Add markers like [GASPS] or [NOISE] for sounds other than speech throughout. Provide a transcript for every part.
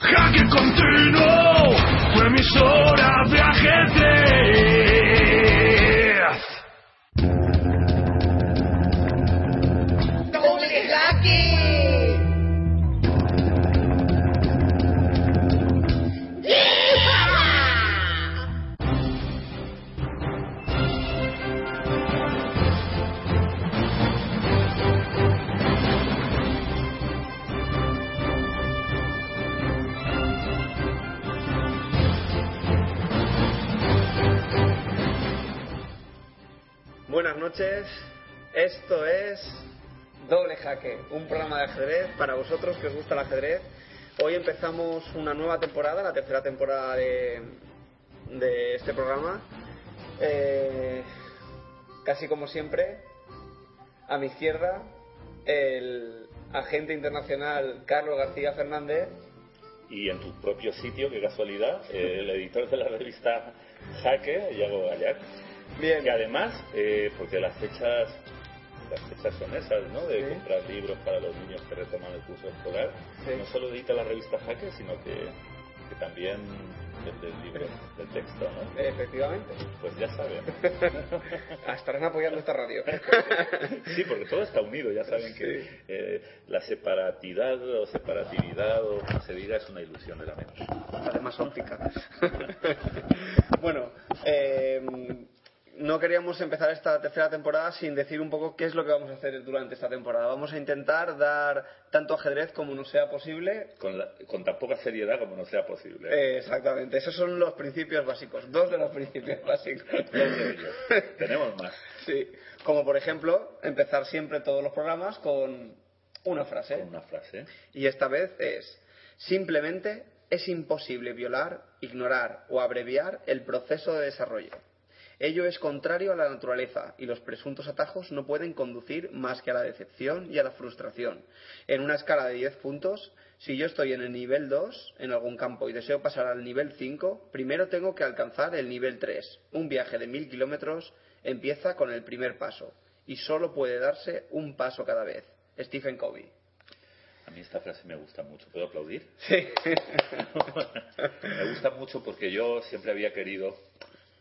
Jaque continuo, tu emisora de ajedrez. Buenas noches, esto es Doble Jaque, un programa de ajedrez para vosotros que os gusta el ajedrez. Hoy empezamos una nueva temporada, la tercera temporada de, este programa. Eh, casi como siempre, a mi izquierda, el agente internacional Carlos García Fernández. y en tu propio sitio, qué casualidad, el editor de la revista Jaque, Iago Gallac, Bien, que además, eh, porque las fechas las fechas son esas, ¿no? De Sí. comprar libros para los niños que retoman el curso escolar, Sí. no solo edita la revista Jaque, sino que, que también vende el libro del texto, ¿no? efectivamente. Pues ya saben. [LAUGHS] Estarán apoyando esta radio. [LAUGHS] Sí, porque todo está unido, ya saben que eh, la separatidad o separatividad o como se diga es una ilusión de la mente. además óptica. [LAUGHS] bueno, eh, no queríamos empezar esta tercera temporada sin decir un poco qué es lo que vamos a hacer durante esta temporada. Vamos a intentar dar tanto ajedrez como nos sea posible. Con, la- con tan poca seriedad como no sea posible. Eh, exactamente, esos son los principios básicos, dos de los principios básicos. Tenemos más. Sí, como por ejemplo, empezar siempre todos los programas con una frase. Una frase. Y esta vez es, simplemente es imposible violar, ignorar o abreviar el proceso de desarrollo. Ello es contrario a la naturaleza y los presuntos atajos no pueden conducir más que a la decepción y a la frustración. En una escala de 10 puntos, si yo estoy en el nivel 2 en algún campo y deseo pasar al nivel 5, primero tengo que alcanzar el nivel 3. Un viaje de mil kilómetros empieza con el primer paso y solo puede darse un paso cada vez. Stephen Covey. A mí esta frase me gusta mucho. ¿Puedo aplaudir? Sí. [LAUGHS] me gusta mucho porque yo siempre había querido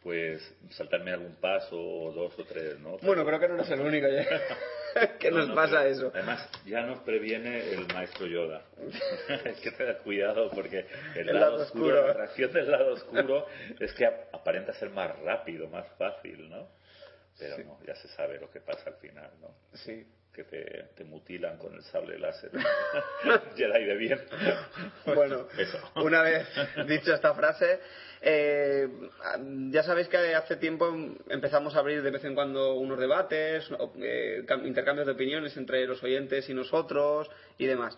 pues saltarme algún paso o dos o tres, ¿no? Bueno, creo que no eres el único ya. [LAUGHS] que No, nos no, pasa pero eso. Además, ya nos previene el maestro Yoda. [LAUGHS] Hay que tener cuidado porque el, El lado, lado oscuro, oscuro. la reacción del lado oscuro es que ap- aparenta ser más rápido, más fácil, ¿no? Pero Sí. no, ya se sabe lo que pasa al final, ¿no? Sí. Que te, te mutilan con el sable láser. [LAUGHS] Jedi de bien. Bueno, Eso. una vez dicho esta frase, eh, ya sabéis que hace tiempo empezamos a abrir de vez en cuando unos debates, eh, cam- intercambios de opiniones entre los oyentes y nosotros y demás.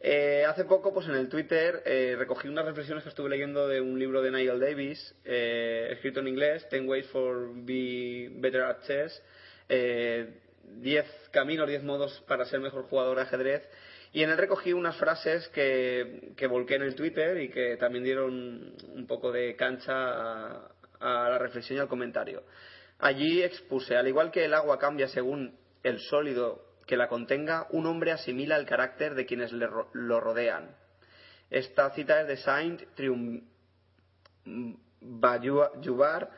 Eh, hace poco, pues en el Twitter, eh, recogí unas reflexiones que estuve leyendo de un libro de Nigel Davis, eh, escrito en inglés, Ten Ways for Be Better at Chess, eh, 10 caminos, 10 modos para ser mejor jugador de ajedrez. Y en él recogí unas frases que, que volqué en el Twitter y que también dieron un poco de cancha a, la reflexión y al comentario. Allí expuse, al igual que el agua cambia según el sólido que la contenga, un hombre asimila el carácter de quienes le ro- lo rodean. Esta cita es de Saint Bayubar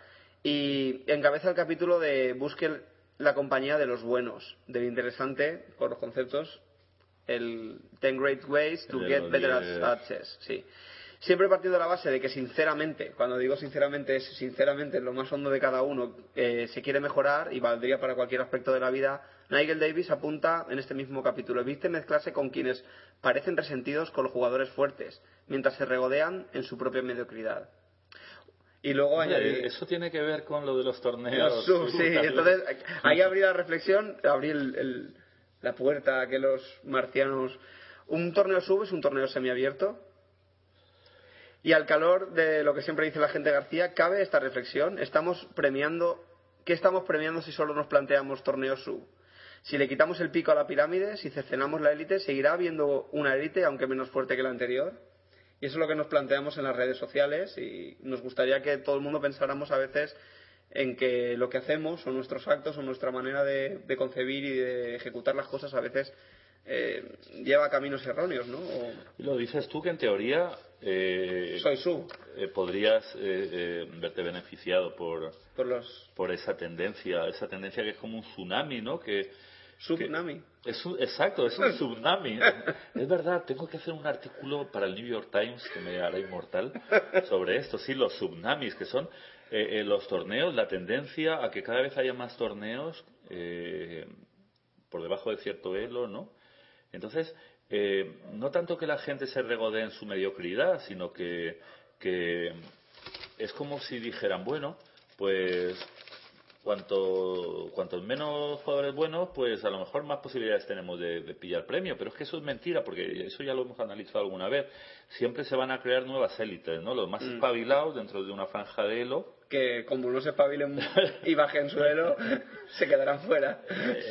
y encabeza el capítulo de Busque la compañía de los buenos, del interesante, por los conceptos, el Ten Great Ways to Get Better at Chess. Sí. Siempre he partido de la base de que sinceramente, cuando digo sinceramente es sinceramente en lo más hondo de cada uno, eh, se quiere mejorar y valdría para cualquier aspecto de la vida. Nigel Davis apunta en este mismo capítulo, viste mezclarse con quienes parecen resentidos con los jugadores fuertes, mientras se regodean en su propia mediocridad. Y luego añadí... eso tiene que ver con lo de los Los torneos. sub, sí, entonces ahí abrí la reflexión, abrí el- el- la puerta a que los marcianos... Un torneo sub es un torneo semiabierto Y al calor de lo que siempre dice la gente García, cabe esta reflexión. Estamos premiando, ¿qué estamos premiando si solo nos planteamos torneos sub? Si le quitamos el pico a la pirámide, si cercenamos la élite, ¿seguirá habiendo una élite, aunque menos fuerte que la anterior? Y eso es lo que nos planteamos en las redes sociales y nos gustaría que todo el mundo pensáramos a veces en que lo que hacemos o nuestros actos o nuestra manera de, de concebir y de ejecutar las cosas a veces eh, lleva caminos erróneos, ¿no? O- Y lo dices tú que en teoría eh, soy eh, podrías eh, eh, verte beneficiado por, por los por esa tendencia, esa tendencia que es como un tsunami, ¿no? Que, subnami. Es un- exacto, es un [LAUGHS] tsunami. Es verdad, tengo que hacer un artículo para el New York Times que me hará inmortal sobre esto. Sí, los tsunamis, que son eh, eh, los torneos, la tendencia a que cada vez haya más torneos eh, por debajo de cierto elo, ¿no? Entonces, no tanto que la gente se regodee en su mediocridad, sino que, que es como si dijeran, bueno, pues cuanto cuantos menos jugadores buenos, pues a lo mejor más posibilidades tenemos de, de pillar premio. Pero es que eso es mentira, porque eso ya lo hemos analizado alguna vez. Siempre se van a crear nuevas élites, ¿no? Los más espabilados dentro de una franja de elo. Que como no se espabilen [LAUGHS] y bajen suelo, se quedarán fuera.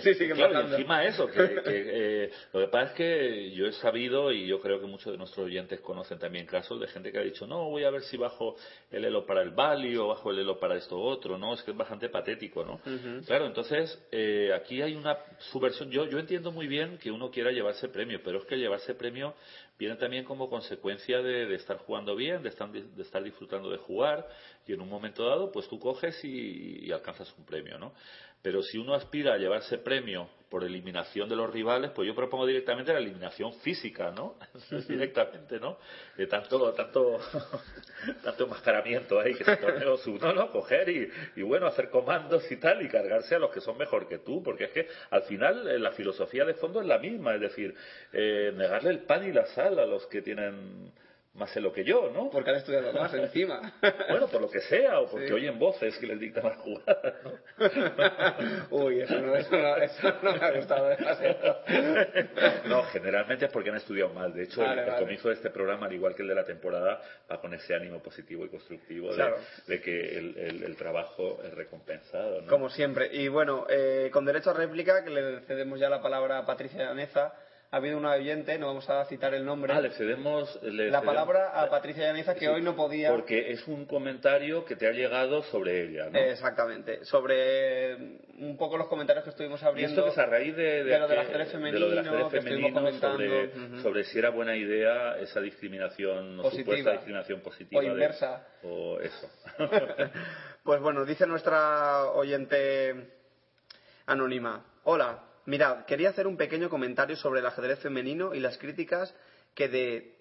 Sí, sigue Eh, claro, y encima eso, que, que, eh, lo que pasa es que yo he sabido, y yo creo que muchos de nuestros oyentes conocen también casos de gente que ha dicho, no, voy a ver si bajo el elo para el Bali o bajo el elo para esto otro, ¿no? Es que es bastante patético, ¿no? Claro, entonces, eh, aquí hay una subversión. Yo, yo entiendo muy bien que uno quiera llevarse premio, pero es que llevarse premio viene también como consecuencia de, estar jugando bien, de estar, de estar disfrutando de jugar, y en un momento dado, pues tú coges y alcanzas un premio, ¿no? Pero si uno aspira a llevarse premio por eliminación de los rivales, pues yo propongo directamente la eliminación física, ¿no? [LAUGHS] directamente, ¿no? De tanto, tanto, [LAUGHS] tanto enmascaramiento ahí que se torneo sub, no, no, coger y, y bueno, hacer comandos y tal, y cargarse a los que son mejor que tú, porque es que al final eh, la filosofía de fondo es la misma, es decir, eh, negarle el pan y la sal a los que tienen más elo que yo, ¿no? Porque han estudiado más encima. [LAUGHS] Bueno, por lo que sea, o porque Sí. oyen voces que les dictan las jugadas, ¿no? [LAUGHS] Uy, eso no, eso no, eso no me ha gustado demasiado. No, generalmente es porque han estudiado mal. De hecho, el- Vale, el, vale. comienzo de este programa, al igual que el de la temporada, va con ese ánimo positivo y constructivo de, Claro. de que el, el- el trabajo es recompensado. ¿no? Como siempre. Y bueno, eh, con derecho a réplica, que le cedemos ya la palabra a Patricia Llaneza, ha habido una oyente, no vamos a citar el nombre, Ah, le cedemos le la cedemos- palabra a Patricia Llaneza, que Sí, hoy no podía. Porque es un comentario que te ha llegado sobre ella, ¿no? Exactamente. Sobre eh, un poco los comentarios que estuvimos y abriendo. esto que es a raíz de, de lo de lo del ajedrez femenino, que estuvimos femenino, comentando. sobre, si era buena idea esa discriminación Positiva. supuesta discriminación positiva O de- inversa. o eso [LAUGHS] Pues bueno, dice nuestra oyente anónima. Hola, mirad, quería hacer un pequeño comentario sobre el ajedrez femenino y las críticas que de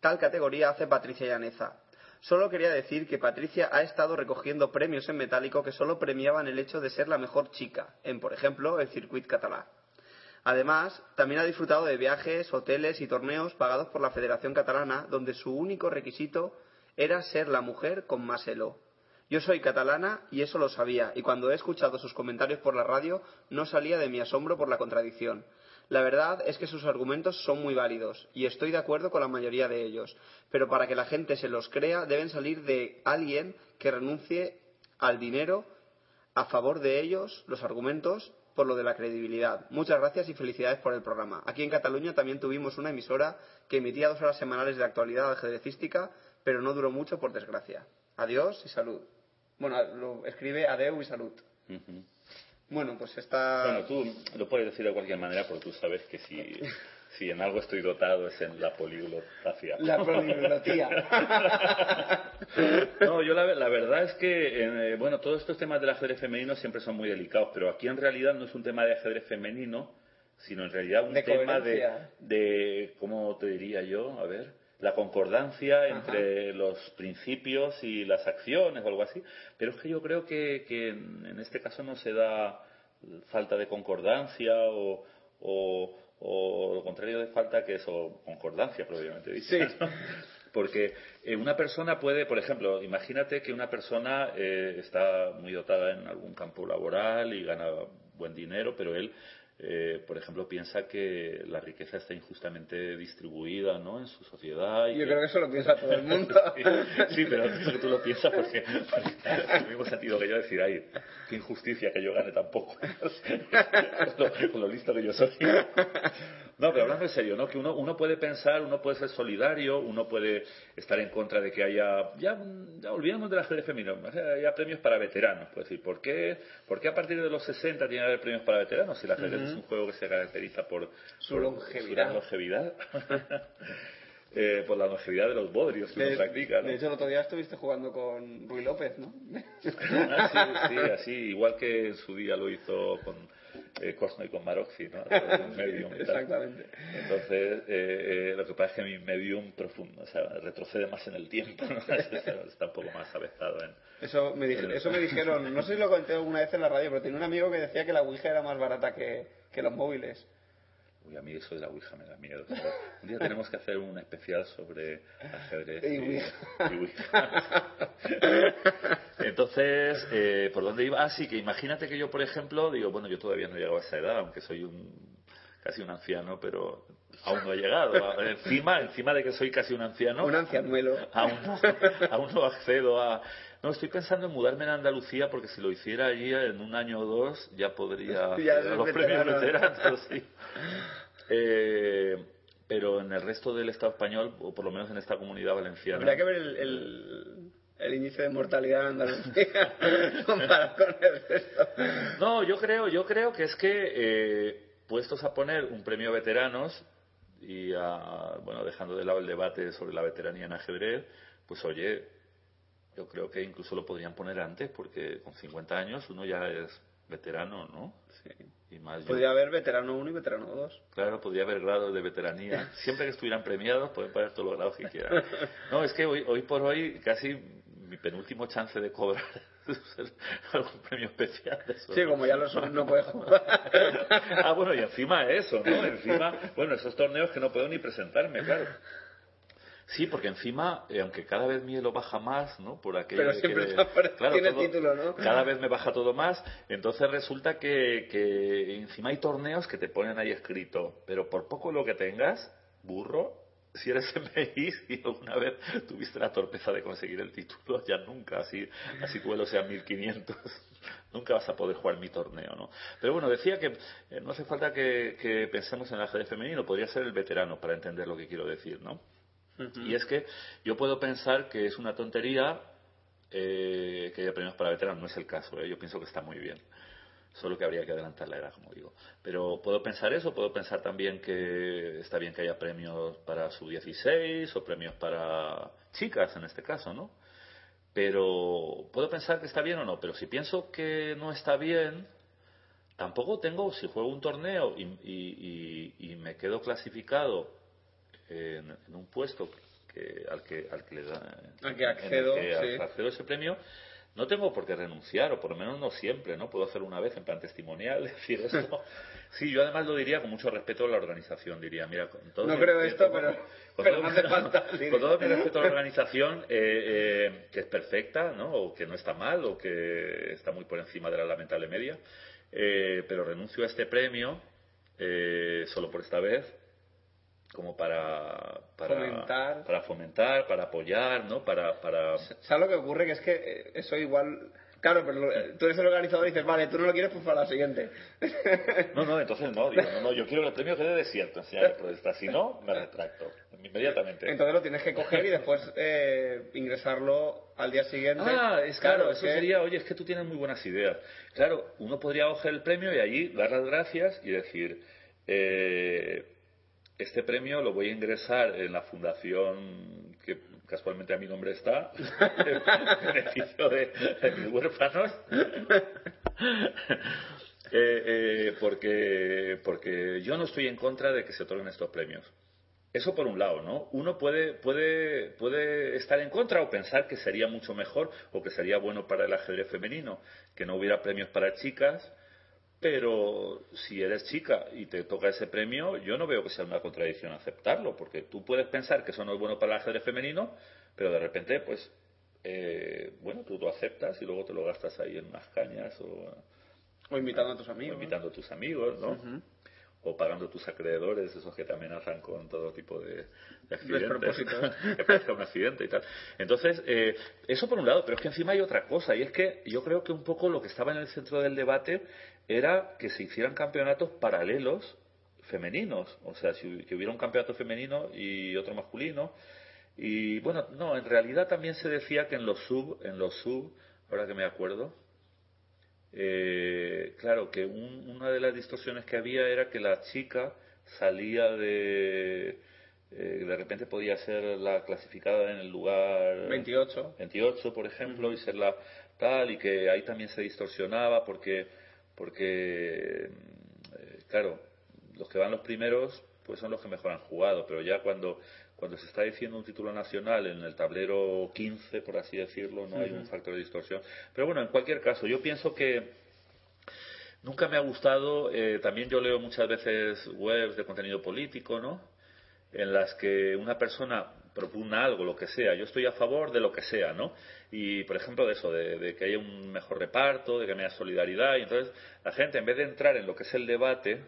tal categoría hace Patricia Llaneza. Solo quería decir que Patricia ha estado recogiendo premios en metálico que solo premiaban el hecho de ser la mejor chica, en, por ejemplo, el circuit catalán. Además, también ha disfrutado de viajes, hoteles y torneos pagados por la Federación Catalana, donde su único requisito era ser la mujer con más elo. Yo soy catalana y eso lo sabía, y cuando he escuchado sus comentarios por la radio no salía de mi asombro por la contradicción. La verdad es que sus argumentos son muy válidos, y estoy de acuerdo con la mayoría de ellos, pero para que la gente se los crea deben salir de alguien que renuncie al dinero a favor de ellos los argumentos por lo de la credibilidad. Muchas gracias y felicidades por el programa. Aquí en Cataluña también tuvimos una emisora que emitía dos horas semanales de actualidad ajedrecística, pero no duró mucho por desgracia. Adiós y salud. Bueno, lo escribe adeu y salud. Bueno, pues está... Bueno, tú lo puedes decir de cualquier manera, porque tú sabes que si, [LAUGHS] si en algo estoy dotado es en la poliglotacia. La poliglotía. [LAUGHS] No, yo la, la verdad es que, eh, bueno, todos estos temas del ajedrez femenino siempre son muy delicados, pero aquí en realidad no es un tema de ajedrez femenino, sino en realidad un De tema de, de, ¿cómo te diría yo? A ver, la concordancia entre los principios y las acciones o algo así. Pero es que yo creo que, que en, este caso no se da falta de concordancia o, o, o lo contrario de falta que es o concordancia propiamente dicho. Sí. ¿no? Porque eh, una persona puede, por ejemplo, imagínate que una persona eh, está muy dotada en algún campo laboral y gana buen dinero, pero él eh, por ejemplo, piensa que la riqueza está injustamente distribuida ¿no? en su sociedad. Y Yo que- creo que eso lo piensa todo el mundo. [LAUGHS] sí, pero que tú lo piensas porque, porque en el mismo sentido que yo decir, ay, qué injusticia que yo gane tan poco. con, [LAUGHS] lo, con lo listo que yo soy. No, pero hablando en serio, ¿no? Que uno, uno puede pensar, uno puede ser solidario, uno puede estar en contra de que haya, ya, ya olvidemos femenino, o sea, haya premios para veteranos. Pues decir, ¿por qué, ¿por qué a partir de los 60 tiene que haber premios para veteranos si el ajedrez es un juego que se caracteriza por Su por longevidad. su longevidad? [LAUGHS] Eh, por la longevidad de los bodrios que uno De, practica, ¿no? de hecho, el otro día estuviste jugando con Rui López, ¿no? Ah, sí, sí, así, igual que en su día lo hizo con eh, Cosno y con Maroxi, ¿no? [LAUGHS] Un medium. Exactamente. Entonces, eh, eh, lo que pasa es que mi medium profundo, o sea, retrocede más en el tiempo, ¿no? [LAUGHS] Está un poco más avezado en... Eso me, dije- eso me dijeron, no sé si lo conté alguna vez en la radio, pero tenía un amigo que decía que la Ouija era más barata que, que los móviles. Uy, a mí eso de la Ouija me da miedo. ¿sabes? Un día tenemos que hacer un especial sobre ajedrez Y Ouija. y Ouija. Entonces, eh, ¿por dónde iba? Ah, sí, que imagínate que yo, por ejemplo, digo, bueno, yo todavía no he llegado a esa edad, aunque soy un casi un anciano, pero aún no he llegado. Encima, encima de que soy casi un anciano, Un ancianuelo. aún no, aún no accedo a... No, estoy pensando en mudarme en Andalucía porque si lo hiciera allí en un año o dos ya podría Ya a los premios veterano. veteranos. sí. Eh, pero en el resto del Estado español, o por lo menos en esta comunidad valenciana... Habría que ver el, el, el índice de mortalidad en Andalucía [LAUGHS] comparado con el resto. No, yo creo, yo creo que es que eh, puestos a poner un premio veteranos y a, bueno, dejando de lado el debate sobre la veteranía en ajedrez, pues oye, yo creo que incluso lo podrían poner antes porque con 50 años uno ya es veterano, ¿no? Sí. Y más yo- Podría haber veterano 1 y veterano 2. Claro, podría haber grados de veteranía. [LAUGHS] Siempre que estuvieran premiados, pueden poner todos los grados que quieran. No, es que hoy, hoy por hoy, casi mi penúltimo chance de cobrar [LAUGHS] algún premio especial. de. Sí, como ya lo son, no puedes [LAUGHS] jugar. Ah, bueno, y encima eso, ¿no? Encima, bueno, esos torneos que no puedo ni presentarme, claro. Sí, porque encima, eh, aunque cada vez mi elo baja más, ¿no? Por aquello Pero de siempre que- está por- tiene título, ¿no? Cada vez me baja todo más, entonces resulta que, que encima hay torneos que te ponen ahí escrito, pero por poco lo que tengas, burro, si eres [LAUGHS] MI y alguna vez tuviste la torpeza de conseguir el título, ya nunca, así, así tu elo sea 1500, [LAUGHS] nunca vas a poder jugar mi torneo, ¿no? Pero bueno, decía que eh, no hace falta que, que pensemos en el ajedrez femenino, podría ser el veterano para entender lo que quiero decir, ¿no? Y es que yo puedo pensar que es una tontería eh, que haya premios para veteranos, no es el caso, ¿eh? yo pienso que está muy bien. Solo que habría que adelantar la edad, como digo. Pero puedo pensar eso, puedo pensar también que está bien que haya premios para su 16 o premios para chicas en este caso, ¿no? Pero puedo pensar que está bien o no, pero si pienso que no está bien, tampoco tengo, si juego un torneo y me quedo clasificado en, en un puesto que, al, que, al que le da, Al que en el accedo, que sí. accedo a ese premio, no tengo por qué renunciar, o por lo menos no siempre, ¿no? Puedo hacerlo una vez en plan testimonial, [LAUGHS] decir esto. [LAUGHS] Sí, yo además lo diría con mucho respeto a la organización, diría, mira, con todo No mi creo respeto- esto, pero- con pero todo no mi- hace falta, sí. Con todo mi respeto a la [LAUGHS] organización, eh, eh, que es perfecta, ¿no? O que no está mal, o que está muy por encima de la lamentable media, eh, pero renuncio a este premio eh, solo por esta vez como para, para Fomentar. para fomentar, para apoyar, ¿no? Para, para ¿Sabes lo que ocurre? Que es que eh, eso igual... Claro, pero lo- tú eres el organizador y dices, vale, tú no lo quieres, pues para la siguiente. [LAUGHS] No, no, entonces no, digo, no, no, yo quiero que el premio quede desierto, enseñar protesta, si no, me retracto, inmediatamente. Entonces lo tienes que coger y después eh, ingresarlo al día siguiente. Ah, es claro, es eso que- sería, oye, es que tú tienes muy buenas ideas. Claro, uno podría coger el premio y allí dar las gracias y decir, eh, este premio lo voy a ingresar en la fundación que casualmente a mi nombre está, [LAUGHS] en beneficio de, mis huérfanos. [LAUGHS] Eh, eh, porque, porque yo no estoy en contra de que se otorguen estos premios. Eso por un lado, ¿no? Uno puede, puede, puede estar en contra o pensar que sería mucho mejor o que sería bueno para el ajedrez femenino que no hubiera premios para chicas, pero si eres chica y te toca ese premio, yo no veo que sea una contradicción aceptarlo, porque tú puedes pensar que eso no es bueno para el ajedrez femenino, pero de repente, pues, eh, bueno, tú lo aceptas y luego te lo gastas ahí en unas cañas o... O invitando a tus amigos. O invitando a tus amigos, ¿no? O pagando tus acreedores, esos que te amenazan con todo tipo de, de accidentes. [LAUGHS] que parezca un accidente y tal. Entonces, eh, eso por un lado, pero es que encima hay otra cosa, y es que yo creo que un poco lo que estaba en el centro del debate era que se hicieran campeonatos paralelos femeninos, o sea, si, que hubiera un campeonato femenino y otro masculino. Y bueno, no, en realidad también se decía que en los sub, en los sub, ahora que me acuerdo, eh, claro, que una de las distorsiones que había era que la chica salía de... Eh, de repente podía ser la clasificada en el lugar 28, 28 por ejemplo, y ser la tal, y que ahí también se distorsionaba porque, porque eh, claro, los que van los primeros pues son los que mejor han jugado, pero ya cuando cuando se está diciendo un título nacional en el tablero 15, por así decirlo, no hay un factor de distorsión. Pero bueno, en cualquier caso, yo pienso que nunca me ha gustado, eh, también yo leo muchas veces webs de contenido político, ¿no? En las que una persona propugna algo, lo que sea. Yo estoy a favor de lo que sea, ¿no? Y, por ejemplo, de eso, de, de que haya un mejor reparto, de que haya solidaridad. Y entonces, la gente, en vez de entrar en lo que es el debate,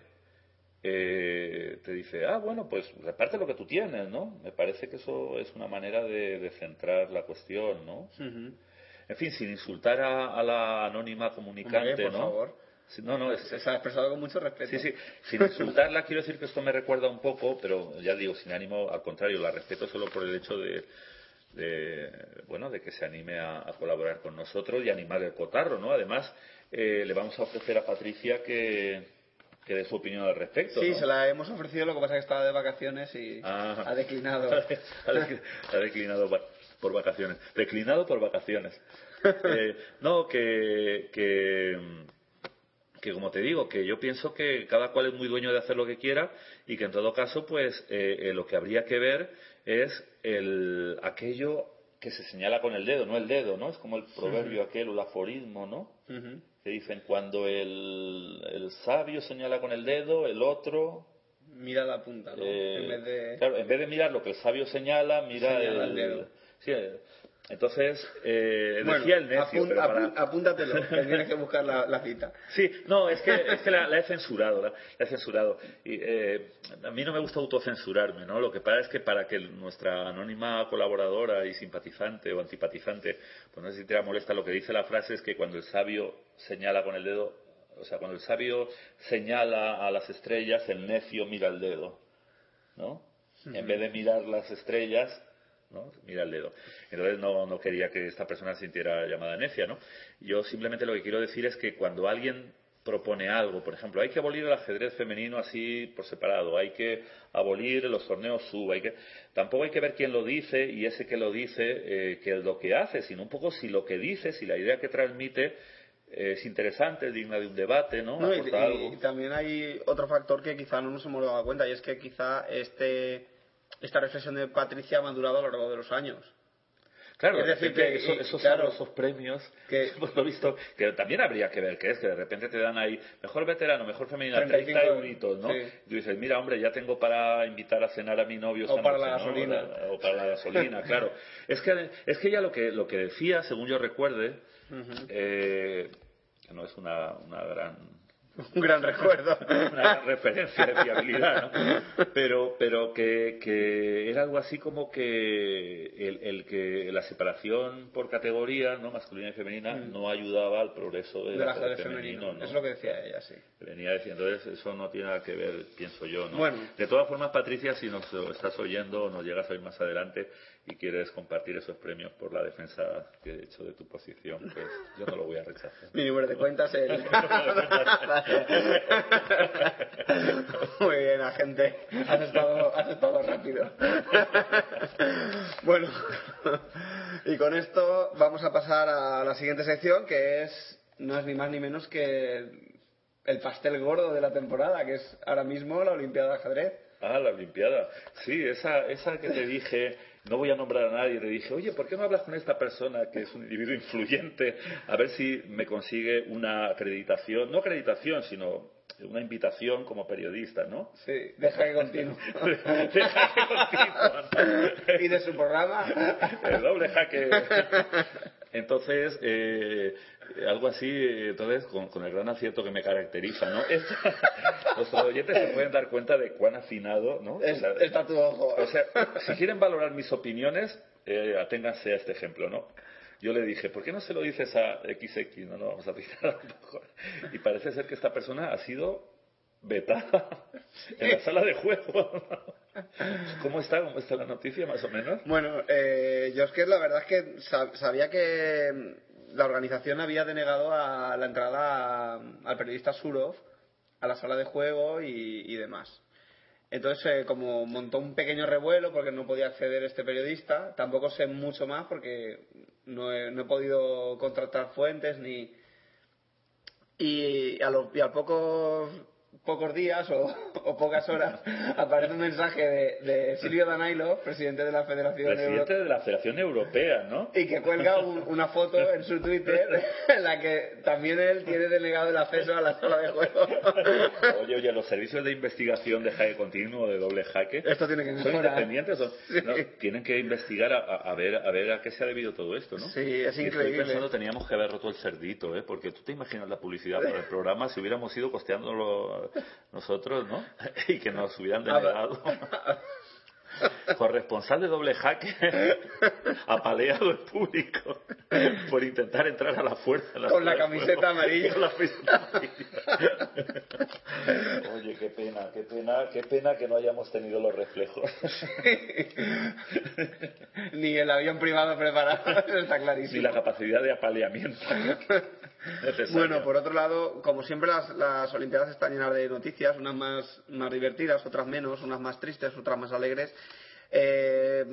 eh, te dice, ah, bueno, pues reparte lo que tú tienes, ¿no? Me parece que eso es una manera de, centrar la cuestión, ¿no? En fin, sin insultar a, la anónima comunicante, por ¿no? Favor. No, no, se ha expresado con mucho respeto. Sí, sí. Sin insultarla, quiero decir que esto me recuerda un poco, pero ya digo, sin ánimo, al contrario, la respeto solo por el hecho de, de bueno, de que se anime a, colaborar con nosotros y animar el cotarro, ¿no? Además, eh, le vamos a ofrecer a Patricia que, que dé su opinión al respecto. Sí, se la hemos ofrecido, lo que pasa es que estaba de vacaciones y ah. ha declinado. [LAUGHS] ha declinado por vacaciones. Declinado por vacaciones. [LAUGHS] Eh, no, que, que, que, como te digo, que yo pienso que cada cual es muy dueño de hacer lo que quiera y que en todo caso, pues eh, eh, lo que habría que ver es el, aquello que se señala con el dedo, no el dedo, ¿no? Es como el proverbio aquel o el aforismo, ¿no? que dicen cuando el, el, sabio señala con el dedo, el otro mira la punta, ¿no? Eh, en vez de claro, en vez de mirar lo que el sabio señala, mira el, dedo. Sí, entonces, eh, decía el necio, pero para... apúntatelo, que tienes que buscar la, cita. [LAUGHS] Sí, no, es que, es que la, he censurado, la, he censurado. Y, eh, a mí no me gusta autocensurarme, ¿no? Lo que pasa es que para que nuestra anónima colaboradora y simpatizante o antipatizante, pues no sé si te molesta, lo que dice la frase es que cuando el sabio señala con el dedo, o sea, cuando el sabio señala a las estrellas, el necio mira el dedo, ¿no? En vez de mirar las estrellas, ¿no? Mira el dedo. Entonces no, no quería que esta persona sintiera llamada necia, ¿no? Yo simplemente lo que quiero decir es que cuando alguien propone algo, por ejemplo, hay que abolir el ajedrez femenino así por separado, hay que abolir los torneos sub, hay que tampoco hay que ver quién lo dice y ese que lo dice eh, que es lo que hace, sino un poco si lo que dice, si la idea que transmite es interesante, es digna de un debate, ¿no? y, y, también hay otro factor que quizá no nos hemos dado cuenta y es que quizá este esta reflexión de Patricia ha madurado a lo largo de los años. Claro, es decir, que, esos, esos premios que hemos visto, que también habría que ver qué es, que de repente te dan ahí mejor veterano, mejor femenina, 30 euritos, ¿no? Y tú dices, mira, hombre, ya tengo para invitar a cenar a mi novio. O para la gasolina. O para la gasolina, [LAUGHS] claro. Es que, es que ya lo que, lo que decía, según yo recuerde, eh, que no es una, una gran [LAUGHS] un gran recuerdo. Una referencia de fiabilidad, ¿no? Pero, pero que, que era algo así como que el, que la separación por categorías, ¿no? masculina y femenina, mm. no ayudaba al progreso de femenino. ¿no? Es lo que decía ella, sí. Venía diciendo, eso no tiene nada que ver, pienso yo, ¿no? Bueno. De todas formas, Patricia, si nos estás oyendo o nos llegas a oír más adelante y quieres compartir esos premios por la defensa que he hecho de tu posición, pues yo no lo voy a rechazar. Mi número de cuentas es... [LAUGHS] Muy bien, agente. Has estado, has estado rápido. bueno, y con esto vamos a pasar a la siguiente sección, que es no es ni más ni menos que el pastel gordo de la temporada, que es ahora mismo la Olimpiada de Ajedrez. Ah, la Olimpiada. Sí, esa, esa que te dije no voy a nombrar a nadie, le dije, oye, ¿por qué no hablas con esta persona que es un individuo influyente? A ver si me consigue una acreditación, no acreditación, sino una invitación como periodista, ¿no? Sí, deja que continúe. [LAUGHS] deja que continúe. [LAUGHS] ¿Y de su programa? El doble jaque. Entonces, eh, algo así, entonces, con, con, el gran acierto que me caracteriza, ¿no? [LAUGHS] Los oyentes se pueden dar cuenta de cuán afinado, ¿no? Es, está tu ojo. O sea, si quieren valorar mis opiniones, eh, aténganse a este ejemplo, ¿no? Yo le dije, ¿por qué no se lo dices a XX? No, no, vamos a pisar [LAUGHS] un poco. Y parece ser que esta persona ha sido vetada [LAUGHS] en la sala de juego. ¿Cómo está? ¿Cómo está la noticia, más o menos? Bueno, eh, yo es que la verdad es que sabía que la organización había denegado a la entrada al periodista Surov a la sala de juego y, demás. Entonces, eh, como montó un pequeño revuelo porque no podía acceder este periodista, tampoco sé mucho más porque no he, no he podido contratar fuentes ni. Y, a lo, y al poco pocos días [LAUGHS] o, pocas horas aparece un mensaje de, Silvio Danailo, presidente de la Federación Presidente de la Federación Europea, ¿no? Y que cuelga una foto en su Twitter [LAUGHS] en la que también él tiene delegado el acceso a la sala de juego. [LAUGHS] Oye, oye, los servicios de investigación de jaque continuo, de doble jaque, esto tiene que ¿son independientes? tienen que investigar a, ver, a ver a qué se ha debido todo esto, ¿no? Sí, es increíble. Estoy pensando teníamos que haber roto el cerdito, ¿eh? Porque tú te imaginas la publicidad para el programa si hubiéramos ido costeándolo nosotros, ¿no? [LAUGHS] y que nos hubieran denegado. [LAUGHS] Corresponsal de doble jaque [LAUGHS] apaleado en público por intentar entrar a la fuerza. con la camiseta amarilla. la Oye, qué pena, qué pena, qué pena que no hayamos tenido los reflejos. Ni el avión privado preparado, está clarísimo. Ni la capacidad de apaleamiento. Bueno, por otro lado, como siempre las, las, Olimpiadas están llenas de noticias, unas más, más divertidas, otras menos, unas más tristes, otras más alegres. Eh,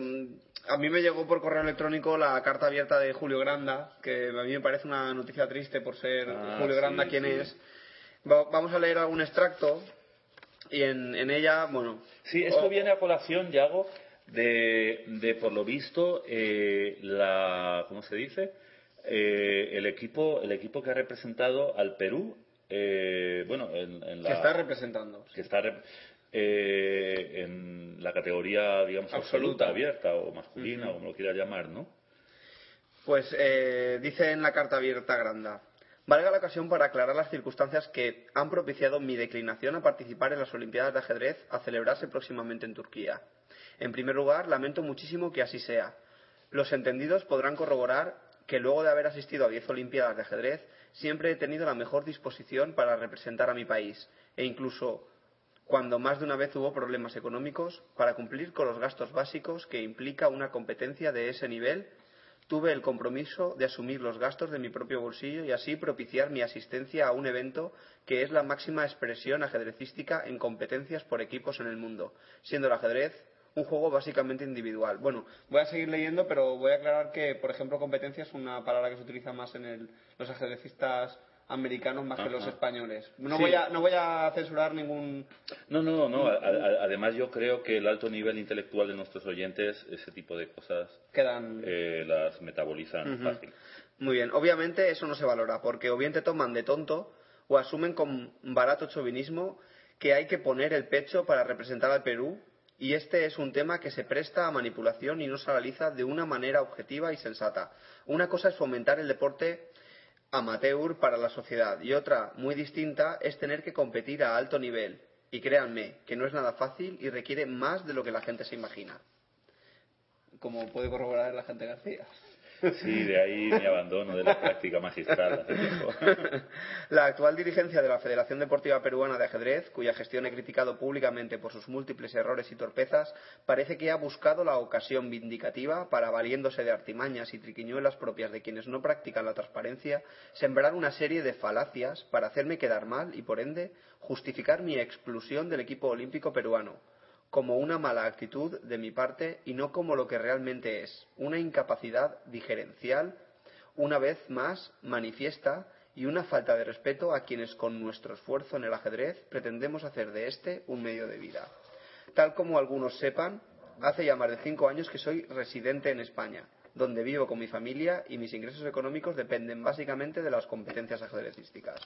a mí me llegó por correo electrónico la carta abierta de Julio Granda, que a mí me parece una noticia triste por ser ah, Julio Granda quien es. vamos a leer algún extracto y en, en ella, bueno. Sí, esto viene a colación, Yago, de, de por lo visto, eh, la. ¿Cómo se dice? Eh, el equipo el equipo que ha representado al Perú eh, bueno en, la, que está representando que está eh, en la categoría digamos absoluta, abierta o masculina o como lo quiera llamar no pues dice en la carta abierta Granda Valga la ocasión para aclarar las circunstancias que han propiciado mi declinación a participar en las Olimpiadas de ajedrez a celebrarse próximamente en Turquía. En primer lugar, lamento muchísimo que así sea. Los entendidos podrán corroborar que luego de haber asistido a diez Olimpiadas de ajedrez, siempre he tenido la mejor disposición para representar a mi país, e incluso cuando más de una vez hubo problemas económicos, para cumplir con los gastos básicos que implica una competencia de ese nivel, tuve el compromiso de asumir los gastos de mi propio bolsillo y así propiciar mi asistencia a un evento que es la máxima expresión ajedrecística en competencias por equipos en el mundo, siendo el ajedrez un juego básicamente individual. Bueno, voy a seguir leyendo, pero voy a aclarar que, por ejemplo, competencia es una palabra que se utiliza más en los ajedrecistas americanos más que los españoles. No, voy a, no voy a censurar ningún... No, no, no. además yo creo que el alto nivel intelectual de nuestros oyentes, ese tipo de cosas... Quedan... Eh, las metabolizan fácil. Muy bien. Obviamente eso no se valora, porque o bien te toman de tonto o asumen con barato chauvinismo que hay que poner el pecho para representar al Perú y este es un tema que se presta a manipulación y no se analiza de una manera objetiva y sensata. Una cosa es fomentar el deporte amateur para la sociedad y otra, muy distinta, es tener que competir a alto nivel. Y créanme, que no es nada fácil y requiere más de lo que la gente se imagina. Como puede corroborar la gente García. Sí, de ahí mi abandono de la práctica magistral. [LAUGHS] La actual dirigencia de la Federación Deportiva Peruana de Ajedrez, cuya gestión he criticado públicamente por sus múltiples errores y torpezas, parece que ha buscado la ocasión vindicativa para, valiéndose de artimañas y triquiñuelas propias de quienes no practican la transparencia, sembrar una serie de falacias para hacerme quedar mal y, por ende, justificar mi exclusión del equipo olímpico peruano como una mala actitud de mi parte y no como lo que realmente es, una incapacidad digerencial, una vez más manifiesta y una falta de respeto a quienes con nuestro esfuerzo en el ajedrez pretendemos hacer de este un medio de vida. Tal como algunos sepan, hace ya más de cinco años que soy residente en España, donde vivo con mi familia y mis ingresos económicos dependen básicamente de las competencias ajedrecísticas.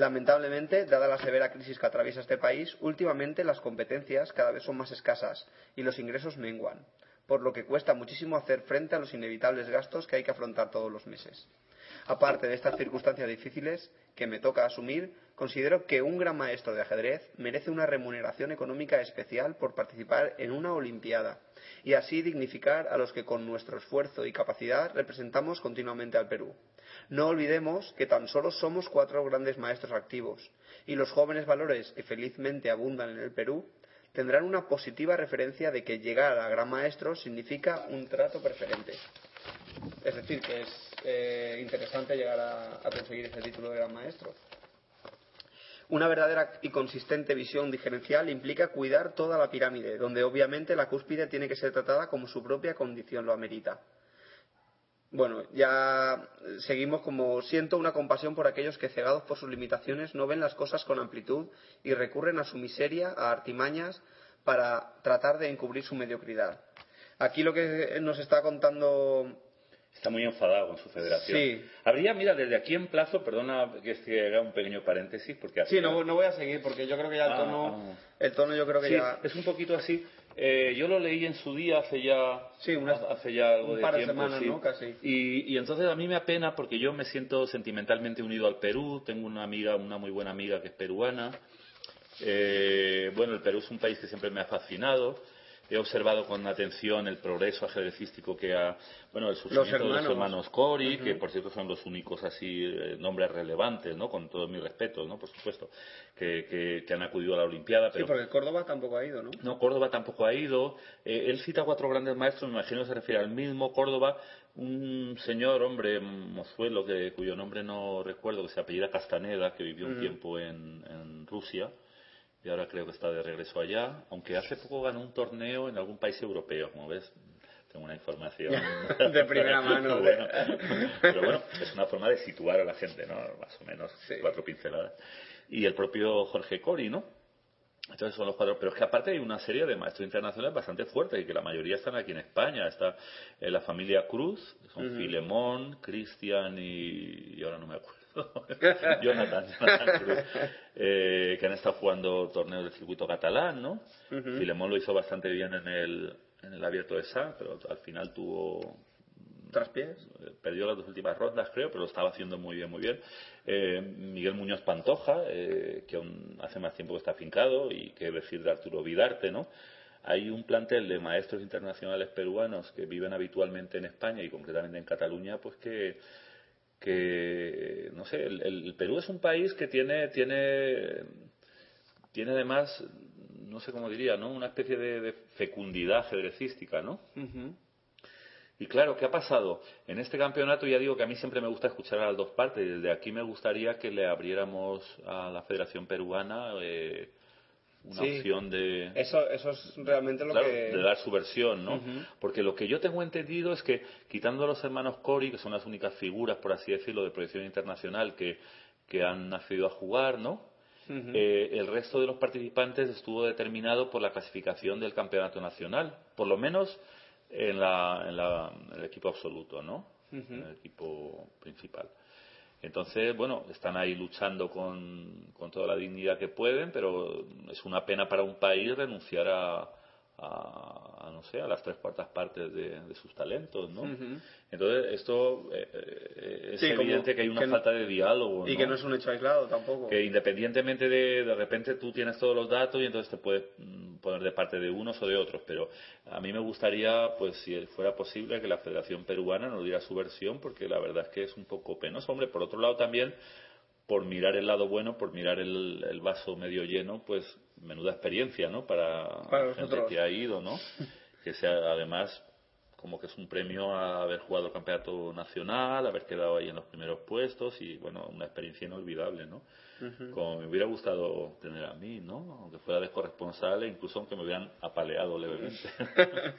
Lamentablemente, dada la severa crisis que atraviesa este país, últimamente las competencias cada vez son más escasas y los ingresos menguan. por lo que cuesta muchísimo hacer frente a los inevitables gastos que hay que afrontar todos los meses. Aparte de estas circunstancias difíciles que me toca asumir, considero que un gran maestro de ajedrez merece una remuneración económica especial por participar en una Olimpiada y así dignificar a los que con nuestro esfuerzo y capacidad representamos continuamente al Perú. No olvidemos que tan solo somos cuatro grandes maestros activos y los jóvenes valores que felizmente abundan en el Perú tendrán una positiva referencia de que llegar a gran maestro significa un trato preferente. Es decir, que es eh, interesante llegar a, a conseguir ese título de gran maestro. Una verdadera y consistente visión diferencial implica cuidar toda la pirámide, donde obviamente la cúspide tiene que ser tratada como su propia condición lo amerita. Bueno, ya seguimos como siento una compasión por aquellos que cegados por sus limitaciones no ven las cosas con amplitud y recurren a su miseria, a artimañas, para tratar de encubrir su mediocridad. Aquí lo que nos está contando Está muy enfadado con su federación. Sí. Habría, mira, desde aquí en plazo, perdona que se haga un pequeño paréntesis, porque... Sí, no, no voy a seguir porque yo creo que ya el Ah, tono, ah. el tono yo creo que Sí, ya... es un poquito así. Eh, yo lo leí en su día hace ya Sí, hace ya algo un de par de tiempo, semanas, sí. ¿no? Casi. Y, y entonces a mí me apena porque yo me siento sentimentalmente unido al Perú. Tengo una amiga, una muy buena amiga que es peruana. Eh, bueno, el Perú es un país que siempre me ha fascinado. He observado con atención el progreso ajedrecístico que ha, bueno, el surgimiento de los hermanos. Cori, que por cierto son los únicos así eh, nombres relevantes, ¿no? Con todo mi respeto, ¿no? Por supuesto, que, que- que han acudido a la Olimpiada. Sí, porque Córdoba tampoco ha ido, ¿no? no, Córdoba tampoco ha ido. Eh, él cita cuatro grandes maestros, me imagino que se refiere al mismo Córdoba, un señor, hombre, mozuelo, que, cuyo nombre no recuerdo, que se apellida Castaneda, que vivió un tiempo en, en Rusia y ahora creo que está de regreso allá, aunque hace poco ganó un torneo en algún país europeo, como ves. Tengo una información [LAUGHS] De primera [LAUGHS] mano. Bueno, pero bueno, es una forma de situar a la gente, ¿no? Más o menos, Sí. cuatro pinceladas. Y el propio Jorge Cori, ¿no? Entonces son los cuatro. Pero es que aparte hay una serie de maestros internacionales bastante fuertes y que la mayoría están aquí en España. Está eh, la familia Cruz, son Filemón, Cristian y, y ahora no me acuerdo. [LAUGHS] Jonathan, Jonathan [LAUGHS] Cruz, eh, que han estado jugando torneos del circuito catalán, ¿no? Filemón lo hizo bastante bien en el, en el abierto de San, pero al final tuvo Traspiés. eh, perdió las dos últimas rondas, creo, pero lo estaba haciendo muy bien, muy bien. Eh, Miguel Muñoz Pantoja, eh, que aún hace más tiempo que está afincado, y qué decir de Arturo Vidarte, ¿no? Hay un plantel de maestros internacionales peruanos que viven habitualmente en España y concretamente en Cataluña, pues que, que no sé, el, Perú es un país que tiene, tiene, tiene además, no sé cómo diría, ¿no? Una especie de, fecundidad ajedrecística, ¿no? Ujú. Y claro, ¿qué ha pasado? En este campeonato ya digo que a mí siempre me gusta escuchar a las dos partes. Desde aquí me gustaría que le abriéramos a la Federación Peruana eh, una Sí. opción de, Eso, eso es realmente lo claro, que... de dar su versión, ¿no? Porque lo que yo tengo entendido es que quitando a los hermanos Cori, que son las únicas figuras, por así decirlo, de proyección internacional que, que han nacido a jugar, ¿no? Eh, el resto de los participantes estuvo determinado por la clasificación del campeonato nacional, por lo menos en, la, en, la- en el equipo absoluto, ¿no? En el equipo principal. Entonces, bueno, están ahí luchando con, con toda la dignidad que pueden, pero es una pena para un país renunciar a, a, a, no sé, a las tres cuartas partes de, de sus talentos, ¿no? Entonces, esto eh, eh, es Sí, evidente que hay una que no- falta de diálogo, Y que no es un hecho aislado tampoco. que independientemente de de repente tú tienes todos los datos y entonces te puedes mm, poner de parte de unos o de otros pero a mí me gustaría pues si fuera posible que la Federación Peruana nos diera su versión porque la verdad es que es un poco penoso hombre por otro lado también por mirar el lado bueno por mirar el, el vaso medio lleno pues menuda experiencia no para, Para gente nosotros. que ha ido no [LAUGHS] que sea además como que es un premio a haber jugado el campeonato nacional, haber quedado ahí en los primeros puestos y bueno, una experiencia inolvidable, ¿no? Como me hubiera gustado tener a mí, ¿no? Aunque fuera de corresponsal e incluso aunque me hubieran apaleado levemente. [LAUGHS]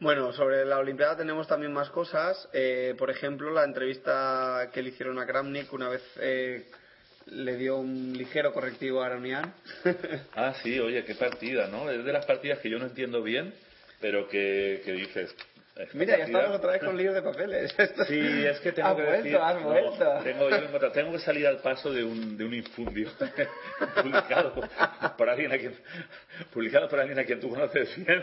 Bueno, sobre la Olimpiada tenemos también más cosas. Eh, por ejemplo, la entrevista que le hicieron a Kramnik una vez eh, le dio un ligero correctivo a Aronian. [LAUGHS] ah, sí, oye, qué partida, ¿no? Es de las partidas que yo no entiendo bien, pero que, que dices... Mira, ya estamos otra vez con líos de papeles. [LAUGHS] Esto- Sí, es que tengo Has que vuelto, decir... has no, vuelto. tengo, yo tengo que salir al paso de un, de un infundio [LAUGHS] publicado por alguien a quien publicado por alguien a quien tú conoces bien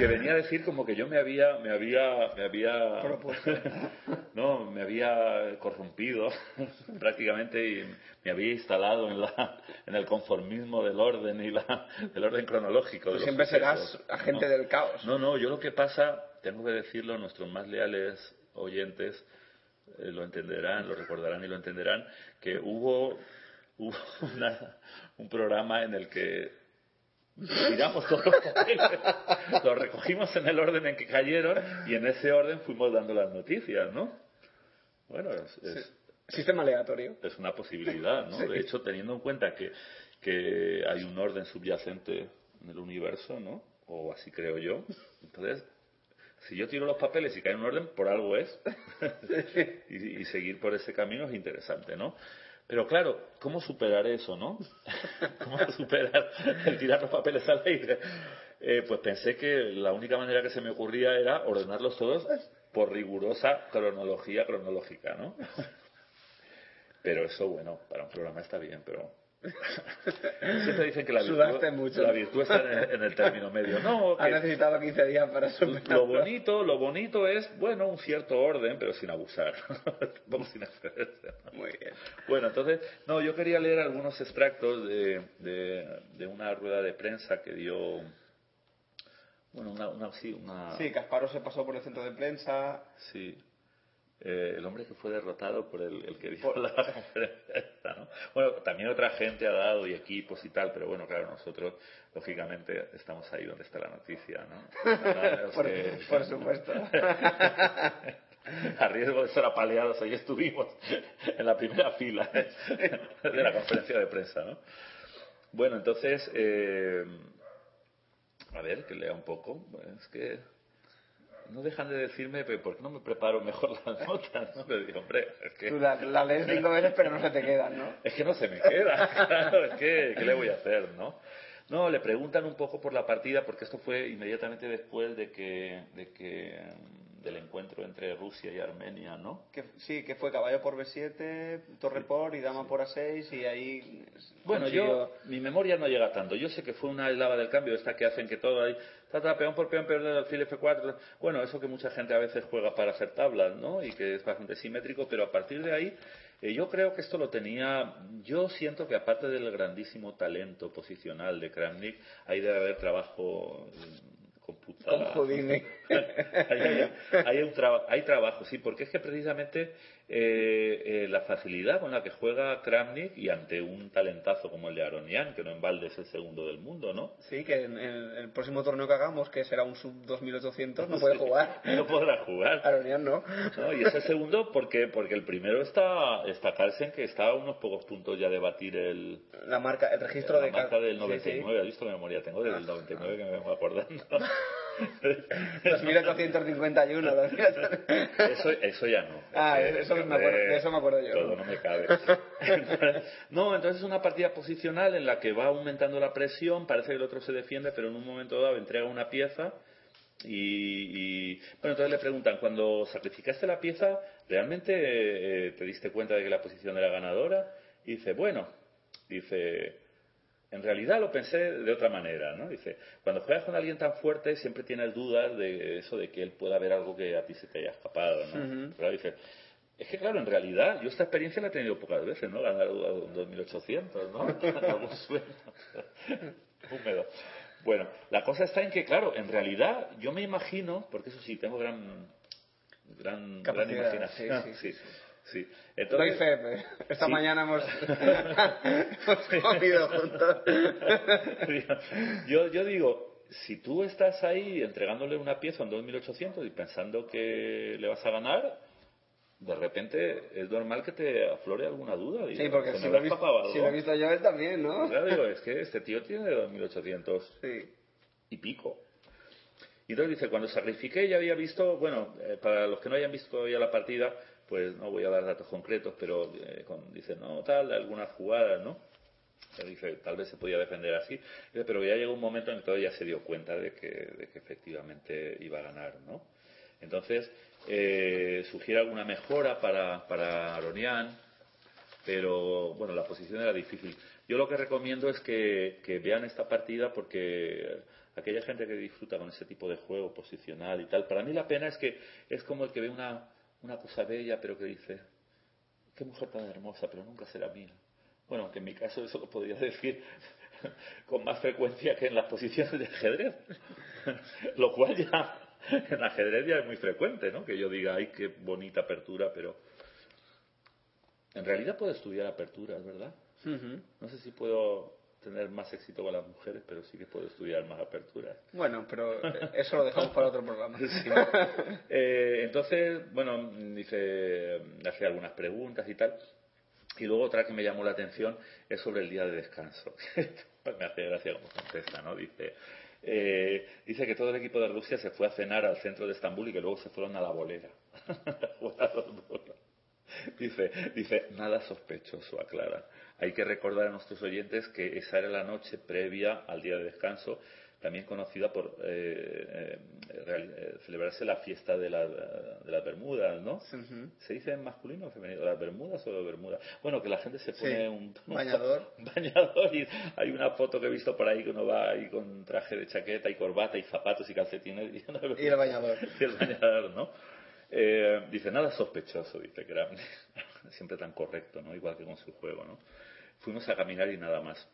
que venía a decir como que yo me había me había me había [LAUGHS] no me había corrompido [LAUGHS] prácticamente y me había instalado en la en el conformismo del orden y la del orden cronológico de los siempre serás sucesos, agente ¿no? del caos. no no yo lo que pasa tengo que decirlo nuestros más leales oyentes eh, lo entenderán lo recordarán y lo entenderán que hubo hubo [LAUGHS] una- un programa en el que tiramos todos los papeles, los recogimos en el orden en que cayeron y en ese orden fuimos dando las noticias, ¿no? Bueno, es, es- Sistema aleatorio. es una posibilidad, ¿no? Sí. De hecho, teniendo en cuenta que, que hay un orden subyacente en el universo, ¿no? O así creo yo. Entonces, si yo tiro los papeles y cae en un orden, por algo es. [LAUGHS] y, y seguir por ese camino es interesante, ¿no? Pero claro, ¿cómo superar eso, no? [LAUGHS] ¿Cómo superar el tirar los papeles al aire? Eh, pues pensé que la única manera que se me ocurría era ordenarlos todos por rigurosa cronología cronológica, ¿no? Pero eso, bueno, para un programa está bien, pero... Siempre dicen que la Sudaste virtud, mucho. la virtud está en el, en el término medio. No, [LAUGHS] Ha necesitado 15 días para superarlo. lo bonito, lo bonito es, bueno, un cierto orden, pero sin abusar. [LAUGHS] Vamos sin excederse, ¿no? Muy bien. Bueno, entonces, no, yo quería leer algunos extractos de, de, de una rueda de prensa que dio, bueno, una, una, sí, una, Sí, Casparo se pasó por el centro de prensa. sí, eh, el hombre que fue derrotado por el, el que dio Por- la ¿no? Bueno, también otra gente ha dado y equipos y tal, pero bueno, claro, nosotros, lógicamente, estamos ahí donde está la noticia, ¿no? [LAUGHS] Nada Por, que- por supuesto. [LAUGHS] a riesgo de ser apaleados, ahí estuvimos en la primera fila de la conferencia de prensa, ¿no? Bueno, entonces, eh, a ver, que lea un poco. Es que no dejan de decirme, pero ¿por qué no me preparo mejor las [LAUGHS] notas? ¿no? Pero digo, hombre, es que, Tú la, la lees cinco veces, pero no se te quedan, ¿no? es que no se me queda, [LAUGHS] claro, es que, ¿qué le voy a hacer, no? No, le preguntan un poco por la partida, porque esto fue inmediatamente después de que, de que del encuentro entre Rusia y Armenia, ¿no? Que, sí, que fue caballo por B7, torre por y dama por A6 y ahí... Bueno, consiguió- yo, mi memoria no llega tanto. Yo sé que fue una eslava del cambio, esta que hacen que todo ahí, ta, ta, peón por peón, peón del alfil F4. Bueno, eso que mucha gente a veces juega para hacer tablas, ¿no? Y que es bastante simétrico, pero a partir de ahí, eh, yo creo que esto lo tenía. Yo siento que aparte del grandísimo talento posicional de Kramnik, ahí debe haber trabajo eh, computado. [LAUGHS] Hay, hay- hay un traba- hay trabajo, sí, porque es que precisamente eh, eh, la facilidad con la que juega Kramnik y ante un talentazo como el de Aronian, que no en balde es el segundo del mundo, ¿no? Sí, que en, en el próximo torneo que hagamos, que será un sub 2800, no [LAUGHS] puede jugar. No podrá jugar. Aronian no. ¿no? Y es el segundo porque porque el primero está, está Carlsen, que está a unos pocos puntos ya de batir el, La marca, el registro la de... marca del sí, sí. 99. ¿Has visto qué memoria tengo? Del 99 que me vengo acordando. [LAUGHS] 2851. 2800. [LAUGHS] Eso, eso ya no. Ah, eso me acuerdo- de eso me acuerdo yo. Todo no me cabe. [LAUGHS] no, entonces es una partida posicional en la que va aumentando la presión, parece que el otro se defiende, pero en un momento dado entrega una pieza y, y- bueno, entonces le preguntan, cuando sacrificaste la pieza, ¿realmente eh, te diste cuenta de que la posición era ganadora? Y dice, bueno, dice, en realidad lo pensé de otra manera, ¿no? Dice, cuando juegas con alguien tan fuerte siempre tienes dudas de eso de que él pueda ver algo que a ti se te haya escapado, ¿no? Ujú. Pero dice, es que claro, en realidad yo esta experiencia la he tenido pocas veces, ¿no? Ganar un 2800, ¿no? [LAUGHS] [LAUGHS] Algún sueño [LAUGHS] húmedo. Bueno, la cosa está en que, claro, en realidad yo me imagino, porque eso sí, tengo gran gran, gran imaginación. sí, sí, sí, sí. Doy Entonces, fe, eh. [LAUGHS] esta Sí. mañana hemos, [LAUGHS] hemos comido juntos. yo, yo digo, si tú estás ahí entregándole una pieza en 2800 y pensando que le vas a ganar, de repente es normal que te aflore alguna duda. Digo, Sí, porque ¿se si lo, he visto, si lo he visto yo, él también, ¿no? Claro, digo, es que este tío tiene 2800 Sí. y pico. Y entonces dice, cuando sacrifiqué ya había visto, bueno, eh, para los que no hayan visto todavía la partida, pues no voy a dar datos concretos, pero eh, dice, no, tal, algunas jugadas, ¿no? Dice, tal vez se podía defender así, Dice, pero ya llegó un momento en que todo ya se dio cuenta de que, de que efectivamente iba a ganar, ¿no? Entonces, eh, sugiere alguna mejora para, para Aronian, pero bueno, la posición era difícil. Yo lo que recomiendo es que, que vean esta partida porque aquella gente que disfruta con ese tipo de juego posicional y tal, para mí la pena es que es como el que ve una, una cosa bella pero que dice, qué mujer tan hermosa, pero nunca será mía. Bueno, que en mi caso eso lo podría decir [LAUGHS] con más frecuencia que en las posiciones de ajedrez, [LAUGHS] lo cual ya [LAUGHS] en ajedrez ya es muy frecuente, ¿no? Que yo diga, ay, qué bonita apertura, pero en realidad puedo estudiar aperturas, ¿verdad? No sé si puedo tener más éxito con las mujeres, pero sí que puedo estudiar más aperturas. Bueno, pero eso lo dejamos para otro programa. [LAUGHS] Eh, entonces, bueno, dice, hace algunas preguntas y tal. Y luego otra que me llamó la atención es sobre el día de descanso. [LAUGHS] me hace gracia como contesta, ¿no? Dice, eh, dice que todo el equipo de Rusia se fue a cenar al centro de Estambul y que luego se fueron a la bolera. [LAUGHS] dice, dice, nada sospechoso, aclara. Hay que recordar a nuestros oyentes que esa era la noche previa al día de descanso, también conocida por eh, eh, eh, celebrarse la fiesta de, la, de las Bermudas, ¿no? ¿Se dice en masculino o femenino? ¿Las Bermudas o las Bermudas? Bueno, que la gente se pone un, bañador. [LAUGHS] bañador y hay una foto que he visto por ahí que uno va ahí con traje de chaqueta y corbata y zapatos y calcetines. Y, [LAUGHS] y el bañador. Y el bañador, ¿no? Dice, nada sospechoso, dice era [LAUGHS] siempre tan correcto, ¿no? Igual que con su juego, ¿no? Fuimos a caminar y nada más.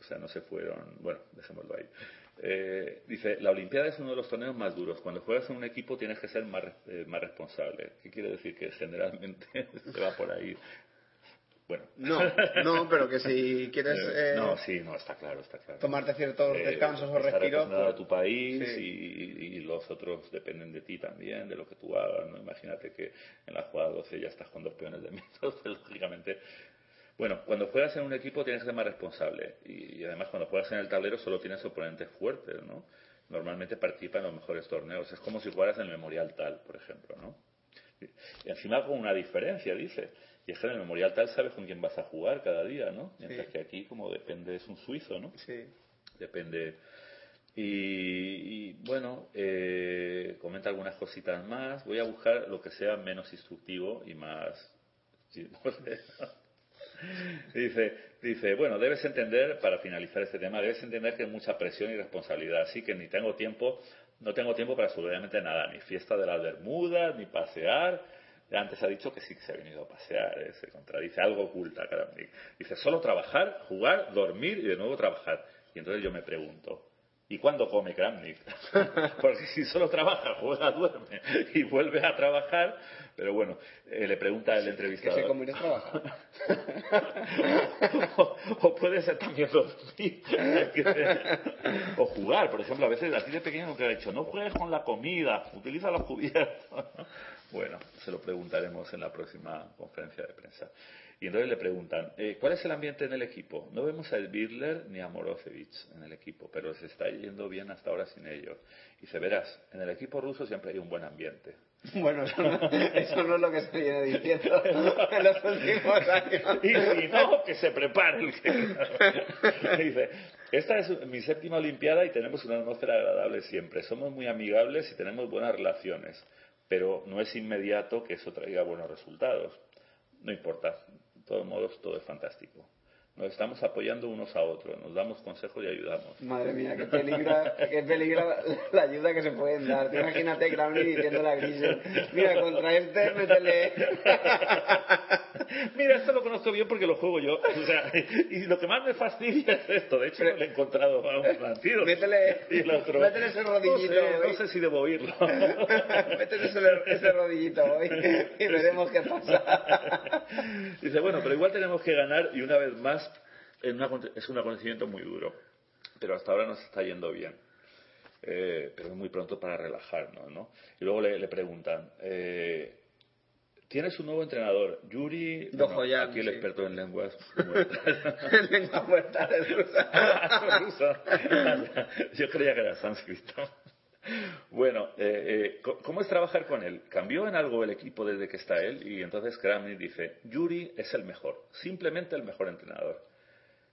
O sea, no se fueron. Bueno, dejémoslo ahí. Eh, dice, la Olimpiada es uno de los torneos más duros. Cuando juegas en un equipo tienes que ser más, eh, más responsable. ¿Qué quiere decir? Que generalmente [LAUGHS] se va por ahí. Bueno. No, no, pero que si quieres... [LAUGHS] Eh, no, sí, no, está claro, está claro. Tomarte ciertos descansos o respiros... Pues, a tu país y, los otros dependen de ti también, de lo que tú hagas, ¿no? Imagínate que en la jugada 12 ya estás con dos peones de menos, [LAUGHS] lógicamente bueno, cuando juegas en un equipo tienes que ser más responsable y, además cuando juegas en el tablero solo tienes oponentes fuertes, ¿no? Normalmente participan en los mejores torneos. Es como si jugaras en el Memorial Tal, por ejemplo, ¿no? Y encima con una diferencia, dice. Y es que en el Memorial Tal sabes con quién vas a jugar cada día, ¿no? Mientras que aquí, como depende, es un suizo, ¿no? Sí. Depende. Y, bueno, eh, comenta algunas cositas más. Voy a buscar lo que sea menos instructivo y más. [LAUGHS] Dice, dice, bueno, debes entender, para finalizar este tema, debes entender que hay mucha presión y responsabilidad, así que ni tengo tiempo, no tengo tiempo para absolutamente nada, ni fiesta de las Bermudas, ni pasear. Antes ha dicho que sí que se ha venido a pasear, ¿eh? se contradice, algo oculta, caramba. Dice, solo trabajar, jugar, dormir y de nuevo trabajar. Y entonces yo me pregunto, ¿Y cuándo come Kramnik? [LAUGHS] Porque si solo trabaja, juega, duerme y vuelve a trabajar, pero bueno, eh, le pregunta el entrevistador. ¿Qué se come trabaja? [LAUGHS] o, puede ser también dormir. [LAUGHS] o jugar, por ejemplo, a veces a ti de pequeño nunca ha dicho, no juegues con la comida, utiliza los cubiertos. Bueno, se lo preguntaremos en la próxima conferencia de prensa. Y entonces le preguntan, eh, ¿cuál es el ambiente en el equipo? No vemos a Birler ni a Morosevic en el equipo, pero se está yendo bien hasta ahora sin ellos. Y se verás, en el equipo ruso siempre hay un buen ambiente. [LAUGHS] Bueno, eso no, es lo que se viene diciendo [LAUGHS] en los últimos años. Y si no, que se prepare. El [LAUGHS] Dice, esta es mi séptima Olimpiada y tenemos una atmósfera agradable siempre. Somos muy amigables y tenemos buenas relaciones, pero no es inmediato que eso traiga buenos resultados. No importa, de todos modos, todo es fantástico. Nos estamos apoyando unos a otros, nos damos consejos y ayudamos. Madre mía, qué peligra, qué peligra la ayuda que se pueden dar. imagínate Crowley diciendo a Grisel, mira, contra este, métele... [LAUGHS] mira, esto lo conozco bien porque lo juego yo. O sea, y lo que más me fastidia es esto. De hecho, le he encontrado a un partido. Métele, métele ese rodillito. No sé, si debo oírlo. [LAUGHS] métele ese, ese rodillito hoy y veremos qué pasa. Dice, bueno, pero igual tenemos que ganar y una vez más es un acontecimiento muy duro, pero hasta ahora nos está yendo bien. Eh, pero es muy pronto para relajarnos, ¿no? Y luego le, preguntan, eh, ¿tienes un nuevo entrenador? Yuri, aquí el experto en lenguas [LAUGHS] muertas. lenguas muertas es rusa. [LAUGHS] Yo creía que era sánscrito. Bueno, eh, ¿cómo es trabajar con él? ¿Cambió en algo el equipo desde que está él? Y entonces Kramnik dice, Yuri es el mejor, simplemente el mejor entrenador.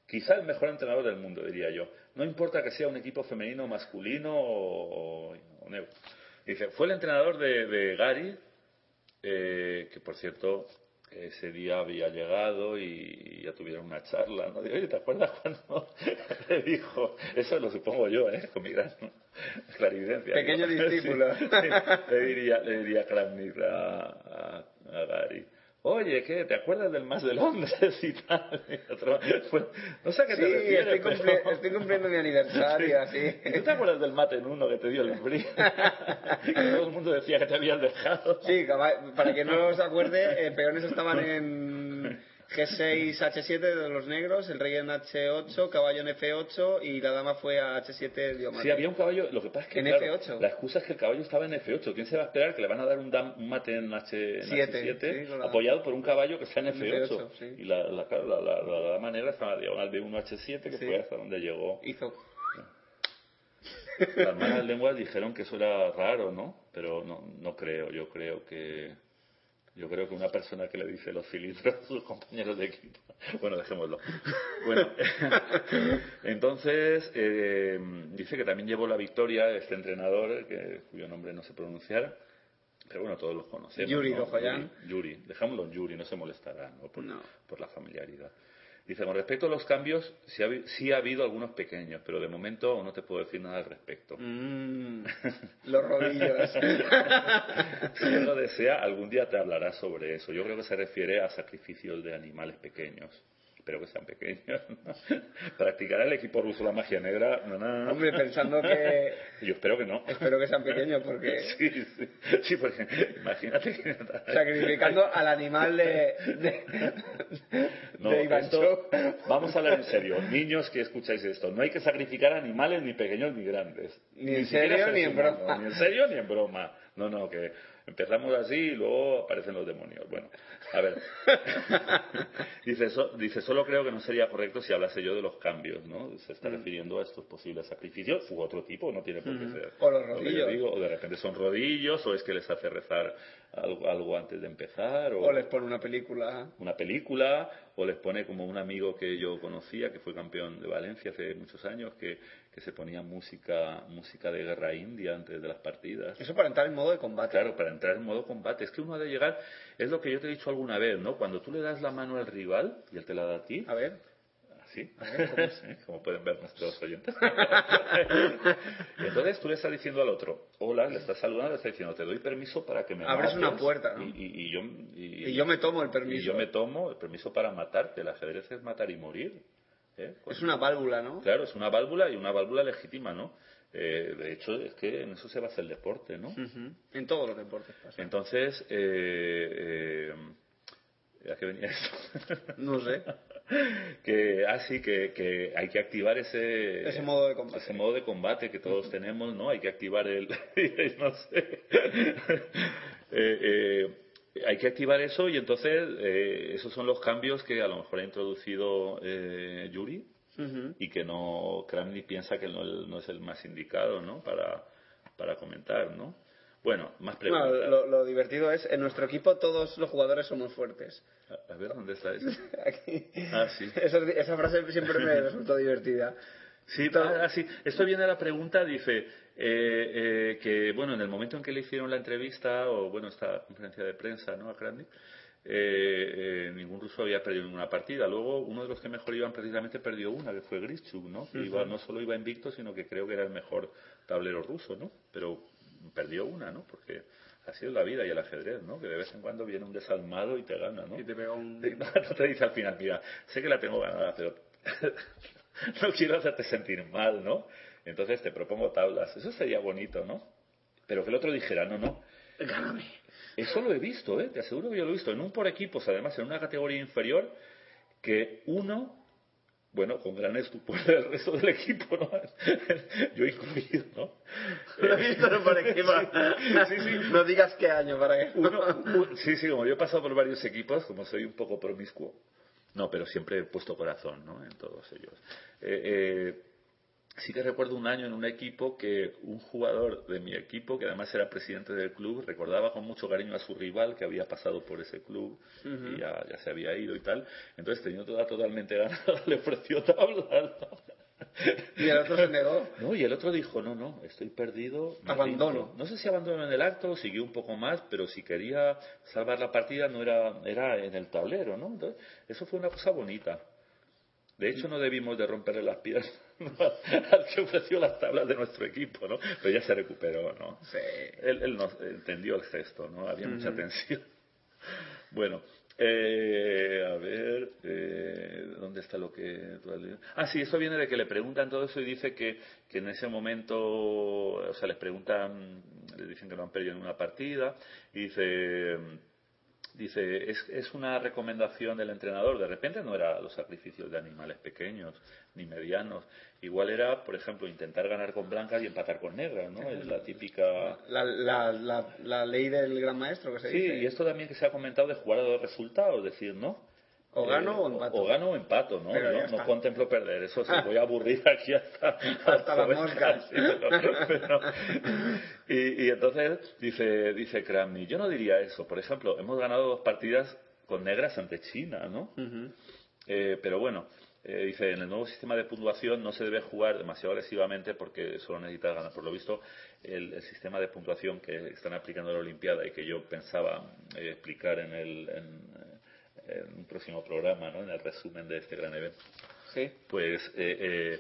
Quizá el mejor entrenador del mundo, diría yo. No importa que sea un equipo femenino, masculino o, Dice, fue el entrenador de, Gary, eh, que por cierto ese día había llegado y ya tuvieron una charla, ¿no? Digo, oye, ¿te acuerdas cuando [LAUGHS] le dijo? Eso lo supongo yo, ¿eh? Con mi gran [LAUGHS] clarividencia. Pequeño [LAUGHS] discípulo. le diría, le diría a, a Gary. Oye, ¿qué? ¿Te acuerdas del más de Londres [LAUGHS] y tal? Pues, no sé a qué te Sí, refieres, estoy, pero- cumpli- estoy cumpliendo mi aniversario. [LAUGHS] ¿Y ¿Tú te acuerdas del mate en uno que te dio el frío? [LAUGHS] que todo el mundo decía que te habías dejado. Sí, para que no os acuerde, eh, peones estaban en G6 H7 de los negros, el rey en H8, caballo en F8 y la dama fue a H7 dio mate. Sí, había un caballo. Lo que pasa es que. En claro, F8. La excusa es que el caballo estaba en F8. ¿Quién se va a esperar que le van a dar un, dam- un mate en, H, en Siete, H7 sí, con la- apoyado por un caballo que está en En F8? F8, sí. Y la, la, la, la, dama negra estaba en la diagonal de 1 H7, que Sí. fue hasta donde llegó. Hizo. Las malas lenguas dijeron que eso era raro, ¿no? Pero no, no creo. Yo creo que. Yo creo que una persona que le dice los cilindros a sus compañeros de equipo. [LAUGHS] Bueno, dejémoslo. Bueno, [LAUGHS] entonces eh, dice que también llevó la victoria este entrenador, que, cuyo nombre no sé pronunciar, pero bueno, todos los conocemos. Yuri ¿no? Yuri. dejámoslo en Yuri, no se molestará ¿no? Por, No. por la familiaridad. Dice, con respecto a los cambios, sí ha, sí ha habido algunos pequeños, pero de momento no te puedo decir nada al respecto. Mm, [LAUGHS] los rodillos. Si él lo desea, algún día te hablará sobre eso. Yo creo que se refiere a sacrificios de animales pequeños. Espero que sean pequeños. [LAUGHS] ¿no? ¿Practicará el equipo ruso la magia negra? No, no, no. Hombre, pensando que... [LAUGHS] Yo espero que no. Espero que sean pequeños porque... [LAUGHS] Sí, sí, sí, porque imagínate que... Sacrificando al animal de... de, No, de esto- vamos a hablar en serio. Niños que escucháis esto, no hay que sacrificar animales ni pequeños ni grandes. Ni en serio, ni en humanos, broma. Ni en serio ni en broma. No, no, que empezamos así y luego aparecen los demonios. Bueno, a ver. [LAUGHS] dice, so- dice, solo creo que no sería correcto si hablase yo de los cambios, ¿no? Se Mm. está refiriendo a estos posibles sacrificios u otro tipo, no tiene por qué ser. O los lo que yo rodillos. digo, o de repente son rodillos, o es que les hace rezar algo, algo antes de empezar, O les pone una película. una película o les pone como un amigo que yo conocía que fue campeón de Valencia hace muchos años que, que se ponía música música de guerra india antes de las partidas Eso para entrar en modo de combate. claro para entrar en modo combate es que uno ha de llegar es lo que yo te he dicho alguna vez no cuando tú le das la mano al rival y él te la da a ti A ver. así [LAUGHS] como pueden ver nuestros oyentes [LAUGHS] entonces tú le estás diciendo al otro hola le estás saludando le estás diciendo te doy permiso para que me Abres una mates", puerta, ¿no? y, y- y yo y- Y yo me tomo el y permiso. yo me tomo el permiso para matarte. El ajedrez es matar y morir. ¿eh? Es una válvula, ¿no? Claro, es una válvula y una válvula legítima, ¿no? Eh, de hecho, es que en eso se basa el deporte, ¿no? En todos los deportes pasa. Entonces, eh, eh, ¿a qué venía esto? [LAUGHS] No sé. que así que, que hay que activar ese Ese modo de combate. ese modo de combate que todos tenemos no hay que activar el [LAUGHS] no sé [LAUGHS] Eh, eh, hay que activar eso y entonces eh, esos son los cambios que a lo mejor ha introducido eh, Y que no Kramnik piensa que no, no es el más indicado no para para comentar no bueno más preguntas lo, lo divertido es, en nuestro equipo todos los jugadores somos fuertes. a, a ver dónde está eso [LAUGHS] Aquí. Ah, sí. Esa, esa frase siempre me [LAUGHS] resultó divertida. Sí, ah, sí. Esto viene a la pregunta, dice, eh, eh, que, bueno, en el momento en que le hicieron la entrevista, o bueno, esta conferencia de prensa, ¿no?, a Kramnik, eh, eh, ningún ruso había perdido ninguna partida. Luego, uno de los que mejor iban precisamente perdió una, que fue Grischuk, ¿no? Que iba, no solo iba invicto, sino que creo que era el mejor tablero ruso, ¿no? Pero perdió una, ¿no? Porque ha sido la vida y el ajedrez, ¿no? Que de vez en cuando viene un desalmado y te gana, ¿no? Y te pega un... [LAUGHS] No te dice al final, mira, sé que la tengo ganada, pero [LAUGHS] no quiero hacerte sentir mal, ¿no? Entonces te propongo tablas. Eso sería bonito, ¿no? Pero que el otro dijera, no, no. Gáname. Eso lo he visto, ¿eh? Te aseguro que yo lo he visto. En un por equipos, además, en una categoría inferior, que uno, bueno, con gran estupor del resto del equipo, ¿no? [LAUGHS] Yo incluido, ¿no? Lo he visto no por equipo. [LAUGHS] Sí, sí. No digas qué año para que... Uno, un- sí, sí, como yo he pasado por varios equipos, como soy un poco promiscuo, no, pero siempre he puesto corazón, ¿no? En todos ellos. Eh, eh, sí que recuerdo un año en un equipo que un jugador de mi equipo, que además era presidente del club, recordaba con mucho cariño a su rival que había pasado por ese club y ya, ya se había ido y tal. Entonces, teniendo toda totalmente ganada, [LAUGHS] le ofreció tablas. ¿no? Y el otro se negó. No, y el otro dijo, no, no, estoy perdido. Abandono. rindo". No sé si abandonó en el acto, siguió un poco más, pero si quería salvar la partida no era, era en el tablero, ¿no? Entonces, eso fue una cosa bonita. De hecho, no debimos de romperle las piernas [LAUGHS] al que ofreció las tablas de nuestro equipo, ¿no? Pero ya se recuperó, ¿no? Sí. Él, él no entendió el gesto, ¿no? Había mucha tensión. [LAUGHS] Bueno, eh, a ver, eh, ¿dónde está lo que tú has leído? Ah, sí, eso viene de que le preguntan todo eso y dice que, que en ese momento, o sea, les preguntan, le dicen que no han perdido en una partida y dice, dice, es, es una recomendación del entrenador. De repente no era los sacrificios de animales pequeños ni medianos. Igual era, por ejemplo, intentar ganar con blancas y empatar con negras, ¿no? Es la típica... La, la, la, la ley del gran maestro que se Sí, dice. y esto también que se ha comentado de jugar a dos resultados, decir, ¿no? O gano Eh, o empato. O gano o empato, ¿no? Pero no contemplo perder, eso se voy a aburrir aquí hasta, [LAUGHS] Hasta las moscas. Pero- pero- y, y entonces dice, dice Kramny, yo no diría eso. Por ejemplo, hemos ganado dos partidas con negras ante China, ¿no? Eh, pero bueno, eh, dice, en el nuevo sistema de puntuación no se debe jugar demasiado agresivamente porque solo necesitas ganar. Por lo visto, el, el sistema de puntuación que están aplicando en la Olimpiada y que yo pensaba eh, explicar en, el, en, en un próximo programa, ¿no? en el resumen de este gran evento, Sí. pues... eh, eh,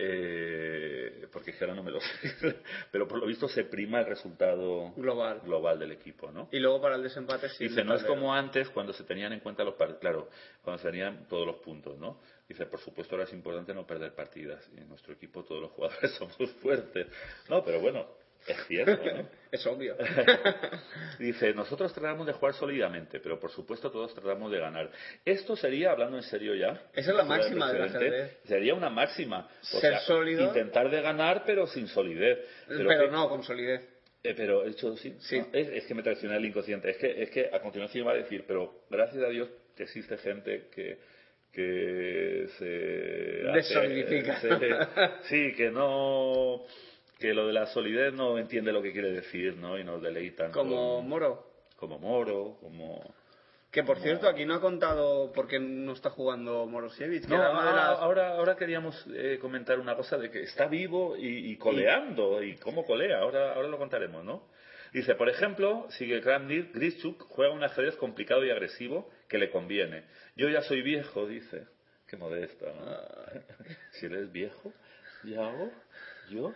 eh, porque ahora no me lo [LAUGHS] sé, pero por lo visto se prima el resultado Global. global del equipo, ¿no? Y luego para el desempate sí. Dice, no es como antes cuando se tenían en cuenta los partidos, claro, cuando se tenían todos los puntos, ¿no? Dice, por supuesto ahora es importante no perder partidas. Y en nuestro equipo todos los jugadores [LAUGHS] somos fuertes. No, pero bueno, es cierto, ¿no? [LAUGHS] Es obvio. [LAUGHS] Dice, nosotros tratamos de jugar sólidamente, pero por supuesto todos tratamos de ganar. Esto sería, hablando en serio ya, Esa es la de máxima del precedente, ajedrez. Sería una máxima. O Ser sea, sólido. Intentar de ganar, pero sin solidez. Pero, que- no, con solidez. eh, pero he hecho sí. Sí. No, es, es que me traicioné el inconsciente. Es que, es que a continuación iba a decir, pero gracias a Dios que existe gente que, que se. Desolidifica. se- [LAUGHS] sí, que no. Que lo de la solidez no entiende lo que quiere decir, ¿no? Y nos deleitan. Como con- Moro. como Moro, como. Que por cierto, aquí no ha contado por qué no está jugando Morosiewicz. que No, era una de ah, las- ahora, ahora queríamos eh, comentar una cosa de que está vivo y, y coleando. ¿Y cómo colea? Ahora, ahora lo contaremos, ¿no? Dice, por ejemplo, sigue Kramnik, Grischuk juega un ajedrez complicado y agresivo que le conviene. Yo ya soy viejo, dice. Qué modesta, ¿no? [LAUGHS] si eres viejo, ¿ya hago? ¿Yo?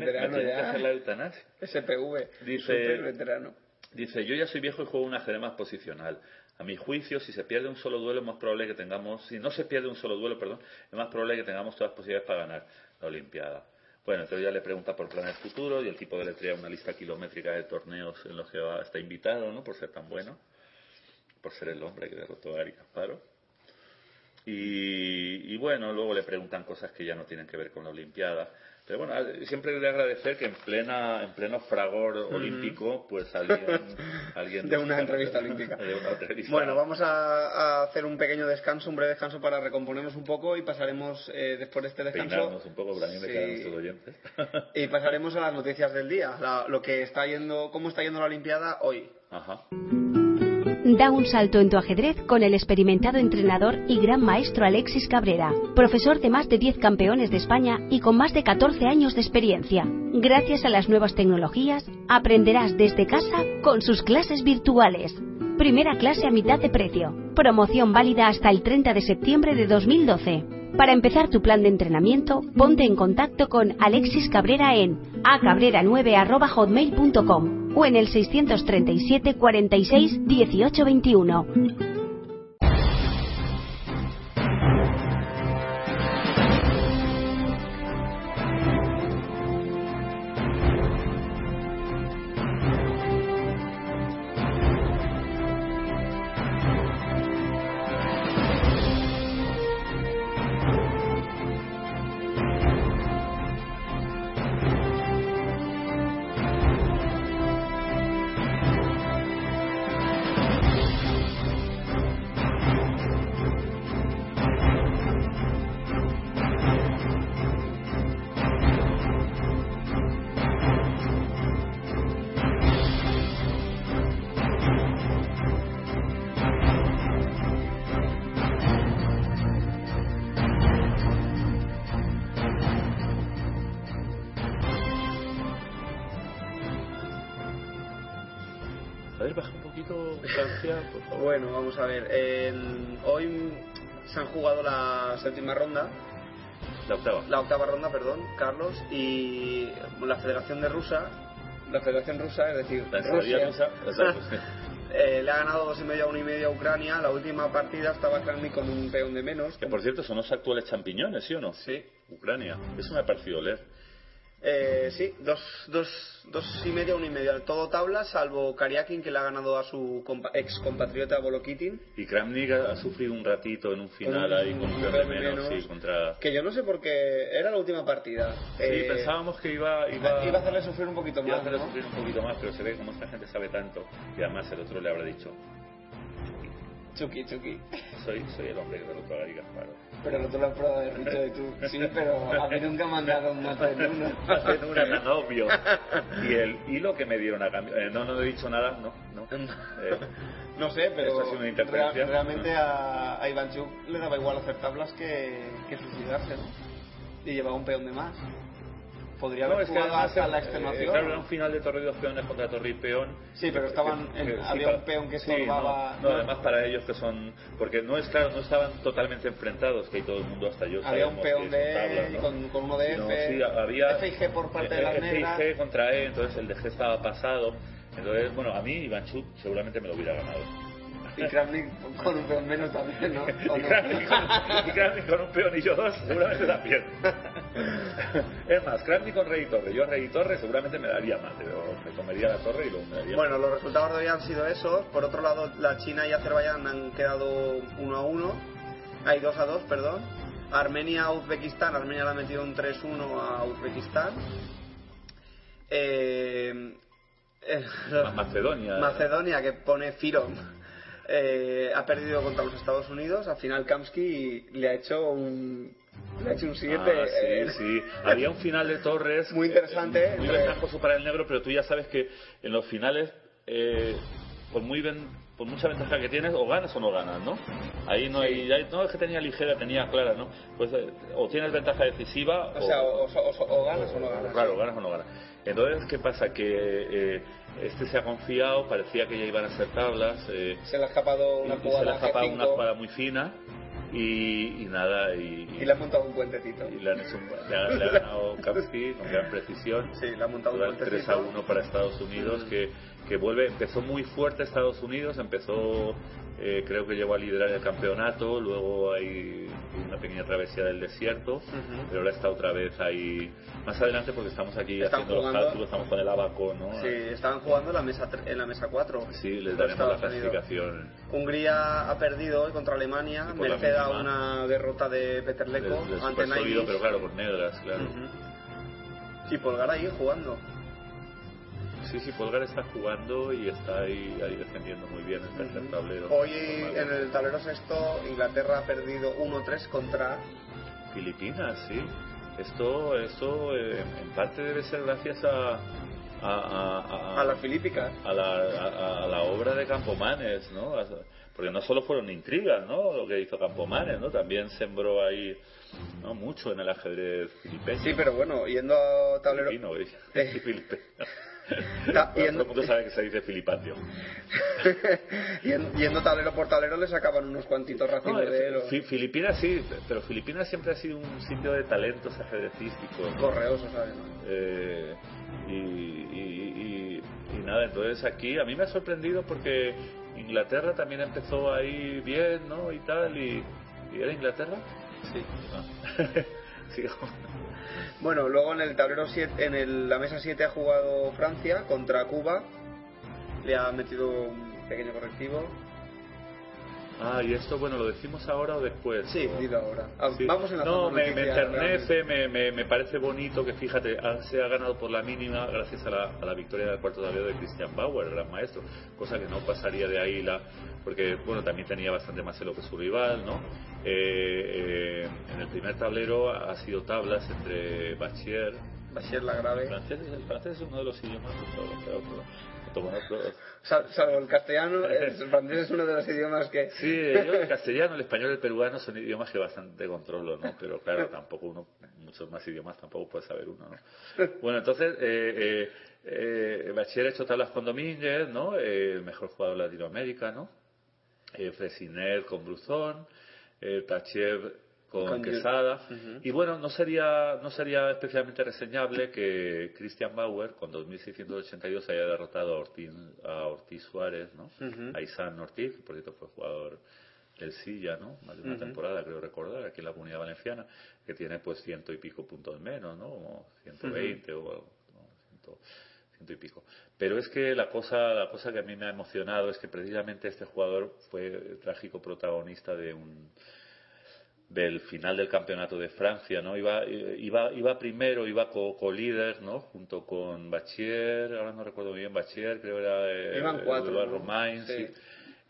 Me- veterano me tienen que ya. hacer la eutanasia. SPV. Dice- veterano. Dice, yo ya soy viejo y juego un ajedrez más posicional. A mi juicio, si se pierde un solo duelo, es más probable que tengamos, si no se pierde un solo duelo, perdón, es más probable que tengamos todas las posibilidades para ganar la Olimpiada. Bueno, entonces ya le pregunta por planes futuros y el tipo de le trae una lista kilométrica de torneos en los que va- está invitado, ¿no? Por ser tan bueno, por ser el hombre que derrotó a Ari Casparo. Y, y bueno, luego le preguntan cosas que ya no tienen que ver con la Olimpiada. Pero bueno, a- siempre le agradecer que en plena en pleno fragor olímpico, pues alguien, [LAUGHS] alguien De una [LAUGHS] entrevista olímpica. [LAUGHS] de una entrevista. Bueno, vamos a, a hacer un pequeño descanso, un breve descanso para recomponernos un poco y pasaremos eh, después de este descanso. peinarnos un poco me oyentes. Y pasaremos a las noticias del día, la- lo que está yendo, cómo está yendo la Olimpiada hoy. Ajá. Da un salto en tu ajedrez con el experimentado entrenador y gran maestro Alexis Cabrera, profesor de más de 10 campeones de España y con más de 14 años de experiencia. Gracias a las nuevas tecnologías, aprenderás desde casa con sus clases virtuales. Primera clase a mitad de precio. Promoción válida hasta el 30 de septiembre de 2012. Para empezar tu plan de entrenamiento, ponte en contacto con Alexis Cabrera en acabrera9.hotmail.com o en el 637 46 18 21. Vamos a ver. hoy se han jugado la séptima ronda, La octava. la octava ronda, perdón, Carlos, y la Federación de Rusia, la Federación Rusa, es decir, La Rusia, rusa. [LAUGHS] Eh, le ha ganado dos y medio a uno y medio a Ucrania. La última partida estaba Kramnik con un peón de menos. Que por cierto son los actuales champiñones, ¿sí o no? Sí. Ucrania. Eso me ha parecido leer. Eh, sí, dos, dos, dos y medio, uno y medio. Todo tabla, salvo Kariakin, que le ha ganado a su compa- ex compatriota Volokitin. Y Kramnik ha, ha sufrido un ratito en un final un- ahí con un menos, menos. sí, contra... Que yo no sé por qué era la última partida. Sí, Eh, pensábamos que iba, iba, iba a hacerle sufrir un poquito iba a más. hacerle ¿no? sufrir un poquito más, pero se ve como esta gente sabe tanto, y además el otro le habrá dicho, Chucky, Chucky. soy, soy el hombre que te lo paga y Gasparo. Pero no te lo has probado de dicho de tú. Sí, pero a mí nunca me han dado un mato en uno. [LAUGHS] Hacen una tan obvio. Y el hilo que me dieron a cambio. eh, no, no he dicho nada, no, no. Eh, No sé, pero Esto ha sido una interferencia. rea- realmente a, a Ivanchuk le daba igual hacer tablas que, que suicidarse, ¿no? Y llevaba un peón de más. Podría no, haber es que además, hasta la eh, extenuación. claro, ¿no? era un final de torre y dos peones contra torre y peón. Sí, pero estaban en- sí, había un peón que sí, estorbaba- no, no, no. además para ellos que son. Porque no es claro, no estaban totalmente enfrentados, que ahí todo el mundo, hasta yo. Había un peón de son E tablas, ¿no? con, con uno de No, F. sí, había F y G por parte de las F y. G contra E, entonces el de G estaba pasado. Entonces, bueno, a mí Ivanchuk seguramente me lo hubiera ganado. Y Kramnik con un peón menos también, ¿no? [LAUGHS] ¿O Y no? Kramnik con, y Kramnik con un peón y yo dos, seguramente también. [LAUGHS] es más, Kramnik con rey torre. Yo rey y torre seguramente me daría más, pero me comería la torre y luego me daría Bueno, los resultados de hoy han sido esos. Por otro lado, la China y Azerbaiyán han quedado 1 a 1. Hay 2 a 2, perdón. Armenia, Uzbekistán. Armenia le ha metido un 3-1 a Uzbekistán. Eh, eh, Ma- Macedonia. Macedonia, que pone Firom, eh, ha perdido contra los Estados Unidos. Al final, Kamsky le ha hecho un, un 7. Ah, sí, sí. Había un final de Torres. Muy interesante, eh, Muy entre- ventajoso para el negro, pero tú ya sabes que en los finales, eh, por muy ven- por mucha ventaja que tienes, o ganas o no ganas, ¿no? Ahí no hay, no es que tenía ligera, tenía clara, ¿no? Pues eh, o tienes ventaja decisiva O sea, o, o- o- o ganas o no ganas. Claro, ganas o no ganas. Entonces, ¿qué pasa? Que eh, este se ha confiado, parecía que ya iban a ser tablas. eh, Se le ha escapado una y se le jugada ha escapado G5 una jugada muy fina y, y nada. Y, y le ha montado un puentecito. y le, han hecho un- le ha, le ha ganado Kapsky con gran precisión. Sí, le ha montado un puentecito. 3 a 1 para Estados Unidos, que, que vuelve, empezó muy fuerte Estados Unidos, empezó, eh, creo que llegó a liderar el campeonato, luego hay una pequeña travesía del desierto, pero ahora está otra vez ahí, más adelante porque estamos aquí Están haciendo los jugando. cálculos, estamos con el abaco, ¿no? Sí, estaban jugando en la mesa, en la mesa 4. Sí, les Los daremos la Unidos. clasificación. Hungría ha perdido hoy contra Alemania, merced a una derrota de Peter Del- Leko del ante Nainis. pero claro, por negras, claro. Y Polgar ahí jugando. Sí, sí, Polgar está jugando y está ahí, ahí defendiendo muy bien el tercer tablero. Hoy en el tablero sexto Inglaterra ha perdido 1-3 contra... Filipinas, sí. Esto, esto eh, en parte debe ser gracias a, a, a, a- a las Filípicas. a la, a- a la obra de Campomanes, ¿no? Porque no solo fueron intrigas, ¿no? Lo que hizo Campomanes, ¿no? También sembró ahí ¿no? mucho en el ajedrez filipeño. Sí, pero bueno, yendo a tablero... Filipino, ¿eh? [LAUGHS] Eh. Todo el mundo sabe que se dice filipatio. [LAUGHS] Yen- yendo tablero por tablero le sacaban unos cuantitos No, racimos de oro. Fi- Filipinas sí, pero Filipinas siempre ha sido un sitio de talentos ajedrecísticos. ¿no? Correoso, ¿sabes? Eh, y, y- y- y nada, entonces aquí a mí me ha sorprendido porque Inglaterra también empezó ahí bien, ¿no? Y tal, y, ¿y era Inglaterra? Sí. Ah. [LAUGHS] Sí, Bueno, luego en el tablero 7, en el- la mesa 7 ha jugado Francia contra Cuba. Le ha metido un pequeño correctivo. Ah, y esto, bueno, ¿lo decimos ahora o después? Sí, O- dilo ahora. Ah, Sí. Vamos en la No, me, me enternece, me, me, me parece bonito que, fíjate, se ha ganado por la mínima gracias a la, a la victoria del cuarto tablero de Christian Bauer, el gran maestro, cosa que no pasaría de ahí, la, porque, bueno, también tenía bastante más elo que su rival, ¿no? Eh, eh, en el primer tablero ha sido tablas entre Bachier. Bashir la el grave. francés, el francés es uno de los idiomas, Salvo el castellano, el [LAUGHS] francés es uno de los idiomas que... Sí, yo el castellano, el español y el peruano son idiomas que bastante controlo, ¿no? Pero claro, tampoco uno, muchos más idiomas tampoco puede saber uno, ¿no? Bueno, entonces, eh, eh, eh, Bachiller ha hecho tablas con Domínguez, ¿no? Eh, el mejor jugador de Latinoamérica, ¿no? Eh, Fresinet con Bruzón, eh, Tachev con, Con Quesada. Y bueno, no sería, no sería especialmente reseñable que Christian Bauer, con 2.682, haya derrotado a Ortiz, a Ortiz Suárez, ¿no? A Isan Ortiz, que por cierto fue jugador del Silla, ¿no? Más de una temporada, creo recordar, aquí en la Comunidad Valenciana, que tiene pues ciento y pico puntos menos, ¿no? Como 120 o ciento, ciento y pico. Pero es que la cosa, la cosa que a mí me ha emocionado es que precisamente este jugador fue el trágico protagonista de un del final del campeonato de Francia, ¿no? Iba, iba, iba primero, iba co- co-líder, ¿no? Junto con Bachier, ahora no recuerdo muy bien, Bachier, creo era eh, Iban cuatro. Romain, Sí. sí.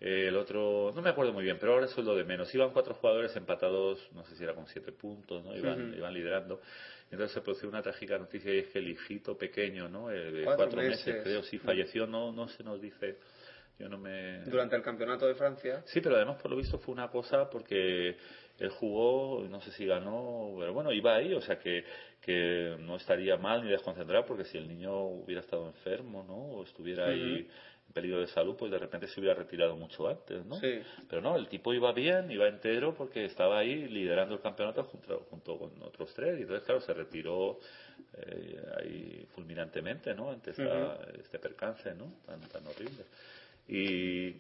Eh, el otro, no me acuerdo muy bien, pero ahora es sueldo de menos. Iban cuatro jugadores empatados, no sé si era con siete puntos, ¿no? Iban, iban liderando. Entonces se produjo una trágica noticia y es que el hijito pequeño, ¿no? Eh, de Cuatro cuatro, meses, meses. creo, sí falleció, no, no se nos dice, yo no me... Durante el campeonato de Francia. Sí, pero además por lo visto fue una cosa porque él jugó, no sé si ganó, pero bueno, iba ahí, o sea que, que no estaría mal ni desconcentrado porque si el niño hubiera estado enfermo, ¿no? O estuviera ahí peligro de salud, pues de repente se hubiera retirado mucho antes, ¿no? Sí. Pero no, el tipo iba bien, iba entero porque estaba ahí liderando el campeonato junto, junto con otros tres y entonces, claro, se retiró eh, ahí fulminantemente, ¿no? Ante esta- este percance, ¿no? Tan, tan horrible. Y,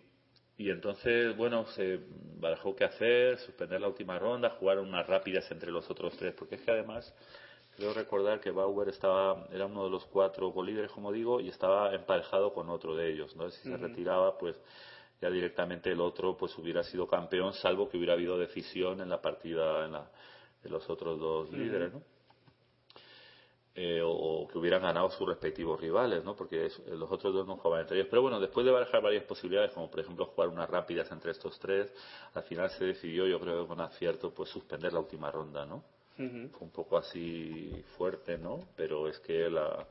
y entonces, bueno, se barajó qué hacer, suspender la última ronda, jugar unas rápidas entre los otros tres, porque es que además creo recordar que Bauer estaba, era uno de los cuatro colíderes, como digo, y estaba emparejado con otro de ellos, ¿no? Si se retiraba, pues ya directamente el otro pues hubiera sido campeón, salvo que hubiera habido decisión en la partida en la, de los otros dos líderes, ¿no? Eh, o, o que hubieran ganado sus respectivos rivales, ¿no? Porque es- los otros dos no jugaban entre ellos. Pero bueno, después de barajar varias posibilidades, como por ejemplo jugar unas rápidas entre estos tres, al final se decidió, yo creo que con acierto, pues suspender la última ronda, ¿no? Un poco así fuerte, ¿no? Pero es que la,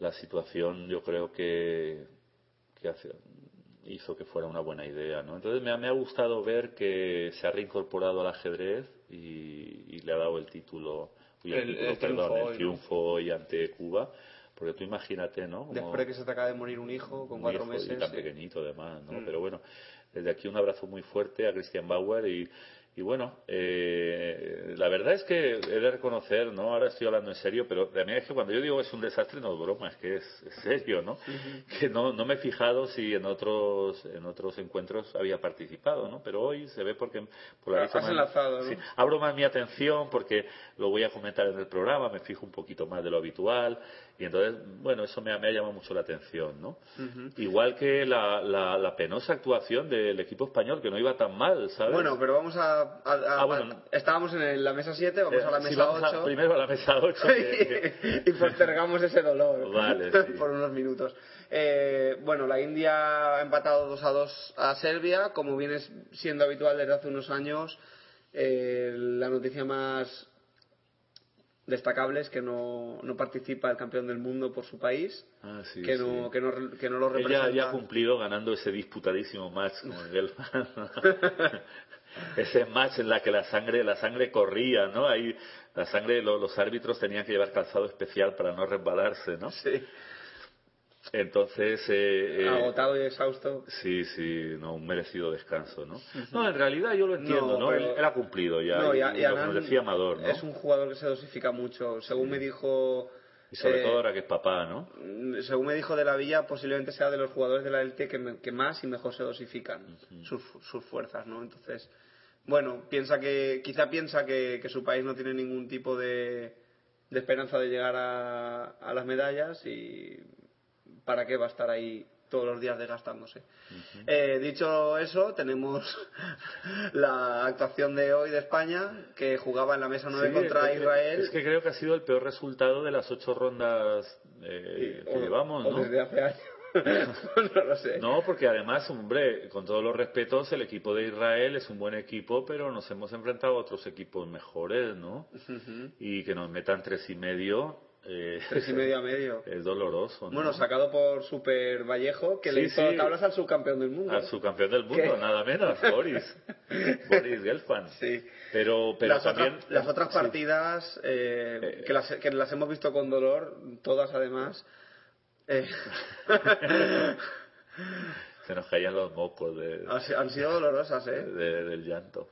la situación yo creo que, que hace- hizo que fuera una buena idea, ¿no? Entonces me ha, me ha gustado ver que se ha reincorporado al ajedrez y, y le ha dado el título, uy, el, El- título, el triunfo perdón, hoy, el triunfo hoy ante Cuba, porque tú imagínate, ¿no? Como- Después de que se te acaba de morir un hijo con un cuatro hijo meses. y tan sí. pequeñito además, ¿no? Mm. Pero bueno, desde aquí un abrazo muy fuerte a Christian Bauer y, y bueno, eh, la verdad es que he de reconocer, ¿no? Ahora estoy hablando en serio, pero también es que cuando yo digo es un desastre no es broma, es que es, es serio, ¿no? Que no, no me he fijado si en otros, en otros encuentros había participado, ¿no? Pero hoy se ve porque por la Has vista más- enlazado, ¿no? sí, abro más mi atención porque lo voy a comentar en el programa, me fijo un poquito más de lo habitual y entonces, bueno, eso me ha, me ha llamado mucho la atención, ¿no? Igual que la, la, la penosa actuación del equipo español, que no iba tan mal, ¿sabes? Bueno, pero vamos a... a- a- Ah, bueno. estábamos en la mesa 7, vamos Eh, a la sí, mesa vamos a- 8. primero a la mesa 8. [LAUGHS] y postergamos ese dolor [LAUGHS] Vale, [LAUGHS] sí. por unos minutos. Eh, bueno, la India ha empatado 2 a 2 a Serbia, como viene siendo habitual desde hace unos años. eh, la noticia más destacable es que no, no participa el campeón del mundo por su país, Ah, sí, que, sí. no, que, no, que no lo Ella representa. ya ha cumplido ganando ese disputadísimo match con Gelman. [LAUGHS] ese match en la que la sangre, la sangre corría, ¿no? Ahí la sangre, lo- los árbitros tenían que llevar calzado especial para no resbalarse, ¿no? Sí, Entonces, eh, eh, agotado y exhausto. Sí, sí, no, un merecido descanso, ¿no? No, en realidad yo lo entiendo, No, Él, ha cumplido ya. No, y, y y lo nos decía Amador, ¿no? Es un jugador que se dosifica mucho. Según me dijo. Y sobre eh, todo ahora que es papá, ¿no? Mm, Según me dijo de la Villa, posiblemente sea de los jugadores de la LT que, me- que más y mejor se dosifican sus, sus fuerzas, ¿no? Entonces, bueno, piensa que, quizá piensa que, que su país no tiene ningún tipo de, de esperanza de llegar a, a las medallas y para qué va a estar ahí todos los días desgastándose. Eh, dicho eso, tenemos [LAUGHS] la actuación de hoy de España, que jugaba en la mesa 9 Sí, contra es que- Israel. Es que creo que ha sido el peor resultado de las ocho rondas eh, que o- llevamos, o ¿no? desde hace años. [LAUGHS] no lo sé. No, porque además, hombre, con todos los respetos, el equipo de Israel es un buen equipo, pero nos hemos enfrentado a otros equipos mejores, ¿no? Y que nos metan tres y medio, Eh, Tres y medio a medio. [LAUGHS] es doloroso. ¿no? Bueno, sacado por Super Vallejo, que le hizo sí. tablas al subcampeón del mundo. Al subcampeón del mundo, ¿Qué? nada menos, [LAUGHS] Boris. Boris Gelfand. Sí. Pero, pero las, también. otras, las otras sí. partidas, eh, Eh, que, las, que las hemos visto con dolor, todas además. eh, [LAUGHS] Se nos caían los mocos de, han si- han sido dolorosas, ¿eh? de- del llanto.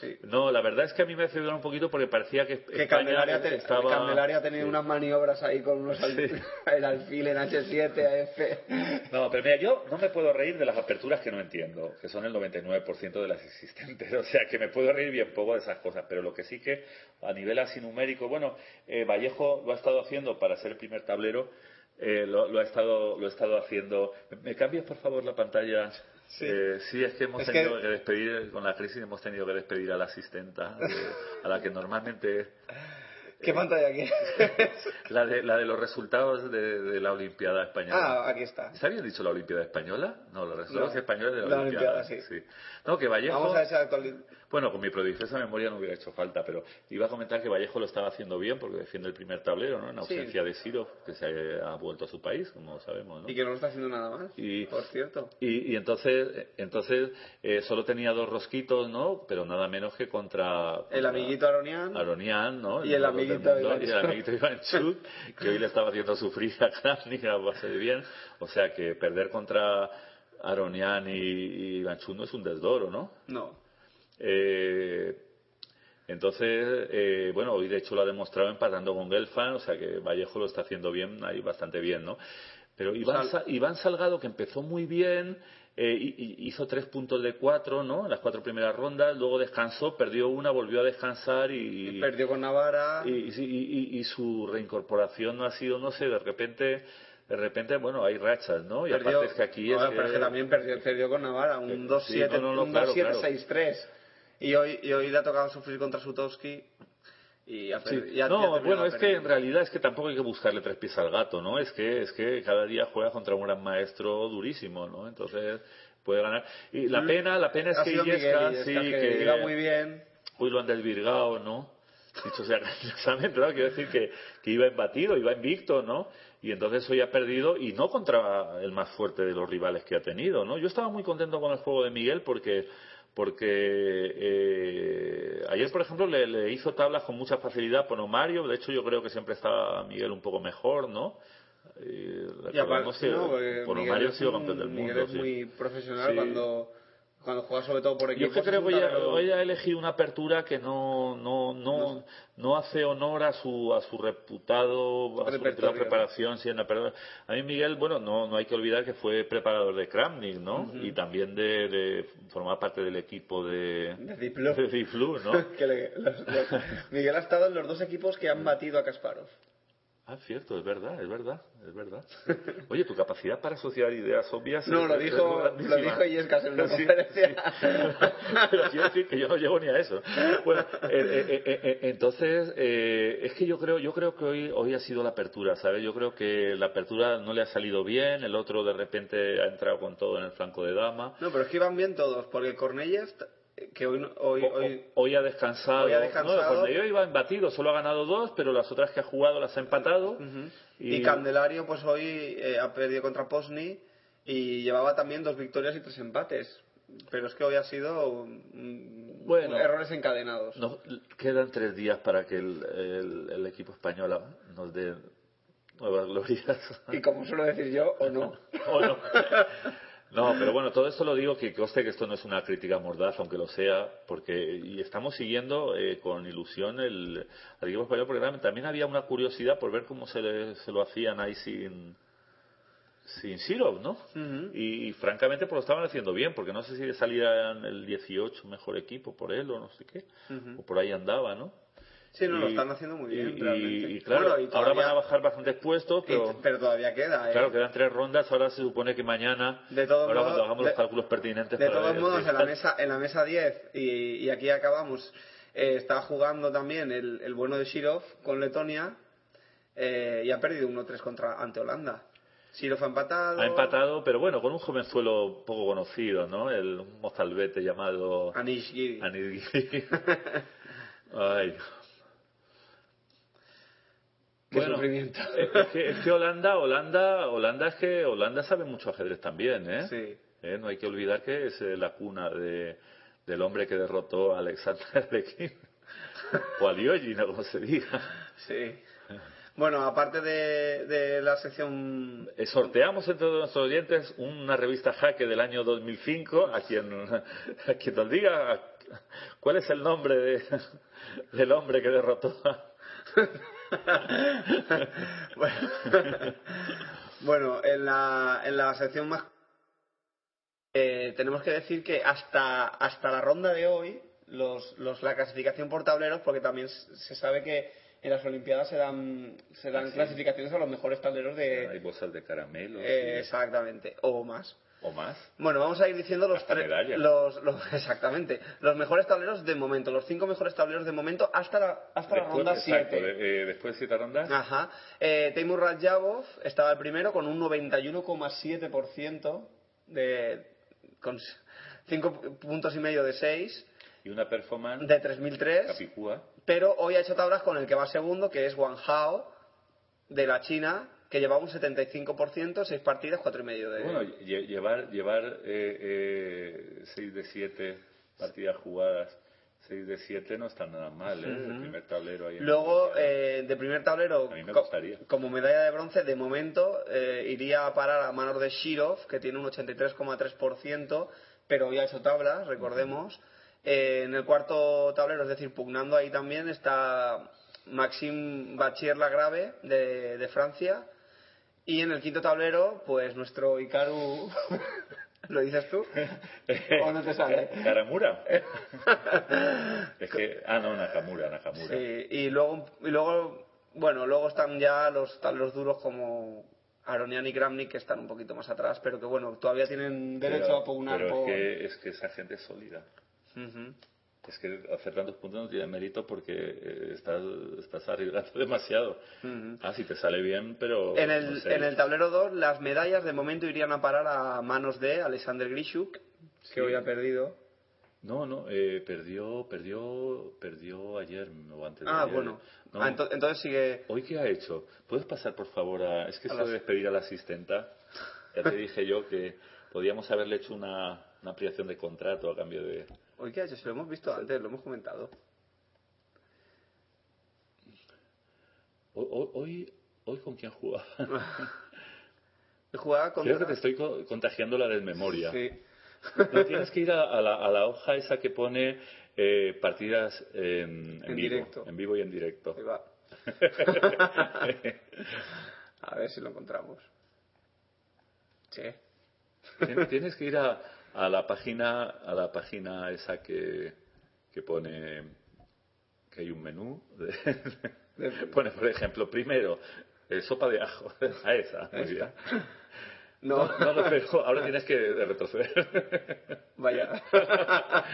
Sí. No, la verdad es que a mí me decepcionó un poquito porque parecía que, Que España Candelaria, te- estaba... Candelaria ha tenido Sí. unas maniobras ahí con unos al- Sí. [LAUGHS] el alfil en H7, AF. No, pero mira, yo no me puedo reír de las aperturas que no entiendo, que son el 99% de las existentes. [LAUGHS] O sea, que me puedo reír bien poco de esas cosas. Pero lo que sí que, a nivel así numérico, bueno, eh, Vallejo lo ha estado haciendo para ser el primer tablero, eh, lo, lo ha estado, lo ha estado haciendo. ¿Me cambias, por favor, la pantalla? Sí. Eh, sí, es que hemos Es tenido que- que... despedir, con la crisis hemos tenido que despedir a la asistenta, eh, a la que normalmente [LAUGHS] ¿Qué pantalla aquí? [LAUGHS] la de, la de los resultados de, de la Olimpiada Española. ah, aquí está. ¿Está bien dicho la Olimpiada Española? No, los resultados No, españoles de la, la Olimpiada. Olimpiada, sí. No, que Vallejo... Vamos a esa actualidad. Bueno, con mi prodigiosa memoria no hubiera hecho falta, pero iba a comentar que Vallejo lo estaba haciendo bien porque defiende el primer tablero, ¿no? En Sí. ausencia de Siro, que se ha vuelto a su país, como sabemos, ¿no? Y que no lo está haciendo nada más, Y- por cierto. Y, y entonces, entonces eh, solo tenía dos rosquitos, ¿no? Pero nada menos que contra... El amiguito Aronian. Aronian, ¿no? Y el amiguito mundo, y el amiguito que hoy le estaba haciendo sufrir a Kramnik a base de bien. O sea que perder contra Aronian y, y no es un desdoro, ¿no? No. Eh, entonces, eh, bueno, hoy de hecho lo ha demostrado empatando con Gelfand, o sea que Vallejo lo está haciendo bien, ahí bastante bien, ¿no? Pero Iván, Sal- Iván Salgado, que empezó muy bien, eh, hizo tres puntos de cuatro, ¿no? En las cuatro primeras rondas, luego descansó, perdió una, volvió a descansar y, Perdió con Navarra. y, y- y- su reincorporación no ha sido, no sé, de repente, de repente, bueno, hay rachas, ¿no? Y perdió, aparte es que aquí es Ahora, que- pero es que también perdió, perdió con Navarra, un Sí, 2-7, no, no, no, un claro, 2-7-6-3. Y hoy, y hoy le ha tocado sufrir contra Sutowski y Sí. no, bueno, es que en realidad es que tampoco hay que buscarle tres pies al gato, ¿no? Es que es que cada día juega contra un gran maestro durísimo, ¿no? Entonces puede ganar. Y la pena, la pena es Mm. ha que Miguel sí, que, que iba muy bien. hoy lo han desvirgado, ¿no? Dicho sea [LAUGHS] cariñosamente, ¿no? Quiero decir que, que iba embatido, iba invicto, ¿no? Y entonces hoy ha perdido, y no contra el más fuerte de los rivales que ha tenido, ¿no? Yo estaba muy contento con el juego de Miguel porque porque eh, ayer, por ejemplo, le, le hizo tablas con mucha facilidad por Mario. De hecho, yo creo que siempre está Miguel un poco mejor, ¿no? Y recordemos aparte, que no, Miguel Mario ha es sido campeón del mundo. Miguel es sí. muy profesional Sí. cuando, cuando juega sobre todo por Yo equipos. es que creo que ella, ha elegido una apertura que no, no, no, no hace honor a su, a su reputado, a su reputada preparación. sí, en la apertura. A mí Miguel, bueno, no, no hay que olvidar que fue preparador de Kramnik, ¿no? Y también de, de formar parte del equipo de, De Diplo. [LAUGHS] de Diplo, ¿no? [LAUGHS] Que le- los- los- Miguel ha estado en los dos equipos que han batido a Kasparov. Ah, cierto, es verdad, es verdad, es verdad. [LAUGHS] Oye, tu capacidad para asociar ideas obvias. No, es- lo es dijo, lo dijo Illescas en una [LAUGHS] Sí, conferencia. sí. [LAUGHS] Pero quiero decir que yo no llego ni a eso. Bueno, eh, eh, eh, eh, entonces, eh, es que yo creo, yo creo que hoy, hoy ha sido la apertura, ¿sabes? Yo creo que la apertura no le ha salido bien, el otro de repente ha entrado con todo en el flanco de dama. No, pero es que iban bien todos, porque Cornellers, que hoy, hoy, O- hoy hoy ha descansado. Hoy ha descansado. No, yo iba embatido, solo ha ganado dos, pero las otras que ha jugado las ha empatado. Y, Candelario, pues hoy eh, ha perdido contra Posni y llevaba también dos victorias y tres empates. Pero es que hoy ha sido mm, Bueno. errores encadenados. Quedan tres días para que el, el- el equipo español nos dé nuevas [LAUGHS] glorias. Y como suelo decir yo, o no. [LAUGHS] ¿O no? [LAUGHS] No, pero bueno, todo esto lo digo que conste que esto no es una crítica mordaz, aunque lo sea, porque y estamos siguiendo eh, con ilusión el, al equipo español, porque también- también había una curiosidad por ver cómo se, le- se lo hacían ahí sin sin Sirov, ¿no? y, y francamente pues lo estaban haciendo bien, porque no sé si salían el 18 mejor equipo por él o no sé qué, o por ahí andaba, ¿no? Sí, no, lo están haciendo muy bien, y- realmente. y claro, Bueno, y ahora van a bajar bastantes puestos, pero... pero todavía queda, ¿eh? Claro, quedan tres rondas, ahora se supone que mañana, De todos ahora modos, cuando hagamos de- los cálculos pertinentes De para todos modos, en la mesa, en la mesa 10, y, aquí acabamos, eh, está jugando también el, el bueno de Shirov con Letonia eh, y ha perdido 1-3 contra ante Holanda. Shirov ha empatado. Ha empatado, pero bueno, con un jovenzuelo poco conocido, ¿no? El mozalbete llamado Anish Giri. Anil- 'Giri. [LAUGHS] Ay, Qué Bueno, sufrimiento. Es que, es que Holanda, Holanda, Holanda es que Holanda sabe mucho ajedrez también, ¿eh? Sí. Eh, No hay que olvidar que es eh, la cuna de, del hombre que derrotó a Alexander Lekin. o a Liogin, o como se diga. Sí. Bueno, aparte de, de la sección Eh, Sorteamos entre nuestros oyentes una revista Jaque del año 2005 a quien, a quien nos diga cuál es el nombre de, del hombre que derrotó a... [LAUGHS] bueno, [LAUGHS] bueno, en la, en la sección más... eh, tenemos que decir que hasta, hasta la ronda de hoy, los, los, la clasificación por tableros, porque también se sabe que en las Olimpiadas se dan, se dan Ah, sí. clasificaciones a los mejores tableros de... Hay bolsas de caramelo eh, sí, exactamente, o más. O más. Bueno, vamos a ir diciendo los Hasta tres, medallas. los, los- [LAUGHS] exactamente, los mejores tableros de momento, los cinco mejores tableros de momento hasta la, hasta la ronda exacto, 7. de- eh, después de siete rondas, Ajá. Eh, Teimur Radjabov estaba el primero con un 91,7% de con 5 puntos y medio de 6 y una performance de 3003, capicúa. pero hoy ha hecho tablas con el que va segundo, que es Wang Hao de la China, que llevaba un 75%, 6 partidas, 4 y medio de Bueno, lle- llevar, llevar eh, 6 de 7 partidas jugadas, 6 de 7 no está nada mal, ¿eh? El primer tablero ahí. Luego, eh, de primer tablero, me co- como medalla de bronce, de momento eh, iría a parar a manos de Shirov, que tiene un 83,3%, pero hoy ha hecho tablas, recordemos. Eh, en el cuarto tablero, es decir, pugnando ahí también, está Maxime Bachier-Lagrave, de, de Francia. Y en el quinto tablero, pues nuestro Ikaru... [LAUGHS] ¿Lo dices tú? [LAUGHS] ¿O no te sale? ¿Karamura? [LAUGHS] es que, ah, no, Nakamura, Nakamura. Sí, y luego, y luego, bueno, luego están ya los tableros duros como Aronian y Kramnik que están un poquito más atrás, pero que bueno, todavía tienen derecho Pero- a pugnar pero por... es, que, es que esa gente es sólida. Ujú. Es que hacer tantos puntos no tiene mérito porque eh, estás, estás arriesgando [LAUGHS] demasiado. Ujú. Ah, si te sale bien, pero... En no el, sé. en el tablero 2, las medallas de momento irían a parar a manos de Alexander Grishuk, que Sí. hoy ha perdido. No, no, eh, perdió, perdió, perdió ayer o antes de Ah, ayer. bueno. No. Ah, ento- entonces sigue... ¿Hoy qué ha hecho? ¿Puedes pasar, por favor, a... Es que A eso las- de despedir a la asistenta, ya te [LAUGHS] dije yo que podíamos haberle hecho una, una ampliación de contrato a cambio de... ¿Hoy qué ha hecho? Si lo hemos visto antes, lo hemos comentado. Hoy, hoy, ¿con quién jugaba? [LAUGHS] Jugaba contra... Creo que te estoy co- contagiando la desmemoria. Sí. No, tienes que ir a, a la, a la hoja esa que pone eh, partidas en, en En vivo, directo. en vivo y en directo. Ahí va. [LAUGHS] A ver si lo encontramos. Sí. Tien- Tienes que ir a, a la página a la página esa que, que pone que hay un menú. de- [LAUGHS] pone, por ejemplo, primero eh, sopa de ajo. A [LAUGHS] esa. Muy bien. No, No, no veo. Ahora tienes que retroceder. vaya. [LAUGHS]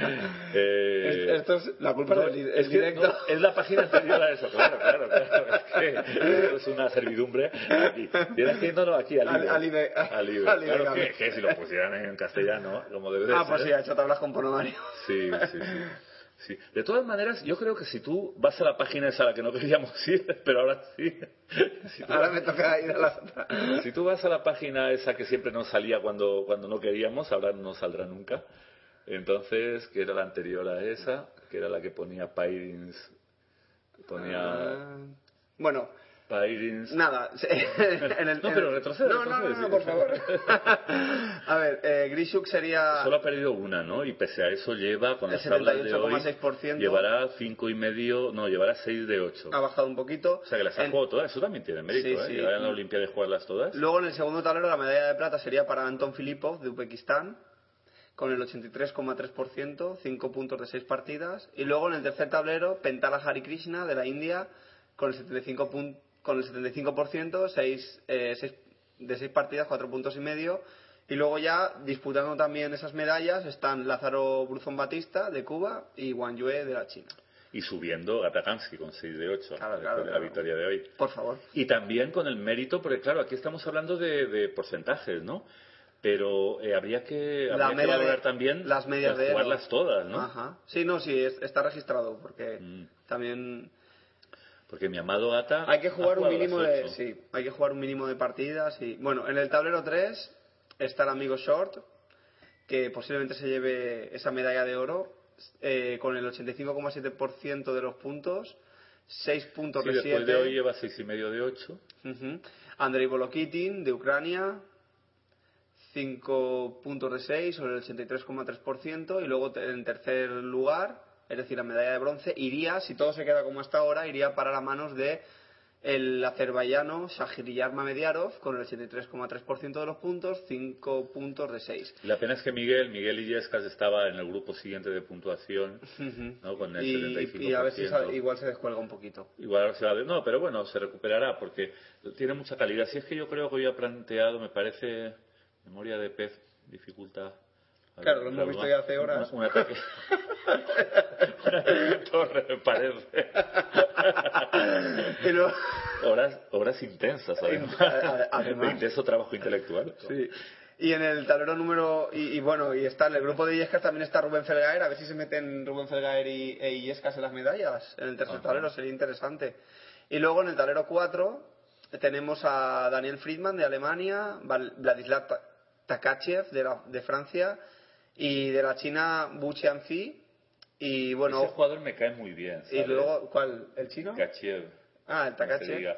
Eh, Es- Esto es la culpa no, del es que directo. no, es la página anterior a eso, claro, claro, claro. Es que es una servidumbre aquí. Tienes que no, aquí, al IBE. al IBE. Al IBE. Al IBE, Claro que, que si lo pusieran en castellano, como debe de Ah, ser. pues sí, ha hecho tablas con Ponomario. Sí, sí, sí. Sí. De todas maneras, yo creo que si tú vas a la página esa a la que no [LAUGHS] queríamos ir, pero ahora sí. Si Ahora me toca ir a la otra. si tú vas a la página esa que siempre nos salía cuando, cuando no queríamos, ahora no saldrá nunca. Entonces, que era la anterior a esa, que era la que ponía Pyrins. Ponía Ah, Bueno, Pyrins. nada. [LAUGHS] en el- No, pero retrocede, No, no, no, no, por favor. [LAUGHS] A ver, eh, Grishuk sería... Solo ha perdido una, ¿no? Y pese a eso lleva, con El las tablas de hoy, 78,6%. llevará cinco y medio, no, llevará seis de ocho. Ha bajado un poquito. O sea que las ha En- jugado todas, eso también tiene mérito, Sí, ¿eh? sí. Llegar a la Olimpiada y jugarlas todas. Luego en el segundo tablero la medalla de plata sería para Anton Filipov de Uzbekistán con el 83,3%, 5 puntos de 6 partidas. Y luego en el tercer tablero Pentala Hari Krishna de la India con el 75 pun- con el 75%, 6, de 6 partidas, 4 puntos y medio. Y luego ya disputando también esas medallas están Lázaro Bruzón Batista de Cuba y Wang Yue de la China. Y subiendo Gatakansky con 6 de 8 Claro, claro, después de la claro. victoria de hoy. Por favor. Y también con el mérito, porque claro, aquí estamos hablando de, de porcentajes, ¿no? Pero eh, habría que, La habría que media de- valorar también las medias de jugarlas todas, ¿no? Ajá. Sí, no, sí, es- está registrado porque Mm. también Porque mi amado Gata. Hay que jugar un mínimo de, sí, hay que jugar un mínimo de partidas y bueno, en el tablero 3 está el amigo Short que posiblemente se lleve esa medalla de oro eh, con el 85,7% de los puntos, 6 puntos Sí, de después 7. de hoy lleva seis y medio de 8. Ujú. Andrei Volokitin de Ucrania 5 puntos de 6 sobre el 83,3% y luego en tercer lugar, es decir, la medalla de bronce, iría, si todo se queda como hasta ahora, iría para las manos de el azerbaiyano Shahryar Mamediarov con el 83,3% de los puntos, 5 puntos de 6. La pena es que Miguel, Miguel Illescas estaba en el grupo siguiente de puntuación, ¿no? Con el Y, 75%. y a ver si sale- igual se descuelga un poquito. Igual se va No, pero bueno, se recuperará porque tiene mucha calidad. Si es que yo creo que hoy ha planteado, me parece, memoria de pez, dificultad. Claro, lo hemos visto ya hace horas. Un, un ataque. [LAUGHS] [LAUGHS] un ataque de torre, me parece. Luego- horas, horas intensas, además. Ade- además. De intenso trabajo intelectual. Sí. Y en el tablero número. Y, y bueno, y está en el grupo de Illescas también está Rubén Felgaer. A ver si se meten Rubén Felgaer y, e Illescas en las medallas. En el tercer Ajá. tablero sería interesante. Y luego en el tablero 4 tenemos a Daniel Friedman de Alemania, Vladislav Ta- Takachev de, la- de Francia y de la China Bu Qianfi. Y bueno. Ese jugador me cae muy bien. y ¿sabes? luego, ¿cuál? ¿El chino? Kachiev. Ah, el Takachev.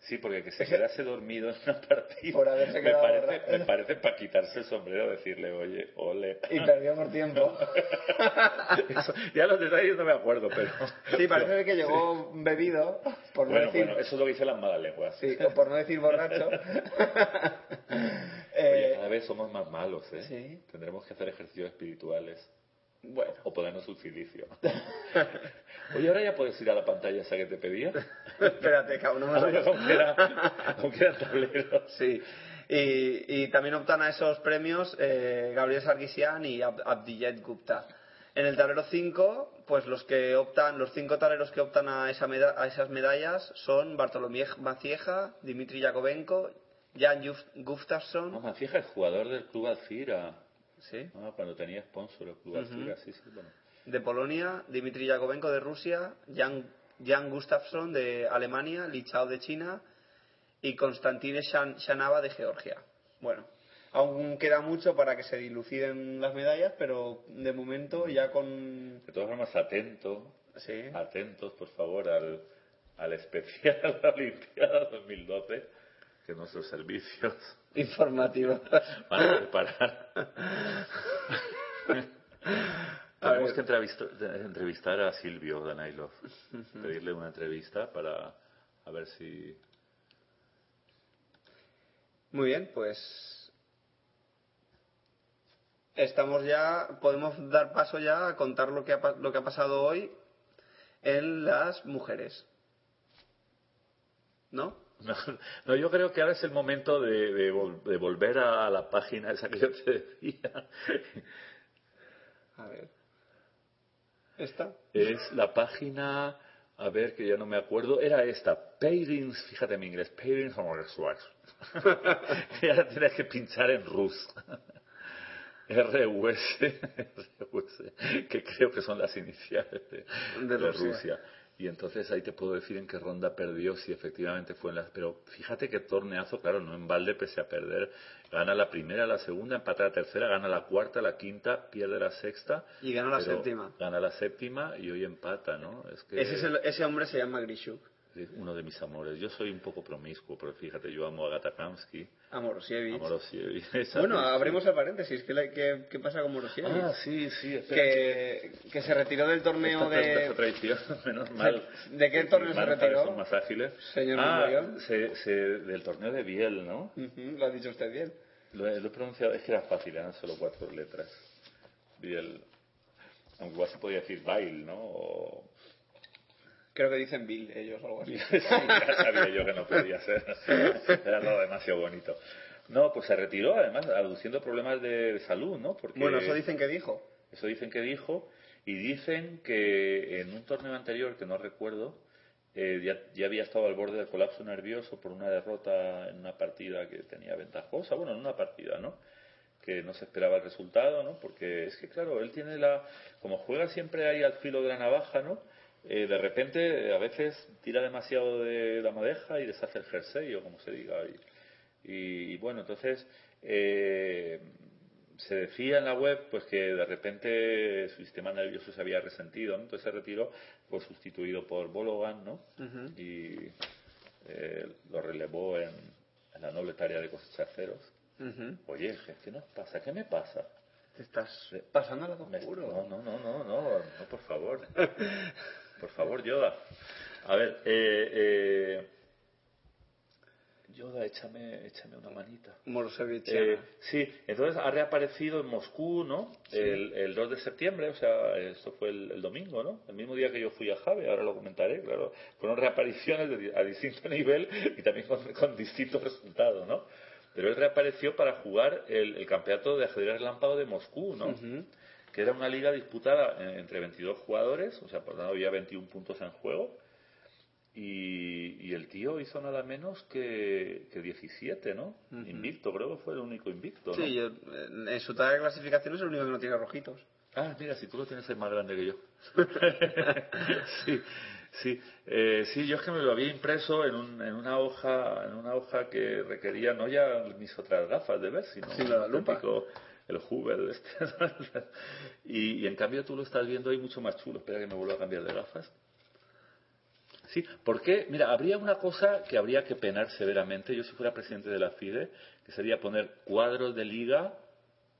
Sí, porque que se quedase dormido en una partida. Por haberse me, parece, me parece para quitarse el sombrero decirle, oye, ole. Y perdió por tiempo. [LAUGHS] Eso, ya los detalles no me acuerdo, pero. [LAUGHS] Sí, parece que llegó bebido, por no Bueno, decir, bueno, eso es lo que dicen las malas lenguas. sí, o por no decir borracho. [LAUGHS] Oye, Eh, cada vez somos más malos, ¿eh? sí. Tendremos que hacer ejercicios espirituales bueno, o ponernos un silicio. [LAUGHS] Oye, ahora ya puedes ir a la pantalla esa que te pedía. [LAUGHS] espérate, cabrón, no me [LAUGHS] aunque era, tableros. Sí. Y, y también optan a esos premios eh, Gabriel Sargisian y Ab- Abdijet Gupta. En el tablero 5, pues los que optan, los cinco tableros que optan a, esa meda- a esas medallas son Bartolomé Macieja, Dimitri Yakovenko, Jan Gustafsson, No, Macieja es jugador del Club Alcira. Sí, Ah, cuando tenía sponsor el Club Alcira, sí, sí, bueno. de Polonia, Dimitri Yakovenko de Rusia, Jan, Jan Gustafsson de Alemania, Li Chao de China y Konstantine Shan- Shanava de Georgia. Bueno, aún queda mucho para que se diluciden las medallas, pero de momento ya con... De todas formas, atento, Sí, atentos, por favor, al, al especial [LAUGHS] de la Olimpiada 2012, que nuestros servicios [LAUGHS] informativo. van [LAUGHS] a preparar. A Tenemos ver. que entrevistar, entrevistar a Silvio Danailov, pedirle una entrevista para a ver si... Muy bien, pues estamos ya, podemos dar paso ya a contar lo que ha, lo que ha pasado hoy en las mujeres. ¿No? No, [LAUGHS] no, yo creo que ahora es el momento de, de vol- de volver a la página esa que yo te decía. A ver. ¿Esta? Es la página, a ver que ya no me acuerdo, era esta, Pairings, fíjate en mi inglés, Pairings y ahora tienes que pinchar en Rus. RUS, [LAUGHS] RUS, que creo que son las iniciales de, De de Rusia. Rusia. Y entonces ahí te puedo decir en qué ronda perdió, si efectivamente fue en las... Pero fíjate qué torneazo, claro, no en balde pese a perder. Gana la primera, la segunda, empata la tercera, gana la cuarta, la quinta, pierde la sexta. Y gana la séptima. Gana la séptima y hoy empata, ¿no? Es que Ese, es el- ese hombre se llama Grishuk. Uno de mis amores. Yo soy un poco promiscuo, pero fíjate, yo amo a Agatha Kamsky, A. Esa Bueno, abrimos el paréntesis. ¿Qué, le- qué- qué pasa con Morosievich? Ah, sí, sí, espera. que, que se retiró del torneo de... traición, [LAUGHS] menos mal. ¿De qué torneo se retiró? Son más ágiles. Señor ah, se, se- del torneo de Biel, ¿no? Lo ha dicho usted bien. Lo he, lo he pronunciado, es que era fácil, eran solo cuatro letras. Biel. Aunque igual se podía decir Bail, ¿no? O- Creo que dicen Bill ellos o algo así. [LAUGHS] Sí, ya sabía yo que no podía ser. Era todo demasiado bonito. No, pues se retiró, además, aduciendo problemas de, de salud, ¿no? Porque Bueno, eso dicen que dijo. eso dicen que dijo. Y dicen que en un torneo anterior, que no recuerdo, eh, ya, ya había estado al borde del colapso nervioso por una derrota en una partida que tenía ventajosa. Bueno, en una partida, ¿no? que no se esperaba el resultado, ¿no? Porque es que, claro, él tiene la... Como juega siempre ahí al filo de la navaja, ¿no? Eh, de repente a veces tira demasiado de la madeja y deshace el jersey o como se diga. Y, y, bueno, entonces eh, se decía en la web pues que de repente su sistema nervioso se había resentido, ¿no? entonces se retiró, fue sustituido por Bologan, ¿no? Y eh, lo relevó en, en, la noble tarea de cosechar ceros. Oye, ¿qué nos pasa? ¿Qué me pasa? Te estás pasando a la Me- No, no, no, no, no, no, por favor. [LAUGHS] Por favor, Yoda. A ver, eh, eh, Yoda, échame, échame una manita. Eh, sí, entonces ha reaparecido en Moscú, ¿no? El, el 2 de septiembre, o sea, esto fue el, el domingo, ¿no? El mismo día que yo fui a Jave, ahora lo comentaré, claro. Fueron reapariciones de a distinto [LAUGHS] nivel y también con, con distintos resultados, ¿no? Pero él reapareció para jugar el, el campeonato de ajedrez relámpago de Moscú, ¿no? Que era una liga disputada eh, entre 22 jugadores, o sea, por lo tanto había 21 puntos en juego. Y, y el tío hizo nada menos que, que 17, ¿no? Invicto, creo que fue el único invicto, ¿no? Sí, yo, en su tabla de clasificación es el único que no tiene rojitos. Ah, mira, si tú lo tienes es más grande que yo. [LAUGHS] sí, sí. Eh, sí, yo es que me lo había impreso en, un, en una hoja en una hoja que requería no ya mis otras gafas de ver, sino Sí, la lupa. El Hubble este. y, en cambio tú lo estás viendo ahí mucho más chulo. Espera que me vuelva a cambiar de gafas. Sí, porque, mira, habría una cosa que habría que penar severamente, yo si fuera presidente de la FIDE, que sería poner cuadros de liga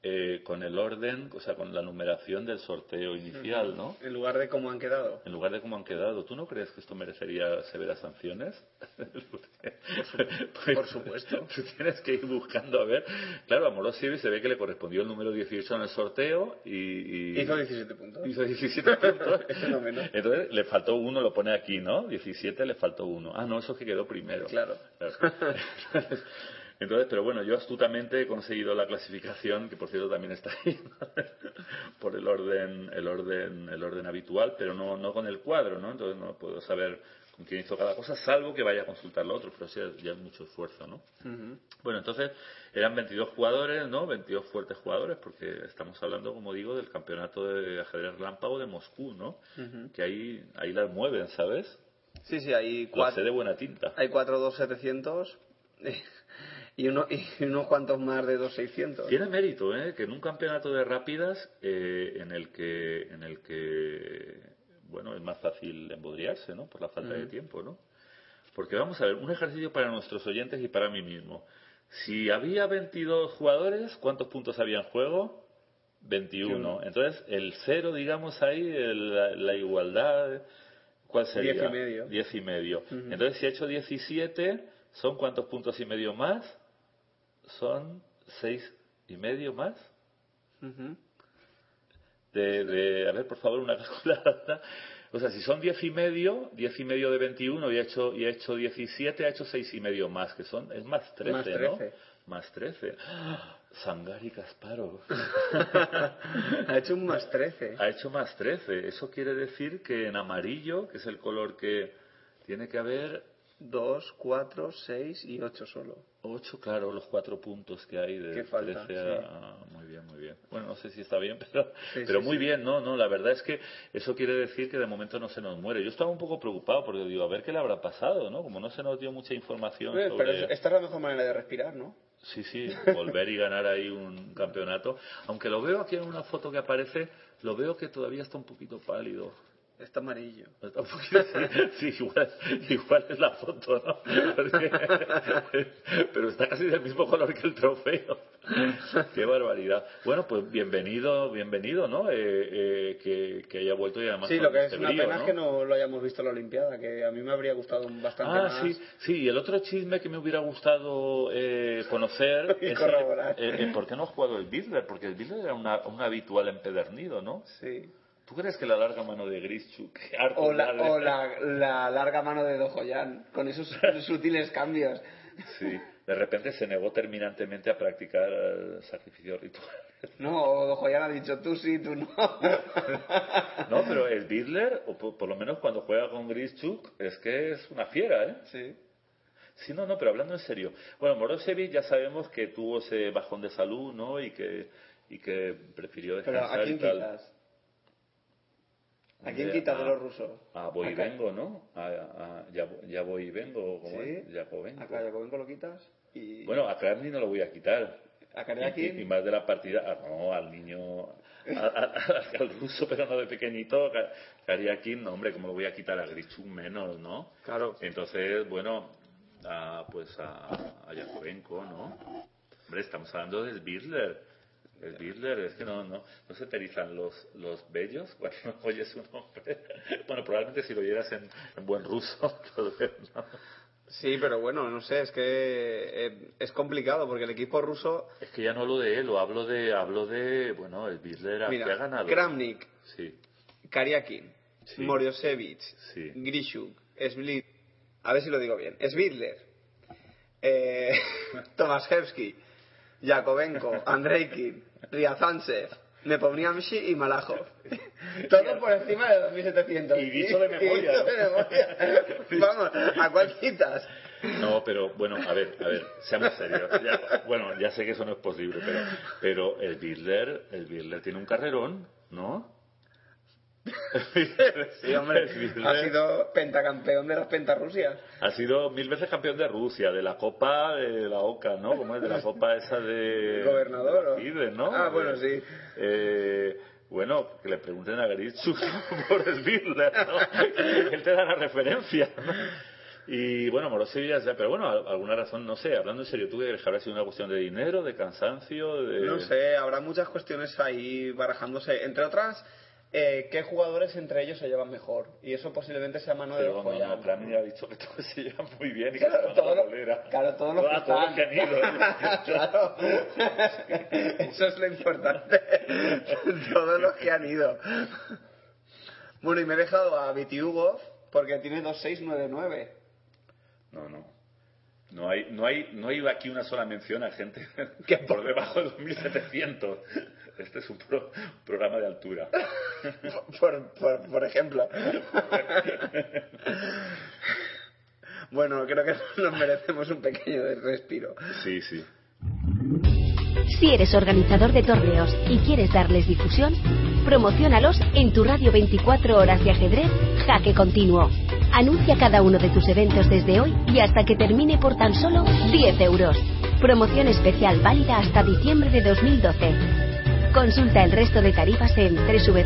eh, con el orden, o sea, con la numeración del sorteo inicial, ¿no? En lugar de cómo han quedado. En lugar de cómo han quedado. ¿Tú no crees que esto merecería severas sanciones? [LAUGHS] por supuesto. [LAUGHS] Tú tienes que ir buscando a ver. Claro, a Morosivi se ve que le correspondió el número 18 en el sorteo y... y- Hizo 17 puntos. Hizo 17 puntos. [LAUGHS] Es fenómeno. Entonces le faltó uno, lo pone aquí, ¿no? 17 le faltó uno. Ah, no, eso es que quedó primero. Claro. Claro. Entonces, pero bueno, yo astutamente he conseguido la clasificación, que por cierto también está ahí, [LAUGHS] por el orden, el orden, el orden habitual, pero no, no con el cuadro, ¿no? Entonces no puedo saber con quién hizo cada cosa, salvo que vaya a consultar lo otro, pero eso ya, es mucho esfuerzo, ¿no? Bueno, entonces eran 22 jugadores, ¿no? 22 fuertes jugadores, porque estamos hablando, como digo, del campeonato de ajedrez relámpago de Moscú, ¿no? Que ahí, ahí las mueven, ¿sabes? Sí, sí, hay cuatro, de buena tinta. hay cuatro 2700 y, uno, y unos cuantos más de 2600. Tiene mérito, ¿eh? Que en un campeonato de rápidas eh, en el que, en el que, bueno, es más fácil embodriarse, ¿no? Por la falta de tiempo, ¿no? Porque vamos a ver, un ejercicio para nuestros oyentes y para mí mismo. Si había 22 jugadores, ¿cuántos puntos había en juego? 21. Entonces, el cero, digamos ahí, el- la, la igualdad, ¿cuál sería? Diez y medio. 10 y medio. Entonces, si he hecho 17, ¿son cuántos puntos y medio más? Son 6 y medio más. Ujú. De, de, a ver, por favor, una [LAUGHS] calculadora. O sea, si son 10 y medio, 10 y medio de 21 y he hecho, y he hecho 17, ha hecho 6 y medio más, que son, es más 13, Más ¿no? 13. Más 13. ¡Ah! [GASPS] Sangari Kasparov. [LAUGHS] ha hecho un más 13. ha hecho más 13. Eso quiere decir que en amarillo, que es el color que tiene que haber 2, 4, 6 y 8 solo. 8, claro, los cuatro puntos que hay de falta, 13 a... ah, Muy bien, muy bien. Bueno, no sé si está bien, [LAUGHS] pero, Sí, pero sí, muy bien, no, no, la verdad es que eso quiere decir que de momento no se nos muere. Yo estaba un poco preocupado porque digo, a ver qué le habrá pasado, ¿no? Como no se nos dio mucha información Eh, sobre... Pero es- esta es la mejor manera de respirar, ¿no? Sí, sí, [LAUGHS] volver y ganar ahí un campeonato. Aunque lo veo aquí en una foto que aparece, lo veo que todavía está un poquito pálido. Está amarillo. Está [LAUGHS] sí, igual, igual es la foto, ¿no? Porque- [LAUGHS] pero está casi del mismo color que el trofeo. [LAUGHS] Qué barbaridad. Bueno, pues bienvenido, bienvenido, ¿no? Eh, eh, que, que haya vuelto y además Sí, lo que es este una brío, pena ¿no? es que no lo hayamos visto en la Olimpiada, que a mí me habría gustado bastante Ah, más. sí, sí, y el otro chisme que me hubiera gustado eh, conocer Y es corroborar. eh, eh, por qué no ha jugado el Bidler, porque el Bidler era una, un habitual empedernido, ¿no? Sí. ¿Tú crees que la larga mano de Grischuk, O, la, o la, la larga mano de Dojoyan, con [LAUGHS] esos sutiles cambios. Sí, de repente se negó terminantemente a practicar el sacrificio ritual. No, o Dojoyan ha dicho tú sí, tú no. [LAUGHS] No, pero el Bidler, o por, por lo menos cuando juega con Grischuk, es que es una fiera, ¿eh? Sí. Sí, no, no, pero hablando en serio. Bueno, Morosevic ya sabemos que tuvo ese bajón de salud, ¿no? Y que, y que prefirió Pero descansar ¿a quién y tal. quitas? ¿A quién quita de A- los rusos? A voy y vengo, ¿no? A, a- ya, ya voy y vengo, como Sí. es? Yakovenko. Acá Yakovenko lo quitas y Bueno, a Kramny no lo voy a quitar. a Y, Karyakin y más de la partida, ah, no, al niño, a- a- [LAUGHS] al ruso, pero no de pequeñito, Ka- Karyakin, no, hombre, ¿cómo lo voy a quitar? A Grichuk menos, ¿no? Claro. Entonces, bueno, a, pues a, a ¿no? Hombre, estamos hablando de Sbirler. Sbirler, es que no, no, no se te erizan los, los vellos cuando [LAUGHS] oyes su nombre. Bueno, probablemente si lo oyeras en, en buen ruso, [LAUGHS] entonces, ¿no? Sí, pero bueno, no sé, es que eh, es complicado porque el equipo ruso, Es que ya no hablo de él, o hablo de, hablo de, bueno, Sbirler que ha ganado. Kramnik, Sí, Karyakin, Sí. Moriosevich, Sí. Grishuk, Svlit, a ver si lo digo bien, Svidler, eh, [LAUGHS] Tomaszewski, Yakovenko, Andreikin, Ryazantsev, Nepomniachtchi y Malajov. [LAUGHS] Todo por encima de 2700. Y dicho de memoria, [LAUGHS] Y dicho de memoria. [LAUGHS] Vamos, ¿a cuál quitas? No, pero bueno, a ver, a ver, seamos serios. Ya- bueno, ya sé que eso no es posible, pero, pero el Birler, el Birler tiene un carrerón, ¿no? [LAUGHS] Sí, hombre, [LAUGHS] ha sido pentacampeón de las pentarrusias. ha sido mil veces campeón de Rusia, de la Copa de la OCA, ¿no? ¿Cómo es? De la Copa esa de... [LAUGHS] Gobernador, de Fidesz, ¿no? Ah, bueno, sí. Eh, bueno, que le pregunten a Garitsu por el Birler, ¿no? Él te da la referencia, ¿no? Y bueno, Morosevich ya, pero bueno, alguna razón, no sé, hablando en serio, ¿tú crees que habrá sido una cuestión de dinero, de cansancio? De... No sé, habrá muchas cuestiones ahí barajándose. Entre otras, eh, qué jugadores entre ellos se llevan mejor. Y eso posiblemente sea mano de Pero ojo no, ya. no, ha dicho que todos se llevan muy bien y que Claro, se van a todo la lo- bolera. claro, todos los que todos los que han ido. claro. Eso es lo importante. [LAUGHS] Todos los que han ido. Bueno, y me he dejado a Vitiugov porque tiene 2699. No, no. No hay, no hay, no hay aquí una sola mención a gente [LAUGHS] ¿Qué? por debajo de 2.700. Este es un pro- programa de altura. [LAUGHS] Por, por, por ejemplo. [LAUGHS] Bueno, creo que nos merecemos un pequeño respiro. Sí, sí. Si eres organizador de torneos y quieres darles difusión, promocionalos en tu radio 24 horas de ajedrez Jaque Continuo. Anuncia cada uno de tus eventos desde hoy y hasta que termine por tan solo 10 euros. Promoción especial válida hasta diciembre de 2012. Consulta el resto de tarifas en www.jaque.tv.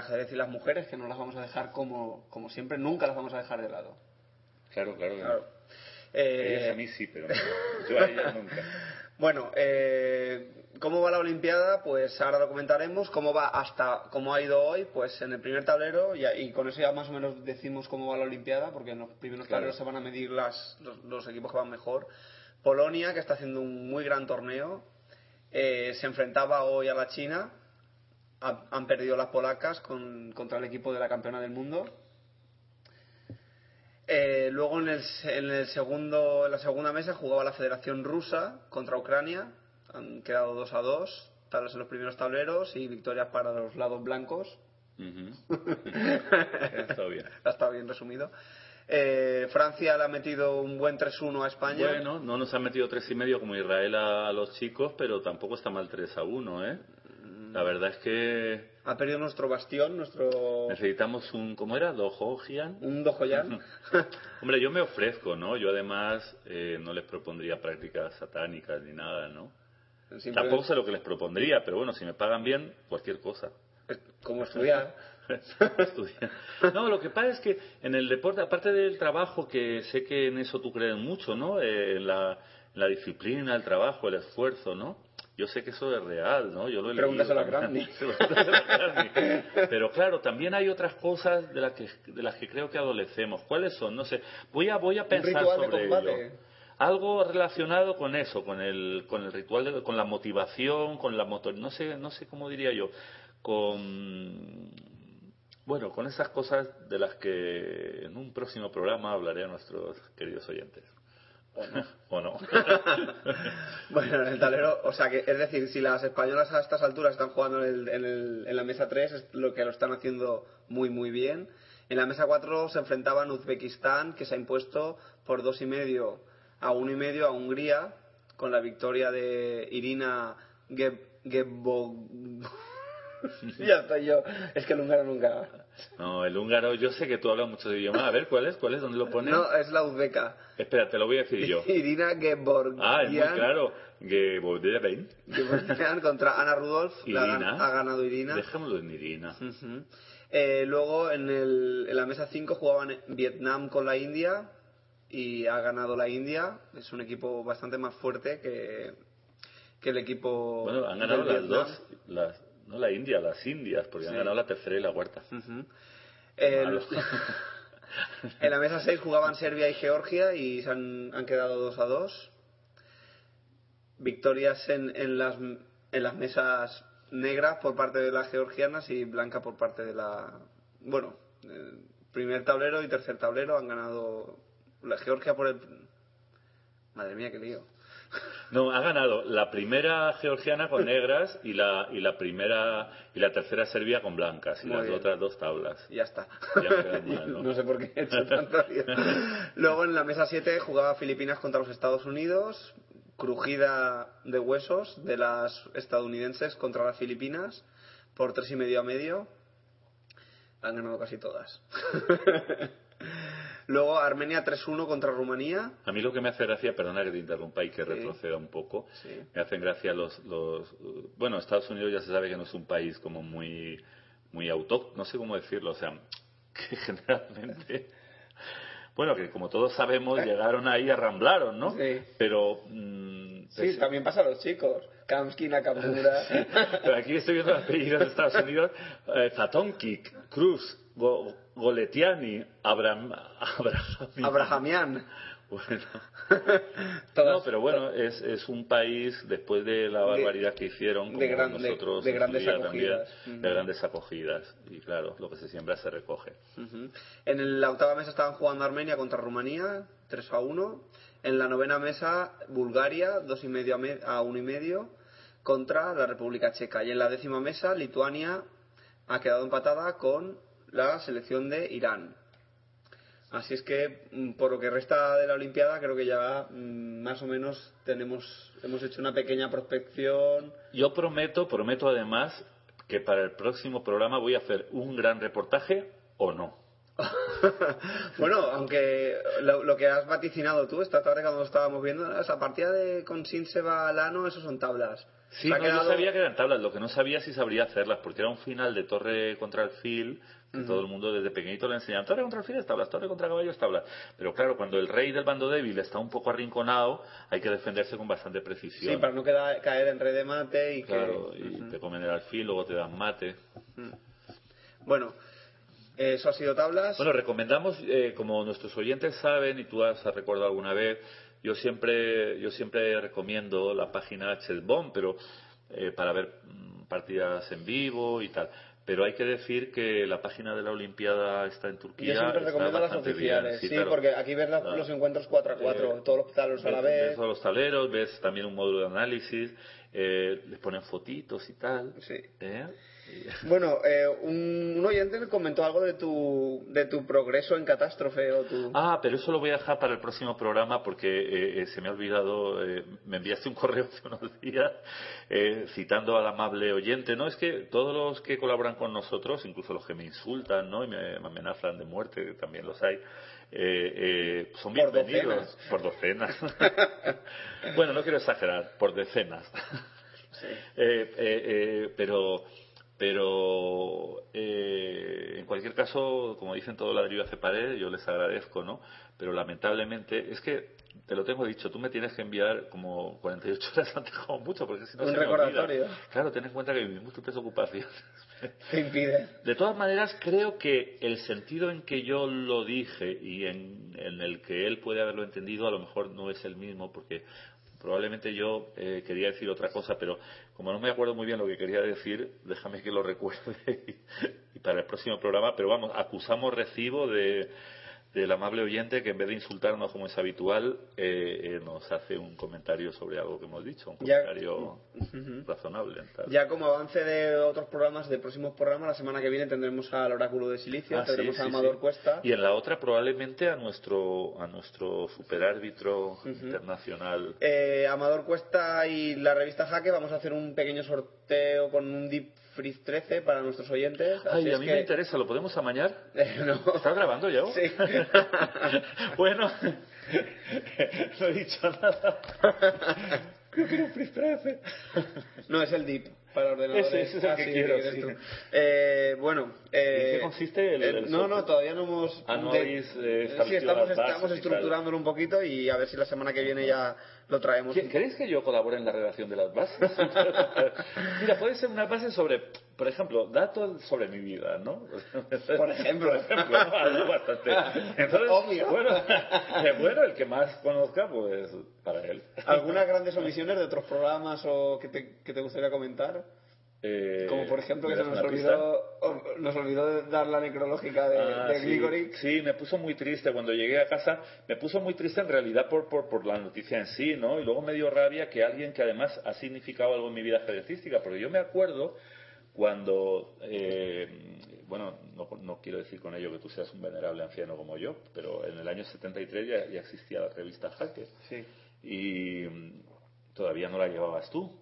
ajedrez y las mujeres, que no las vamos a dejar como, como siempre, nunca las vamos a dejar de lado. Claro, claro. Claro. Ellas Eh, a mí sí, pero no. yo a ellas nunca. [LAUGHS] Bueno, eh, ¿cómo va la Olimpiada? Pues ahora lo comentaremos. ¿Cómo va hasta cómo ha ido hoy? Pues en el primer tablero, y, y con eso ya más o menos decimos cómo va la Olimpiada, porque en los primeros Claro. tableros se van a medir las, los, los equipos que van mejor. Polonia, que está haciendo un muy gran torneo, eh, se enfrentaba hoy a la China. Ha- han perdido las polacas con- contra el equipo de la campeona del mundo. Eh, luego en, el, se- en el segundo, en la segunda mesa jugaba la Federación Rusa contra Ucrania. Han quedado 2 a 2, tablas en los primeros tableros y victorias para los lados blancos. Ujú. [LAUGHS] Está bien. Ha estado bien resumido. Eh, Francia le ha metido un buen 3-1 a España. Bueno, no nos han metido tres y medio como Israel a, a los chicos, pero tampoco está mal 3 a 1, ¿eh? La verdad es que Ha perdido nuestro bastión, nuestro. necesitamos un, ¿cómo era? Dojogian. Un Dojoyan. [LAUGHS] Hombre, yo me ofrezco, ¿no? Yo además eh, no les propondría prácticas satánicas ni nada, ¿no? Simplemente- Tampoco sé lo que les propondría, pero bueno, si me pagan bien, cualquier cosa. Como estudiar. [LAUGHS] Estudiar. No, lo que pasa es que en el deporte, aparte del trabajo, que sé que en eso tú crees mucho, ¿no? Eh, en, la, en la disciplina, el trabajo, el esfuerzo, ¿no? Yo sé que eso es real, ¿no? Yo lo he Pregúntaselo leído a Grandy. [LAUGHS] Pero claro, también hay otras cosas de las que de las que creo que adolecemos. ¿Cuáles son? No sé. Voy a voy a pensar sobre ello. Algo relacionado con eso, con el con el ritual, de- con la motivación, con la motor, no sé no sé cómo diría yo, con bueno, con esas cosas de las que en un próximo programa hablaré a nuestros queridos oyentes. [LAUGHS] ¿O no? [LAUGHS] Bueno, en el tablero, o sea que, es decir, si las españolas a estas alturas están jugando en, el- en el- en la mesa 3, es lo que lo están haciendo muy, muy bien. En la mesa 4 se enfrentaban Uzbekistán, que se ha impuesto por dos y medio a uno y medio a Hungría, con la victoria de Irina Geb Gebo... [LAUGHS] ya estoy yo. Es que húngaro nunca... No, el húngaro, yo sé que tú hablas muchos idiomas. A ver, ¿cuál es? ¿Cuál es? ¿Dónde lo pones? No, es la uzbeca. Espera, te lo voy a decir yo. [LAUGHS] Irina Geborgian. Ah, es muy claro. Gebodeben. Geborgian contra Ana. La gan- Irina. ha ganado Irina. Dejémoslo en Irina. Eh, luego en, el, en la mesa 5 jugaban Vietnam con la India y ha ganado la India. Es un equipo bastante más fuerte que, que el equipo. Bueno, han ganado las dos. Las, no la India, las Indias, porque han ganado la tercera y la cuarta. El- [LAUGHS] en la mesa 6 jugaban Serbia y Georgia y se han, han quedado 2 a 2. Victorias en, en, las, en las mesas negras por parte de las georgianas y blanca por parte de la. Bueno, eh, primer tablero y tercer tablero han ganado la Georgia por el. Madre mía, qué lío. No, ha ganado la primera georgiana con negras y la, y la primera y la tercera Serbia con blancas y Muy las bien. otras dos tablas. Y ya está. Ya mal, ¿no? [LAUGHS] ¿no? sé por qué he hecho tanto lío. Luego en la mesa 7 jugaba Filipinas contra los Estados Unidos. Crujida de huesos de las estadounidenses contra las Filipinas por tres y medio a medio. Han ganado casi todas. [LAUGHS] Luego Armenia 3-1 contra Rumanía. A mí lo que me hace gracia, perdona que te interrumpa y que Sí. retroceda un poco, Sí. me hacen gracia los, los... Bueno, Estados Unidos ya se sabe que no es un país como muy, muy autóctono, no sé cómo decirlo, o sea, [LAUGHS] que generalmente... Bueno, que como todos sabemos, llegaron ahí y arramblaron, ¿no? Sí. Pero... mm, Sí, también pasa a los chicos. Kamsky, Nakamura. [LAUGHS] Pero aquí estoy viendo los apellidos de Estados Unidos. Eh, Cruz, Go- Goletiani, Abraham, Abraham, Abrahamian. Bueno. [LAUGHS] No, pero bueno, es, es un país, después de la barbaridad que hicieron, de gran- nosotros de grandes acogidas. también, de grandes acogidas. Y claro, lo que se siembra se recoge. En la octava mesa estaban jugando Armenia contra Rumanía, 3 a 1. En la novena mesa, Bulgaria, 2 y medio a, me- a 1 y medio, contra la República Checa. Y en la décima mesa, Lituania ha quedado empatada con la selección de Irán. Así es que, mm, por lo que resta de la Olimpiada, creo que ya mm, más o menos tenemos, hemos hecho una pequeña prospección. Yo prometo, prometo además, que para el próximo programa voy a hacer un gran reportaje o no. [LAUGHS] bueno, aunque lo, lo que has vaticinado tú esta tarde cuando lo estábamos viendo, esa partida de con Sinseba Lano, eso son tablas. Sí, no, quedado- yo sabía que eran tablas, lo que no sabía si sabría hacerlas, porque era un final de torre contra todo el mundo desde pequeñito le enseñaba, torre contra alfil es tablas, torre contra caballo es tablas. Pero claro, cuando el rey del bando débil está un poco arrinconado, hay que defenderse con bastante precisión. Sí, para no caer en red de mate y Claro, que... y te comen el alfil, luego te dan mate. Bueno, eso ha sido tablas. Bueno, recomendamos, eh, como nuestros oyentes saben, y tú has recordado alguna vez, yo siempre, yo siempre recomiendo la página Chessbomb, pero eh, para ver mm, partidas en vivo y tal. Pero hay que decir que la página de la Olimpiada está en Turquía. Yo siempre recomiendo las oficiales, bien. sí, claro. porque aquí ves la- los encuentros 4 a 4, Eh, todos los tableros a la vez. ves todos los tableros, ves también un módulo de análisis, eh, les ponen fotitos y tal. Sí. ¿eh? Bueno, eh, un, un oyente me comentó algo de tu, de tu progreso en catástrofe o tu... Ah, pero eso lo voy a dejar para el próximo programa porque eh, eh, se me ha olvidado, eh, me enviaste un [LAUGHS] correo hace unos días eh, citando al amable oyente, ¿no? Es que todos los que colaboran con nosotros, incluso los que me insultan, ¿no? Y me, me amenazan de muerte, que también los hay, eh, eh, son Por bienvenidos. docenas. Por docenas. [LAUGHS] bueno, no quiero exagerar, por decenas. [LAUGHS] Eh, eh, eh, pero pero eh, en cualquier caso, como dicen todo ladrillo hace pared, yo les agradezco, ¿no? Pero lamentablemente es que te lo tengo dicho, tú me tienes que enviar como 48 [LAUGHS] horas antes como mucho, porque si no Un se recordatorio. Claro, ten en cuenta que mis múltiples ocupaciones. Te impide. De todas maneras, creo que el sentido en que yo lo dije y en, en el que él puede haberlo entendido a lo mejor no es el mismo, porque probablemente yo eh, quería decir otra cosa, pero como no me acuerdo muy bien lo que quería decir, déjame que lo [LAUGHS] recuerde y, y para el próximo programa, pero vamos, acusamos recibo de del amable oyente que en vez de insultarnos como es habitual, eh, eh, nos hace un comentario sobre algo que hemos dicho, un Ya. comentario razonable. tal. Ya como avance de otros programas, de próximos programas, la semana que viene tendremos al Oráculo de Silicio, Ah, sí, tendremos a sí, Amador sí. Cuesta. Y en la otra probablemente a nuestro a nuestro superárbitro internacional. Eh, Amador Cuesta y la revista Jaque vamos a hacer un pequeño sorteo con un Deep Freeze 13 para nuestros oyentes. así Ay, a es mí que- me interesa, ¿lo podemos amañar? Eh, no. ¿Estás grabando ya? Sí. [LAUGHS] bueno, [LAUGHS] no he dicho nada. Creo que era un Freeze 13. No, es el Deep para ordenadores. Ese- ese es el Ah, que sí, quiero, sí. Eh, bueno. eh, ¿En qué consiste el- eh, el no, sorteo? no, todavía no hemos... Ah, no de- habéis, eh, sí, estamos, estamos estructurándolo un poquito y a ver si la semana que viene ya lo traemos. ¿Qué- ¿Queréis que yo colabore en la redacción de las bases? [LAUGHS] Mira, puede ser una base sobre, por ejemplo, datos sobre mi vida, ¿no? Por ejemplo. Por ejemplo, bastante. Entonces, Obvio. Bueno, bueno, el que más conozca, pues para él. ¿Algunas grandes omisiones de otros programas o que te, que te gustaría comentar? Eh, Como por ejemplo que ¿me se nos olvidó, nos olvidó dar la necrológica de, Ah, de sí. Gligoric. Sí, me puso muy triste cuando llegué a casa. Me puso muy triste en realidad por, por, por la noticia en sí, ¿no? Y luego me dio rabia que alguien que además ha significado algo en mi vida ajedrecística, porque yo me acuerdo cuando, eh, bueno, no, no quiero decir con ello que tú seas un venerable anciano como yo, pero en el año 73 ya, ya existía la revista Jaque Sí. y todavía no la llevabas tú.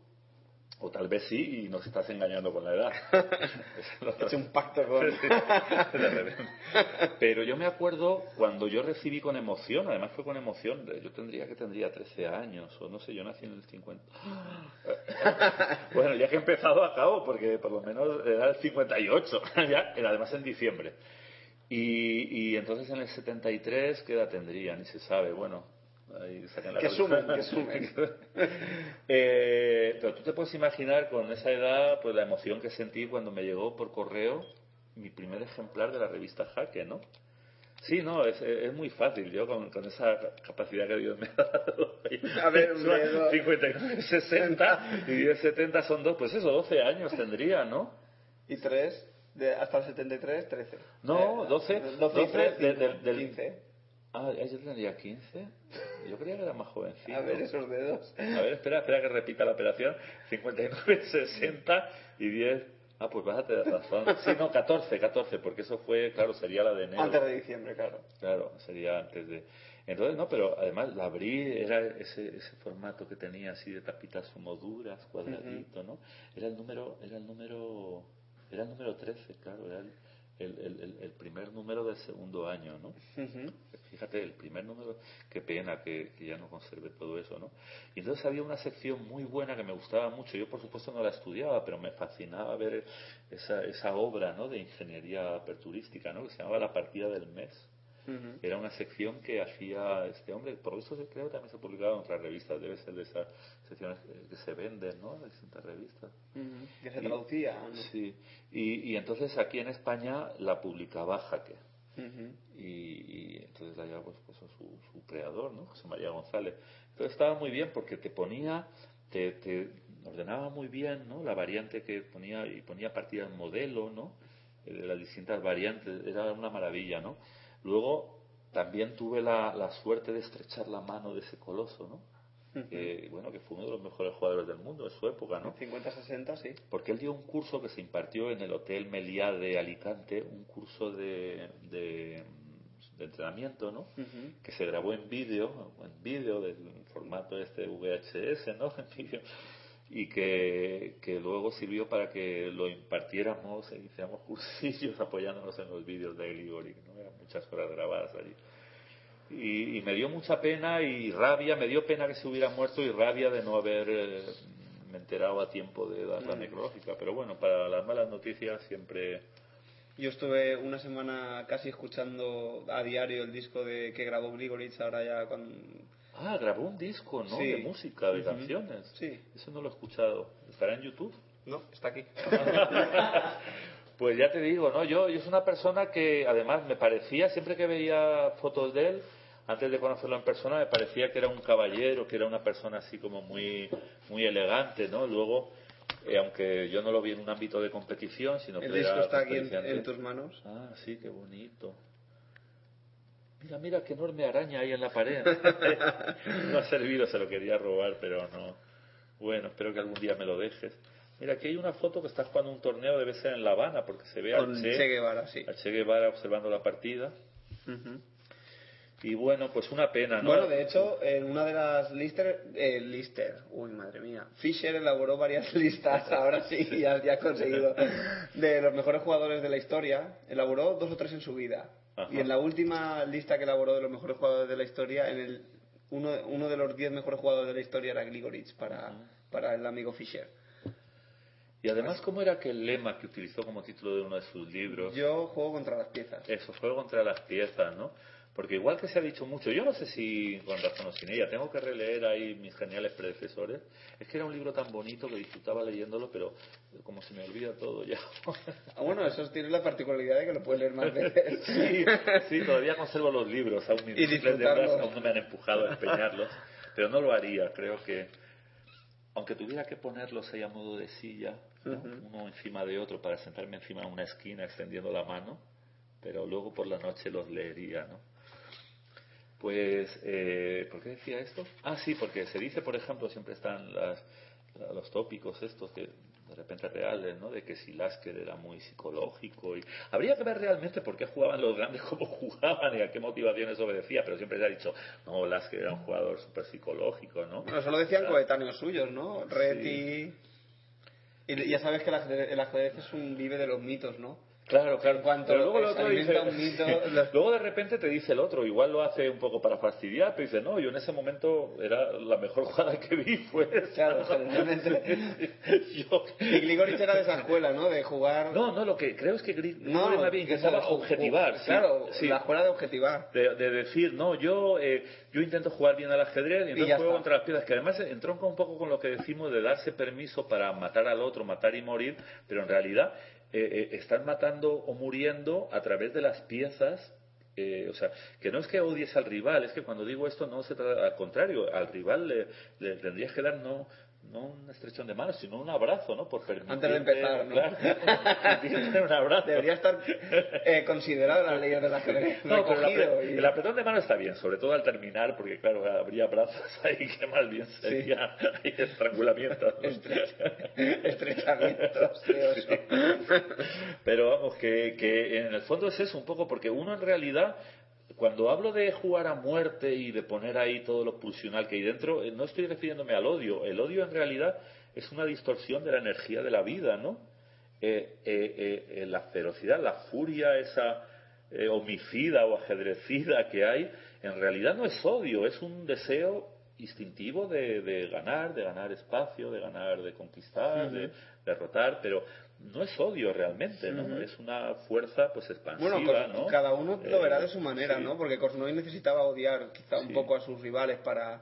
O tal vez sí y nos estás engañando con la edad. [LAUGHS] Hecho un pacto con... [LAUGHS] Pero yo me acuerdo cuando yo recibí con emoción, además fue con emoción, yo tendría que tendría 13 años, o no sé, yo nací en el 50. [LAUGHS] Bueno, ya que he empezado acabo, porque por lo menos era el 58, ya, era además en diciembre. Y, y entonces en el 73, ¿qué edad tendría? Ni se sabe, bueno. Ahí sacan la Que sumen, que sumen. [LAUGHS] Eh, pero tú te puedes imaginar con esa edad, pues la emoción que sentí cuando me llegó por correo mi primer ejemplar de la revista Jaque, ¿no? Sí, no, es, es muy fácil. Yo con, con esa capacidad que Dios me ha dado. A ver, un dedo. 59, 60 y 10, 70 son dos, pues eso, 12 años tendría, ¿no? Y tres, de, hasta el 73, 13. No, Eh, 12, 12 y 12 tres, de- cinco, del- del- 15. Ah, yo tendría 15. Yo creía que era más jovencito. A ver esos dedos. A ver, espera, espera que repita la operación. 59, 60 y 10. [LAUGHS] Ah, pues vas a tener razón. Sí, no, 14, 14, porque eso fue, claro, sería la de enero. Antes de diciembre, claro. Claro, sería antes de... Entonces, no, pero además la abrí, era ese, ese formato que tenía así de tapitas como duras, cuadradito, ¿no? Era el número, era el número, era el número 13, claro, era el, el, el- el- el primer número del segundo año, ¿no? Fíjate, el primer número, qué pena que, que ya no conserve todo eso, ¿no? Y entonces había una sección muy buena que me gustaba mucho. Yo, por supuesto, no la estudiaba, pero me fascinaba ver esa, esa obra, ¿no? De ingeniería aperturística, ¿no? Que se llamaba La partida del mes. Era una sección que hacía este hombre, por eso creo que también se publicaba en otras revistas, debe ser de esas secciones que, se venden, ¿no? De distintas revistas. Que se Y- traducía. ¿no? Sí, y, y entonces aquí en España la publicaba Jaque. Y, y entonces la llevaba pues, pues, su creador, ¿no? José María González. Entonces estaba muy bien porque te ponía, te, te ordenaba muy bien, ¿no? La variante que ponía y ponía partidas modelo, ¿no? Eh, De las distintas variantes, era una maravilla, ¿no? Luego también tuve la, la suerte de estrechar la mano de ese coloso, ¿no? Que, bueno, que fue uno de los mejores jugadores del mundo en su época, ¿no? 50-60, sí. porque él dio un curso que se impartió en el Hotel Meliá de Alicante, un curso de, de, de entrenamiento, ¿no? Que se grabó en vídeo, en vídeo del formato este VHS, ¿no? [LAUGHS] En vídeo y que, que luego sirvió para que lo impartiéramos e hiciéramos cursillos [LAUGHS] apoyándonos en los vídeos de Gligoric, ¿no? Eran muchas horas grabadas allí. Y, y me dio mucha pena y rabia, me dio pena que se hubiera muerto y rabia de no haber eh, me enterado a tiempo de dar la necrológica. Pero bueno, para las malas noticias siempre... Yo estuve una semana casi escuchando a diario el disco de que grabó Grigorich ahora ya con Ah, grabó un disco, ¿no? Sí. De música, de canciones. Sí. Eso no lo he escuchado. ¿Estará en YouTube? No, está aquí. [LAUGHS] Pues ya te digo, ¿no? Yo, yo es una persona que además me parecía, siempre que veía fotos de él, antes de conocerlo en persona, me parecía que era un caballero, que era una persona así como muy, muy elegante, ¿no? Luego, eh, aunque yo no lo vi en un ámbito de competición, sino El que disco era está aquí en, en tus manos. Ah, sí, qué bonito. Mira, mira qué enorme araña hay en la pared. [LAUGHS] no ha servido, se lo quería robar, pero no. Bueno, espero que algún día me lo dejes. Mira, aquí hay una foto que está jugando un torneo, debe ser en La Habana, porque se ve Con al Che Guevara, sí. al Che Guevara observando la partida. Y bueno, pues una pena, ¿no? Bueno, de hecho, en una de las Lister, eh, Lister, uy, madre mía, Fisher elaboró varias [LAUGHS] listas, ahora sí, ya, ya ha conseguido, [LAUGHS] de los mejores jugadores de la historia, elaboró dos o tres en su vida. Ajá. Y en la última lista que elaboró de los mejores jugadores de la historia, en el uno, uno de los diez mejores jugadores de la historia era Grigorich para, para el amigo Fisher. Y además, ¿cómo era aquel lema que utilizó como título de uno de sus libros? Yo juego contra las piezas. Eso, juego contra las piezas, ¿no? Porque igual que se ha dicho mucho, yo no sé si con razón o sin ella, tengo que releer ahí mis geniales predecesores. Es que era un libro tan bonito que disfrutaba leyéndolo, pero como se me olvida todo ya. Ah, bueno, eso tiene la particularidad de que lo puedes leer más veces. [LAUGHS] Sí, sí, todavía conservo los libros, aún mis Y disfrutarlos. aún no me han empujado a empeñarlos, pero no lo haría, creo que aunque tuviera que ponerlos ahí a modo de silla, ¿no? uno encima de otro para sentarme encima de una esquina extendiendo la mano, pero luego por la noche los leería, ¿no? Pues, eh, ¿por qué decía esto? Ah, sí, porque se dice, por ejemplo, siempre están las, la- los tópicos estos que de repente reales, ¿no? De que si Lasker era muy psicológico y habría que ver realmente por qué jugaban los grandes [LAUGHS] como jugaban y a qué motivaciones obedecía, pero siempre se ha dicho, no, Lasker era un jugador súper psicológico, ¿no? Bueno, eso lo decían coetáneos suyos, ¿no? Reti. Y ya sabes que el ajedrez, el ajedrez es un vive de los mitos, ¿no? Claro, claro. En cuanto pero luego el otro dice, un mito, [LAUGHS] los- [LAUGHS] luego de repente te dice el otro, igual lo hace un poco para fastidiar, pero dice, no, yo en ese momento era la mejor [LAUGHS] jugada que vi, fue esa". Claro, generalmente. Yo- Y Grigorich era de esa escuela, ¿no? De jugar. No, no, lo que creo es que Gris No, más bien que intentaba eso, objetivar. sí, Claro, sí. la escuela de objetivar. De, de decir, no, yo eh, yo intento jugar bien al ajedrez y entonces ya juego está. contra las piedras, que además entronca un poco con lo que decimos de darse permiso para matar al otro, matar y morir, pero en realidad eh, eh, están matando o muriendo a través de las piezas. eh, o sea, que no es que odies al rival, es que cuando digo esto no se trata, al contrario, al rival le, le tendrías que dar no, no un estrechón de manos, sino un abrazo, ¿no? Por permitirte, Antes de empezar, ¿no? claro, un abrazo. Debería estar eh, considerado las leyes del ajedrez. No, pero y- el apretón de mano está bien, sobre todo al terminar, porque claro, habría brazos [LAUGHS] ahí que más bien sería ahí estrangulamientos. ¿no? Estre- estrechamientos de. Pero vamos, que, que en el fondo es eso un poco, porque uno en realidad, cuando hablo de jugar a muerte y de poner ahí todo lo pulsional que hay dentro, eh, no estoy refiriéndome al odio. El odio en realidad es una distorsión de la energía de la vida, ¿no? Eh, eh, la ferocidad, la furia, esa homicida o ajedrecida que hay, en realidad no es odio, es un deseo instintivo de, de ganar, de ganar espacio, de ganar, de conquistar, de derrotar, pero no es odio realmente, ¿no? Es una fuerza pues expansiva, Bueno, ¿no? cada uno lo Eh, verá de su manera, sí. ¿no? Porque Kornoy necesitaba odiar quizá un Sí. poco a sus rivales para...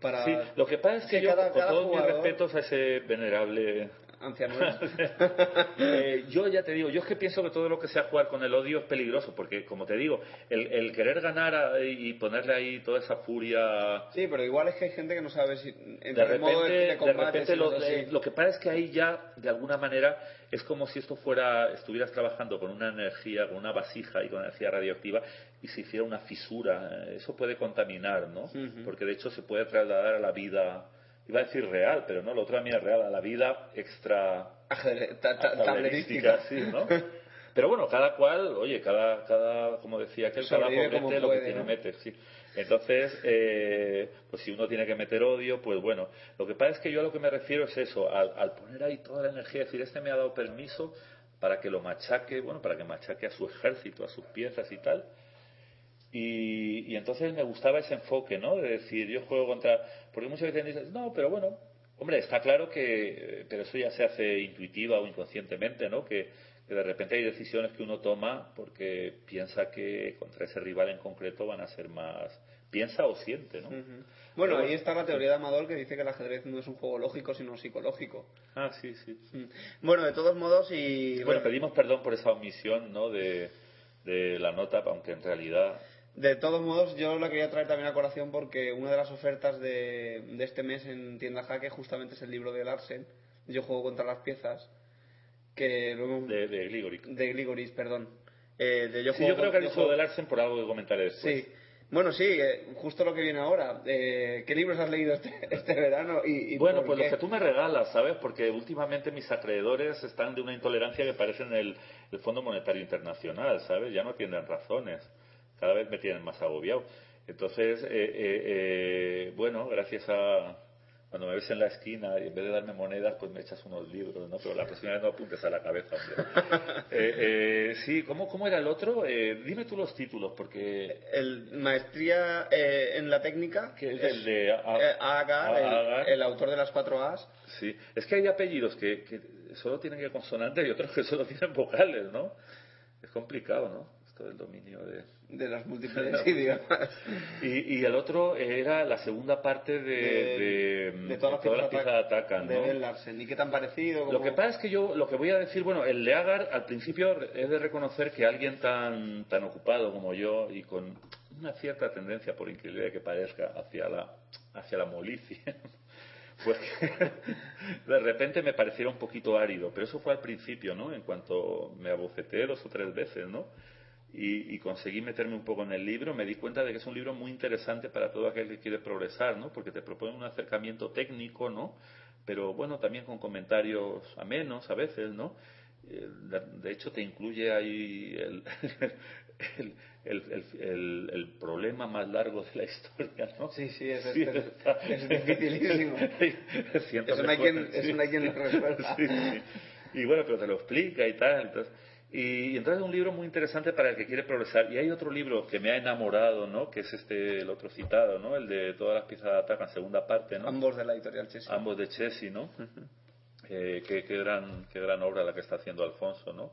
para Sí, lo que pasa es que, que yo, cada- con cada todos mis respetos a ese venerable anciano. [LAUGHS] Eh, yo ya te digo, yo es que pienso que todo lo que sea jugar con el odio es peligroso, porque como te digo, el, el querer ganar a- y ponerle ahí toda esa furia. Sí, pero igual es que hay gente que no sabe si entre De el modo repente, de, de combate, repente si lo, si- eh, lo que pasa es que ahí ya, de alguna manera, es como si esto fuera, estuvieras trabajando con una energía, con una vasija y con energía radioactiva y se hiciera una fisura. Eh, Eso puede contaminar, ¿no? Porque de hecho se puede trasladar a la vida, iba a decir real, pero no, lo otro también es real, a la vida extra [LAUGHS] tablerística, sí, ¿no? [LAUGHS] Pero bueno, cada cual, oye, cada, cada como decía aquel, cada como lo que tiene mete, sí. Entonces, eh, pues si uno tiene que meter odio, pues bueno. Lo que pasa es que yo a lo que me refiero es eso, al, al poner ahí toda la energía, decir, este me ha dado permiso para que lo machaque, bueno, para que machaque a su ejército, a sus piezas y tal. Y, y entonces me gustaba ese enfoque, ¿no? De decir, yo juego contra... Porque muchas veces dicen, no, pero bueno, hombre, está claro que... Pero eso ya se hace intuitiva o inconscientemente, ¿no? Que, que de repente hay decisiones que uno toma porque piensa que contra ese rival en concreto van a ser más piensa o siente, ¿no? Bueno, ahí está la teoría de Amador que dice que el ajedrez no es un juego lógico, sino psicológico. Ah, sí, sí. Bueno, de todos modos y... Bueno, pedimos perdón por esa omisión, ¿no? De, de la nota, aunque en realidad... De todos modos, yo la quería traer también a colación porque una de las ofertas de, de este mes en Tienda Jaque justamente es el libro de Larsen, Yo juego contra las piezas, que luego... De, de Gligoris. De Gligoris, perdón. Eh, de yo, sí, yo creo que ha dicho de Larsen por algo que comentaré después. Sí. Bueno, sí, eh, justo lo que viene ahora. Eh, ¿Qué libros has leído este, [LAUGHS] este verano? Y, bueno, pues los que tú me regalas, ¿sabes? Porque últimamente mis acreedores están de una intolerancia que parece en el, el Fondo Monetario Internacional, ¿sabes? Ya no tienen razones. Cada vez me tienen más agobiado. Entonces, eh, bueno, gracias a, cuando me ves en la esquina y en vez de darme monedas, pues me echas unos libros, ¿no? Pero la próxima vez no apuntes a la cabeza, hombre. [LAUGHS] Eh, eh, sí, ¿cómo, ¿cómo era el otro? Eh, dime tú los títulos, porque... El Maestría en la Técnica. Que es, el de Agar, el, autor de las cuatro As. Sí, es que hay apellidos que, que solo tienen que consonantes y otros que solo tienen vocales, ¿no? Es complicado, ¿no? Esto del dominio de de los múltiples idiomas. Y, y, el otro era la segunda parte de, de, todas, las piezas atacan, ¿no? De Larsen. ¿Y qué tan parecido? Lo que pasa es que yo lo que voy a decir, bueno, el de Agar al principio es de reconocer que alguien tan, tan ocupado como yo y con una cierta tendencia, por increíble que parezca, hacia la, hacia la molicie, [LAUGHS] pues [LAUGHS] de repente me pareciera un poquito árido, pero eso fue al principio, ¿no? En cuanto me aboceté dos o tres veces, ¿no? Y, conseguí meterme un poco en el libro, me di cuenta de que es un libro muy interesante para todo aquel que quiere progresar, ¿no? Porque te propone un acercamiento técnico, ¿no? Pero bueno, también con comentarios amenos a veces, ¿no? Eh, de hecho, te incluye ahí [LAUGHS] el, el, el, el, problema más largo de la historia, ¿no? Sí, sí, es, es, es dificilísimo. eso, no hay quien, eso no hay quien lo resuelva. Sí, y bueno, pero te lo explica y tal. Entonces, y, entonces es un libro muy interesante para el que quiere progresar. Y hay otro libro que me ha enamorado, ¿no? Que es este, el otro citado, ¿no? El de Todas las piezas de atacan, segunda parte, ¿no? Ambos de la editorial Chessy. Ambos de Chessy, ¿no? eh, qué, qué, gran, qué gran obra la que está haciendo Alfonso, ¿no?